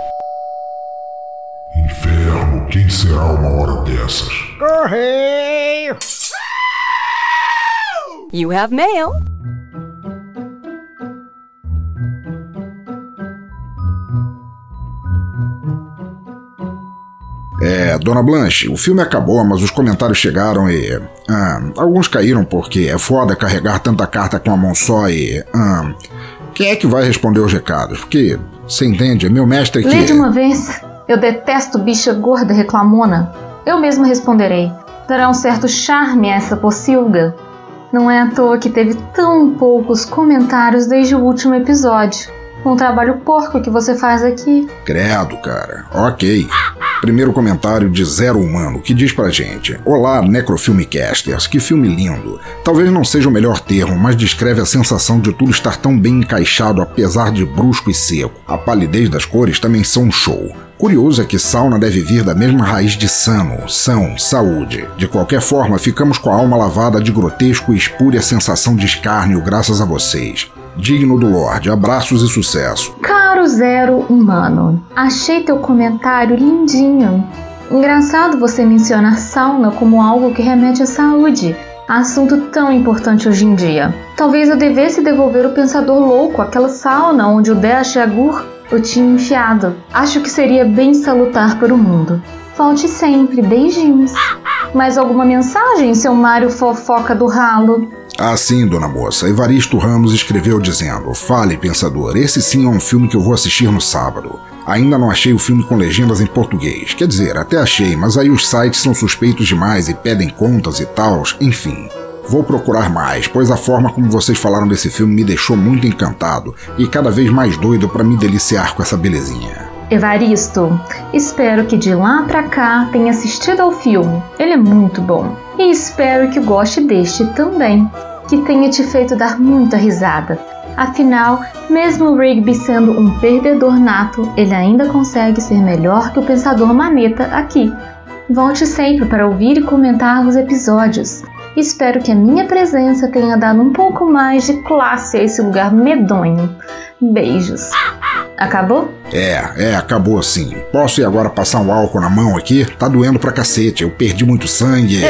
Dessas? Correio! You have mail. É, Dona Blanche, o filme acabou, mas os comentários chegaram e. ah, alguns caíram porque é foda carregar tanta carta com a mão só e. ah, quem é que vai responder os recados? Porque, você entende, meu mestre Lê de uma vez. Eu detesto bicha gorda reclamona. Eu mesma responderei. Dará um certo charme a essa pocilga. Não é à toa que teve tão poucos comentários desde o último episódio. Um trabalho porco que você faz aqui. Credo, cara. Ok. Primeiro comentário de Zero Humano, que diz pra gente: Olá, Necrofilmecasters, que filme lindo. Talvez não seja o melhor termo, mas descreve a sensação de tudo estar tão bem encaixado, apesar de brusco e seco. A palidez das cores também são um show. Curioso é que sauna deve vir da mesma raiz de sano, são, saúde. De qualquer forma, ficamos com a alma lavada de grotesco e espúria sensação de escárnio graças a vocês. Digno do Lorde, abraços e sucesso. Caro Zero Humano, achei teu comentário lindinho. Engraçado você mencionar sauna como algo que remete à saúde, assunto tão importante hoje em dia. Talvez eu devesse devolver o pensador louco àquela sauna onde o Dash Agur o tinha enfiado. Acho que seria bem salutar para o mundo. Volte sempre, beijinhos. Mais alguma mensagem, seu Mário fofoca do ralo? Ah, sim, dona moça. Evaristo Ramos escreveu dizendo: Fale, pensador, esse sim é um filme que eu vou assistir no sábado. Ainda não achei o filme com legendas em português. Quer dizer, até achei, mas aí os sites são suspeitos demais e pedem contas e tals, enfim. Vou procurar mais, pois a forma como vocês falaram desse filme me deixou muito encantado e cada vez mais doido para me deliciar com essa belezinha. Evaristo, espero que de lá pra cá tenha assistido ao filme. Ele é muito bom. E espero que goste deste também, que tenha te feito dar muita risada. Afinal, mesmo o Rigby sendo um perdedor nato, ele ainda consegue ser melhor que o pensador maneta aqui. Volte sempre para ouvir e comentar os episódios. Espero que a minha presença tenha dado um pouco mais de classe a esse lugar medonho. Beijos. Acabou? É, é, acabou assim. Posso ir agora passar um álcool na mão aqui? Tá doendo pra cacete, eu perdi muito sangue.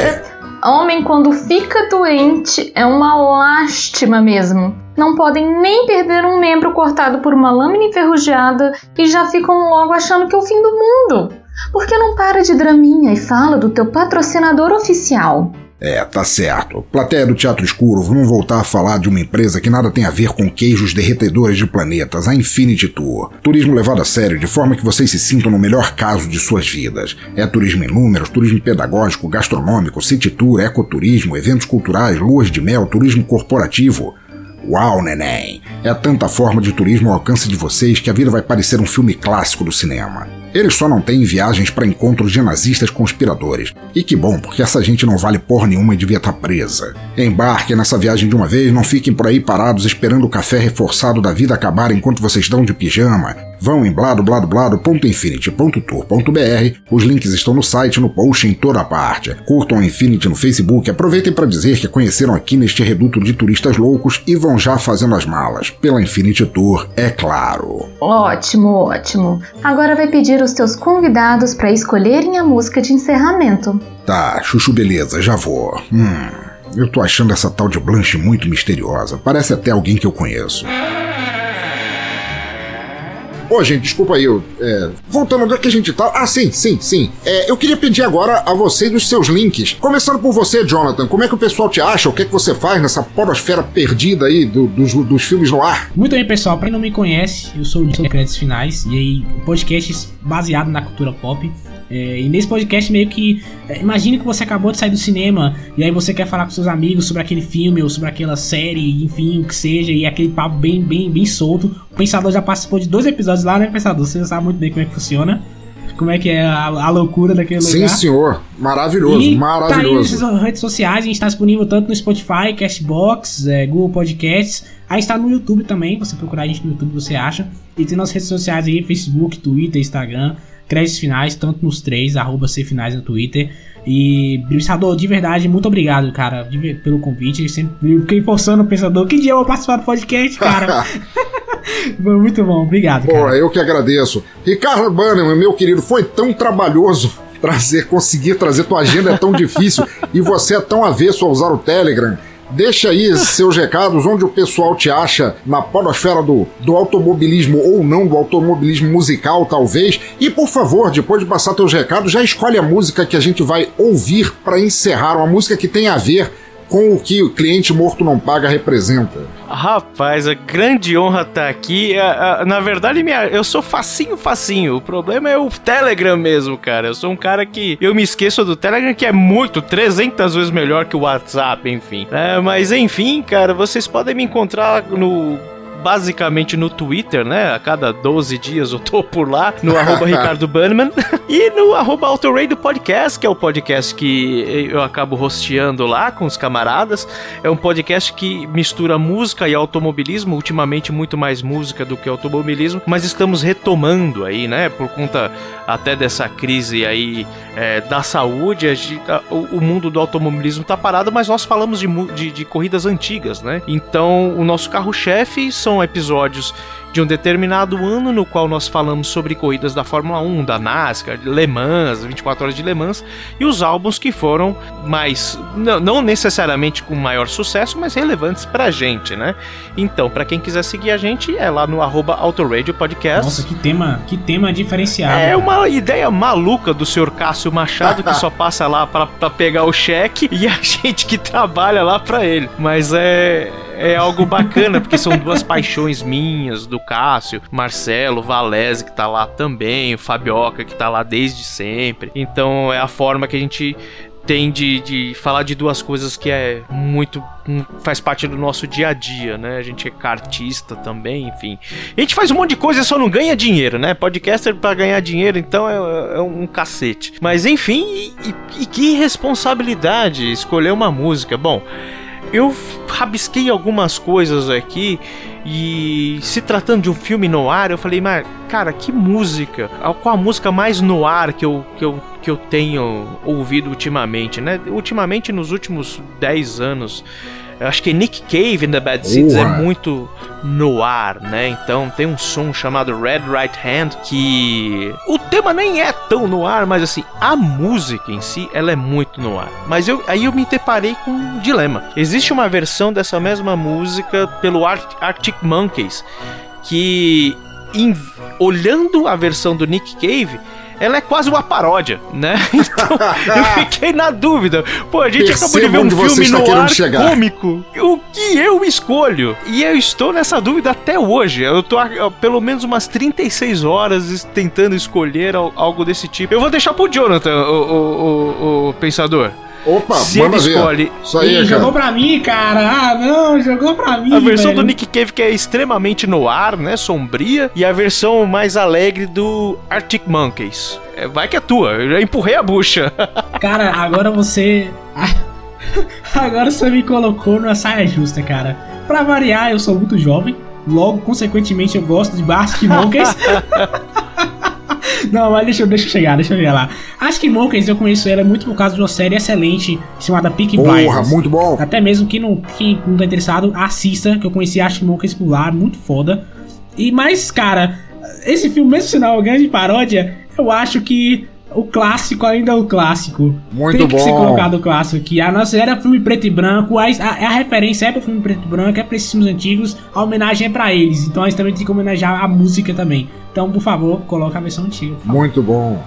Homem, quando fica doente, é uma lástima mesmo. Não podem nem perder um membro cortado por uma lâmina enferrujada e já ficam logo achando que é o fim do mundo. Por que não para de draminha e fala do teu patrocinador oficial? É, tá certo. Plateia do Teatro Escuro, vamos voltar a falar de uma empresa que nada tem a ver com queijos derretedores de planetas, a Infinity Tour. Turismo levado a sério, de forma que vocês se sintam no melhor caso de suas vidas. É turismo em números, turismo pedagógico, gastronômico, city tour, ecoturismo, eventos culturais, luas de mel, turismo corporativo. Uau, neném! É tanta forma de turismo ao alcance de vocês que a vida vai parecer um filme clássico do cinema. Eles só não têm viagens para encontros de nazistas conspiradores. E que bom, porque essa gente não vale porra nenhuma e devia estar presa. Embarquem nessa viagem de uma vez, não fiquem por aí parados esperando o café reforçado da vida acabar enquanto vocês dão de pijama. Vão em bladobladoblado.infinity.tour.br. Os links estão no site, no post, em toda a parte. Curtam a Infinity no Facebook, aproveitem para dizer que conheceram aqui neste reduto de turistas loucos e vão já fazendo as malas. Pela Infinity Tour, é claro. Ótimo, ótimo. Agora vai pedir os teus convidados para escolherem a música de encerramento. Tá, chuchu beleza, já vou. Hum. Eu tô achando essa tal de Blanche muito misteriosa. Parece até alguém que eu conheço. Ô, gente, desculpa aí. Eu, é, voltando onde é que a gente tá. Ah, sim, sim, sim. É, eu queria pedir agora a vocês os seus links. Começando por você, Jonathan. Como é que o pessoal te acha? O que é que você faz nessa podosfera perdida aí do, dos, dos filmes no ar? Muito bem, pessoal. Pra quem não me conhece, eu sou o de Créditos Finais. E aí, podcast baseado na cultura pop. É, e nesse podcast meio que é, imagine que você acabou de sair do cinema e aí você quer falar com seus amigos sobre aquele filme ou sobre aquela série, enfim, o que seja, e aquele papo bem, bem, bem solto. O Pensador já participou de dois episódios lá, né, Pensador? Você sabe muito bem como é que funciona. Como é que é a, a loucura daquele Sim, lugar. Sim, senhor. Maravilhoso, e maravilhoso. Tá aí nas redes sociais, a gente está disponível tanto no Spotify, Castbox, é, Google Podcasts. Aí está no YouTube também, você procurar a gente no YouTube você acha. E tem nas redes sociais aí, Facebook, Twitter, Instagram créditos finais, tanto nos três, arroba finais no Twitter. E, Pensador, de verdade, muito obrigado, cara, de, pelo convite. Sempre fiquei forçando o Pensador. Que dia eu vou participar do podcast, cara? foi muito bom, obrigado. Pô, cara. eu que agradeço. Ricardo Bannerman, meu querido, foi tão trabalhoso trazer, conseguir trazer tua agenda é tão difícil e você é tão avesso a usar o Telegram. Deixa aí seus recados, onde o pessoal te acha na podosfera do, do automobilismo ou não, do automobilismo musical, talvez. E por favor, depois de passar teus recados, já escolhe a música que a gente vai ouvir para encerrar, uma música que tem a ver com o que o cliente morto não paga representa. Rapaz, a grande honra estar tá aqui. Na verdade, eu sou facinho, facinho. O problema é o Telegram mesmo, cara. Eu sou um cara que eu me esqueço do Telegram, que é muito, 300 vezes melhor que o WhatsApp, enfim. É, mas enfim, cara, vocês podem me encontrar no basicamente no Twitter, né? A cada 12 dias eu tô por lá, no arroba Ricardo Bannerman, e no arroba Autoradio Podcast, que é o podcast que eu acabo rosteando lá com os camaradas. É um podcast que mistura música e automobilismo, ultimamente muito mais música do que automobilismo, mas estamos retomando aí, né? Por conta até dessa crise aí é, da saúde, a, o, o, mundo do automobilismo tá parado, mas nós falamos de, de, de corridas antigas, né? Então, o nosso carro-chefe episódios de um determinado ano no qual nós falamos sobre corridas da Fórmula 1, da NASCAR, de Le Mans, 24 horas de Le Mans, e os álbuns que foram mais, não necessariamente com maior sucesso, mas relevantes pra gente, né? Então, para quem quiser seguir a gente, é lá no arroba Autoradio Podcast. Nossa, que tema, que tema diferenciado. É uma ideia maluca do senhor Cássio Machado, que só passa lá para pegar o cheque, e a gente que trabalha lá para ele. Mas é é algo bacana, porque são duas paixões minhas, do Cássio, Marcelo, Valese, que tá lá também, o Fabioca, que tá lá desde sempre. Então é a forma que a gente tem de, de falar de duas coisas que é muito. faz parte do nosso dia a dia, né? A gente é cartista também, enfim. A gente faz um monte de coisa e só não ganha dinheiro, né? Podcaster para ganhar dinheiro, então é, é, um cacete. Mas enfim, e, e, e que responsabilidade escolher uma música. Bom eu rabisquei algumas coisas aqui e se tratando de um filme no ar, eu falei, mas cara, que música? Qual a música mais no ar que eu, que eu, que eu tenho ouvido ultimamente, né? Ultimamente, nos últimos 10 anos, eu acho que Nick Cave in The Bad Seeds é muito no ar, né? Então tem um som chamado Red Right Hand que o tema nem é tão no ar, mas assim, a música em si, ela é muito no ar. Mas eu aí eu me deparei com um dilema. Existe uma versão dessa mesma música pelo Arctic Monkeys que em, olhando a versão do Nick Cave, ela é quase uma paródia, né? Então eu fiquei na dúvida. Pô, a gente Perceba acabou de ver um filme no ar chegar. cômico. O que eu escolho? E eu estou nessa dúvida até hoje. Eu tô há pelo menos umas 36 horas tentando escolher algo desse tipo. Eu vou deixar pro Jonathan, o, o, o, o pensador. Opa, Se ele escolhe. Isso aí, Ih, jogou pra mim, cara. Ah, não, jogou pra mim. A versão velho. do Nick Cave que é extremamente no ar, né? Sombria. E a versão mais alegre do Arctic Monkeys. É, vai que é tua. Eu já empurrei a bucha. Cara, agora você. Agora você me colocou numa saia justa, cara. Pra variar, eu sou muito jovem. Logo, consequentemente, eu gosto de Arctic Monkeys. Não, mas deixa, deixa eu chegar, deixa eu ver lá. Acho que Monkeys eu conheço ela muito por causa de uma série excelente chamada Peak Blinders. Porra, muito bom. Até mesmo que não, quem não tá interessado, assista, que eu conheci Acho que Monkeys por lá, muito foda. E mais, cara, esse filme, mesmo sendo uma grande paródia, eu acho que O clássico ainda é o clássico. Muito Tem que bom. ser colocado o clássico aqui. A nossa era filme preto e branco. A, a, a referência é pro filme preto e branco, é pra esses filmes antigos. A homenagem é pra eles. Então a gente também tem que homenagear a música também. Então, por favor, coloca a versão antiga. Muito bom.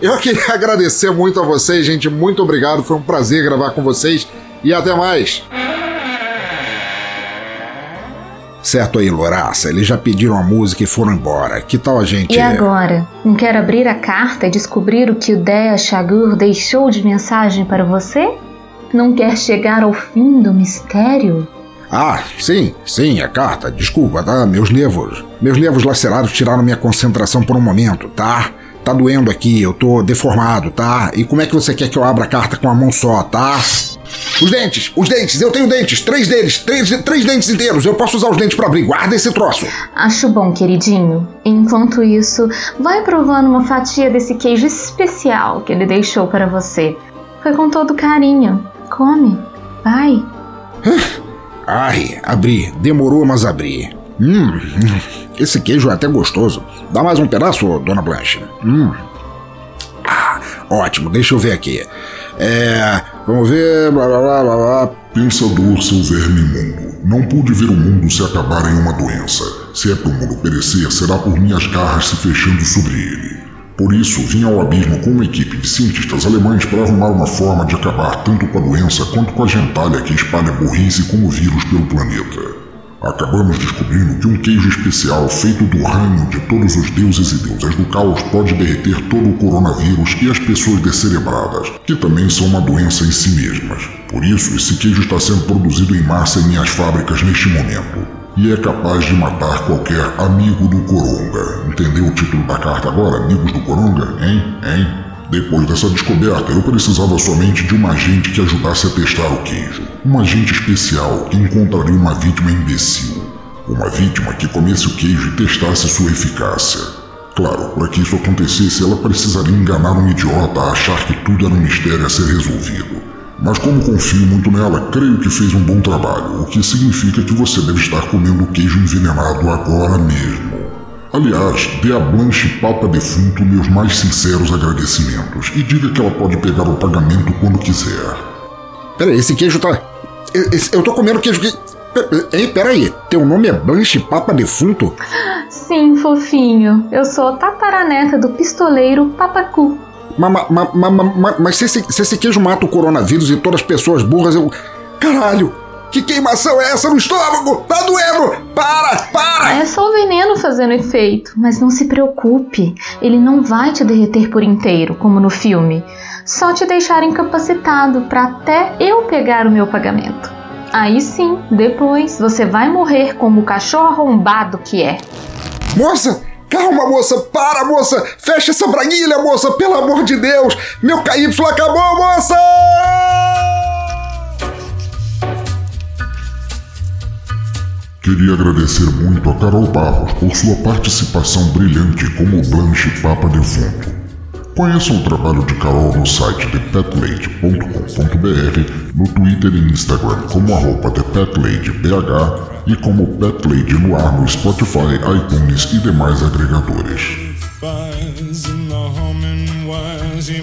Eu queria agradecer muito a vocês, gente. Muito obrigado. Foi um prazer gravar com vocês. E até mais. Certo aí, Loraça. Eles já pediram a música e foram embora. Que tal a gente. E agora? Não quer abrir a carta e descobrir o que o Dea Shagur deixou de mensagem para você? Não quer chegar ao fim do mistério? Ah, sim, sim, a carta. Desculpa, tá? Meus nervos. Meus nervos lacerados tiraram minha concentração por um momento, tá? Tá doendo aqui, eu tô deformado, tá? E como é que você quer que eu abra a carta com a mão só, tá? Os dentes, os dentes, eu tenho dentes, três deles, três, três dentes inteiros. Eu posso usar os dentes pra abrir. Guarda esse troço. Acho bom, queridinho. Enquanto isso, vai provando uma fatia desse queijo especial que ele deixou para você. Foi com todo carinho. Come. Vai. Ai, abri. Demorou, mas abri. Hum, hum, esse queijo é até gostoso. Dá mais um pedaço, dona Blanche. Hum. Ah, ótimo, deixa eu ver aqui. É. Vamos ver. Blá blá blá blá blá. Pensador, seu verme imundo, não pude ver o mundo se acabar em uma doença. Se é para o mundo perecer, será por minhas garras se fechando sobre ele. Por isso, vim ao abismo com uma equipe de cientistas alemães para arrumar uma forma de acabar tanto com a doença quanto com a gentalha que espalha burrice como vírus pelo planeta. Acabamos descobrindo que um queijo especial feito do ranho de todos os deuses e deusas do caos pode derreter todo o coronavírus e as pessoas descerebradas, que também são uma doença em si mesmas. Por isso, esse queijo está sendo produzido em massa em minhas fábricas neste momento. E é capaz de matar qualquer amigo do Coronga. Entendeu o título da carta agora, Amigos do Coronga? Hein? Hein? Depois dessa descoberta, eu precisava somente de um agente que ajudasse a testar o queijo. Um agente especial que encontraria uma vítima imbecil. Uma vítima que comesse o queijo e testasse sua eficácia. Claro, para que isso acontecesse, ela precisaria enganar um idiota a achar que tudo era um mistério a ser resolvido. Mas como confio muito nela, creio que fez um bom trabalho, o que significa que você deve estar comendo o queijo envenenado agora mesmo. Aliás, dê a Blanche Papa Defunto meus mais sinceros agradecimentos e diga que ela pode pegar o pagamento quando quiser. Peraí, esse queijo tá. esse- eu tô comendo queijo que. Ei, peraí. Teu nome é Blanche Papa Defunto? Sim, fofinho. Eu sou a tataraneta do pistoleiro Papacu. Ma, ma, ma, ma, ma- ma- mas se esse, se esse queijo mata o coronavírus e todas as pessoas burras, eu. Caralho! Que queimação é essa no estômago? Tá doendo! Para! Para! É só o veneno fazendo efeito, mas não se preocupe, ele não vai te derreter por inteiro, como no filme. Só te deixar incapacitado para até eu pegar o meu pagamento. Aí sim, depois você vai morrer como o cachorro arrombado que é. Moça! Calma, moça! Para, moça! Fecha essa braguilha, moça! Pelo amor de Deus! Meu KY acabou, moça! Queria agradecer muito a Carol Barros por sua participação brilhante como Blanche Papa Defunto. Conheçam o trabalho de Carol no site thepetlady.com.br, no Twitter e Instagram como arroba thepetladybh e como Petlady no ar no Spotify, iTunes e demais agregadores. and the humming wires. Yeah,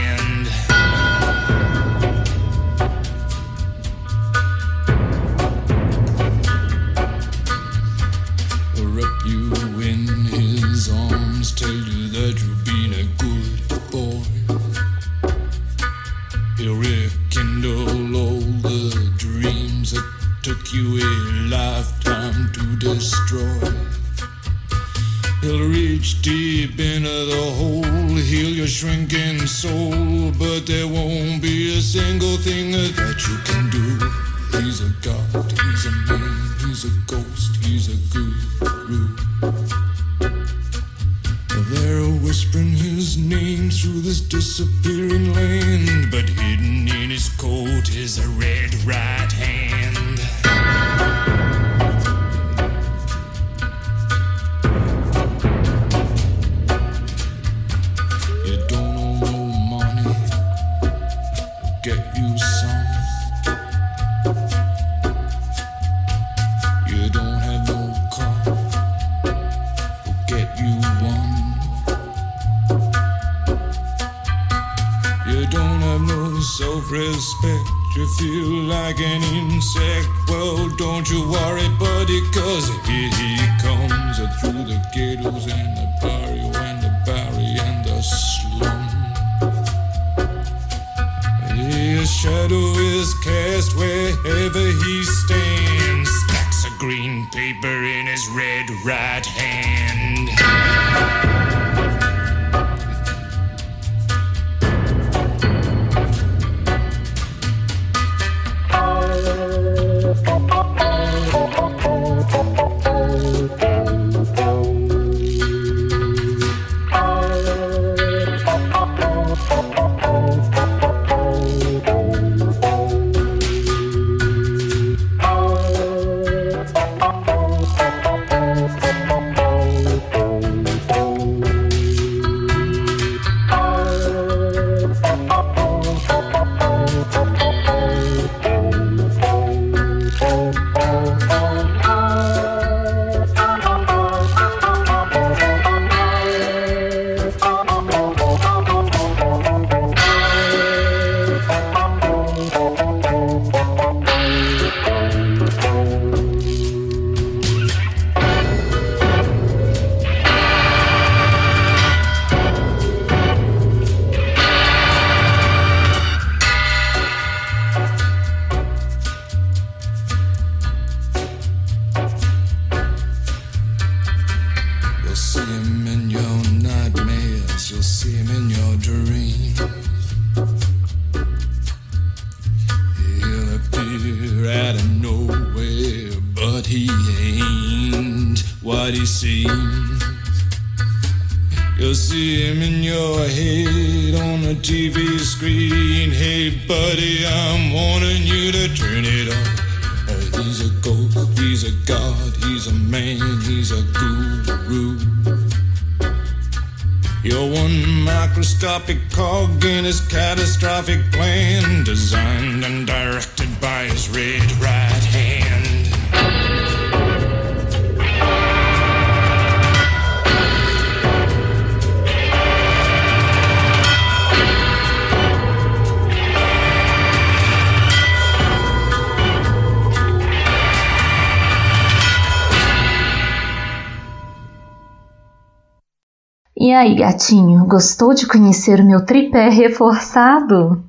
Gostou de conhecer o meu tripé reforçado?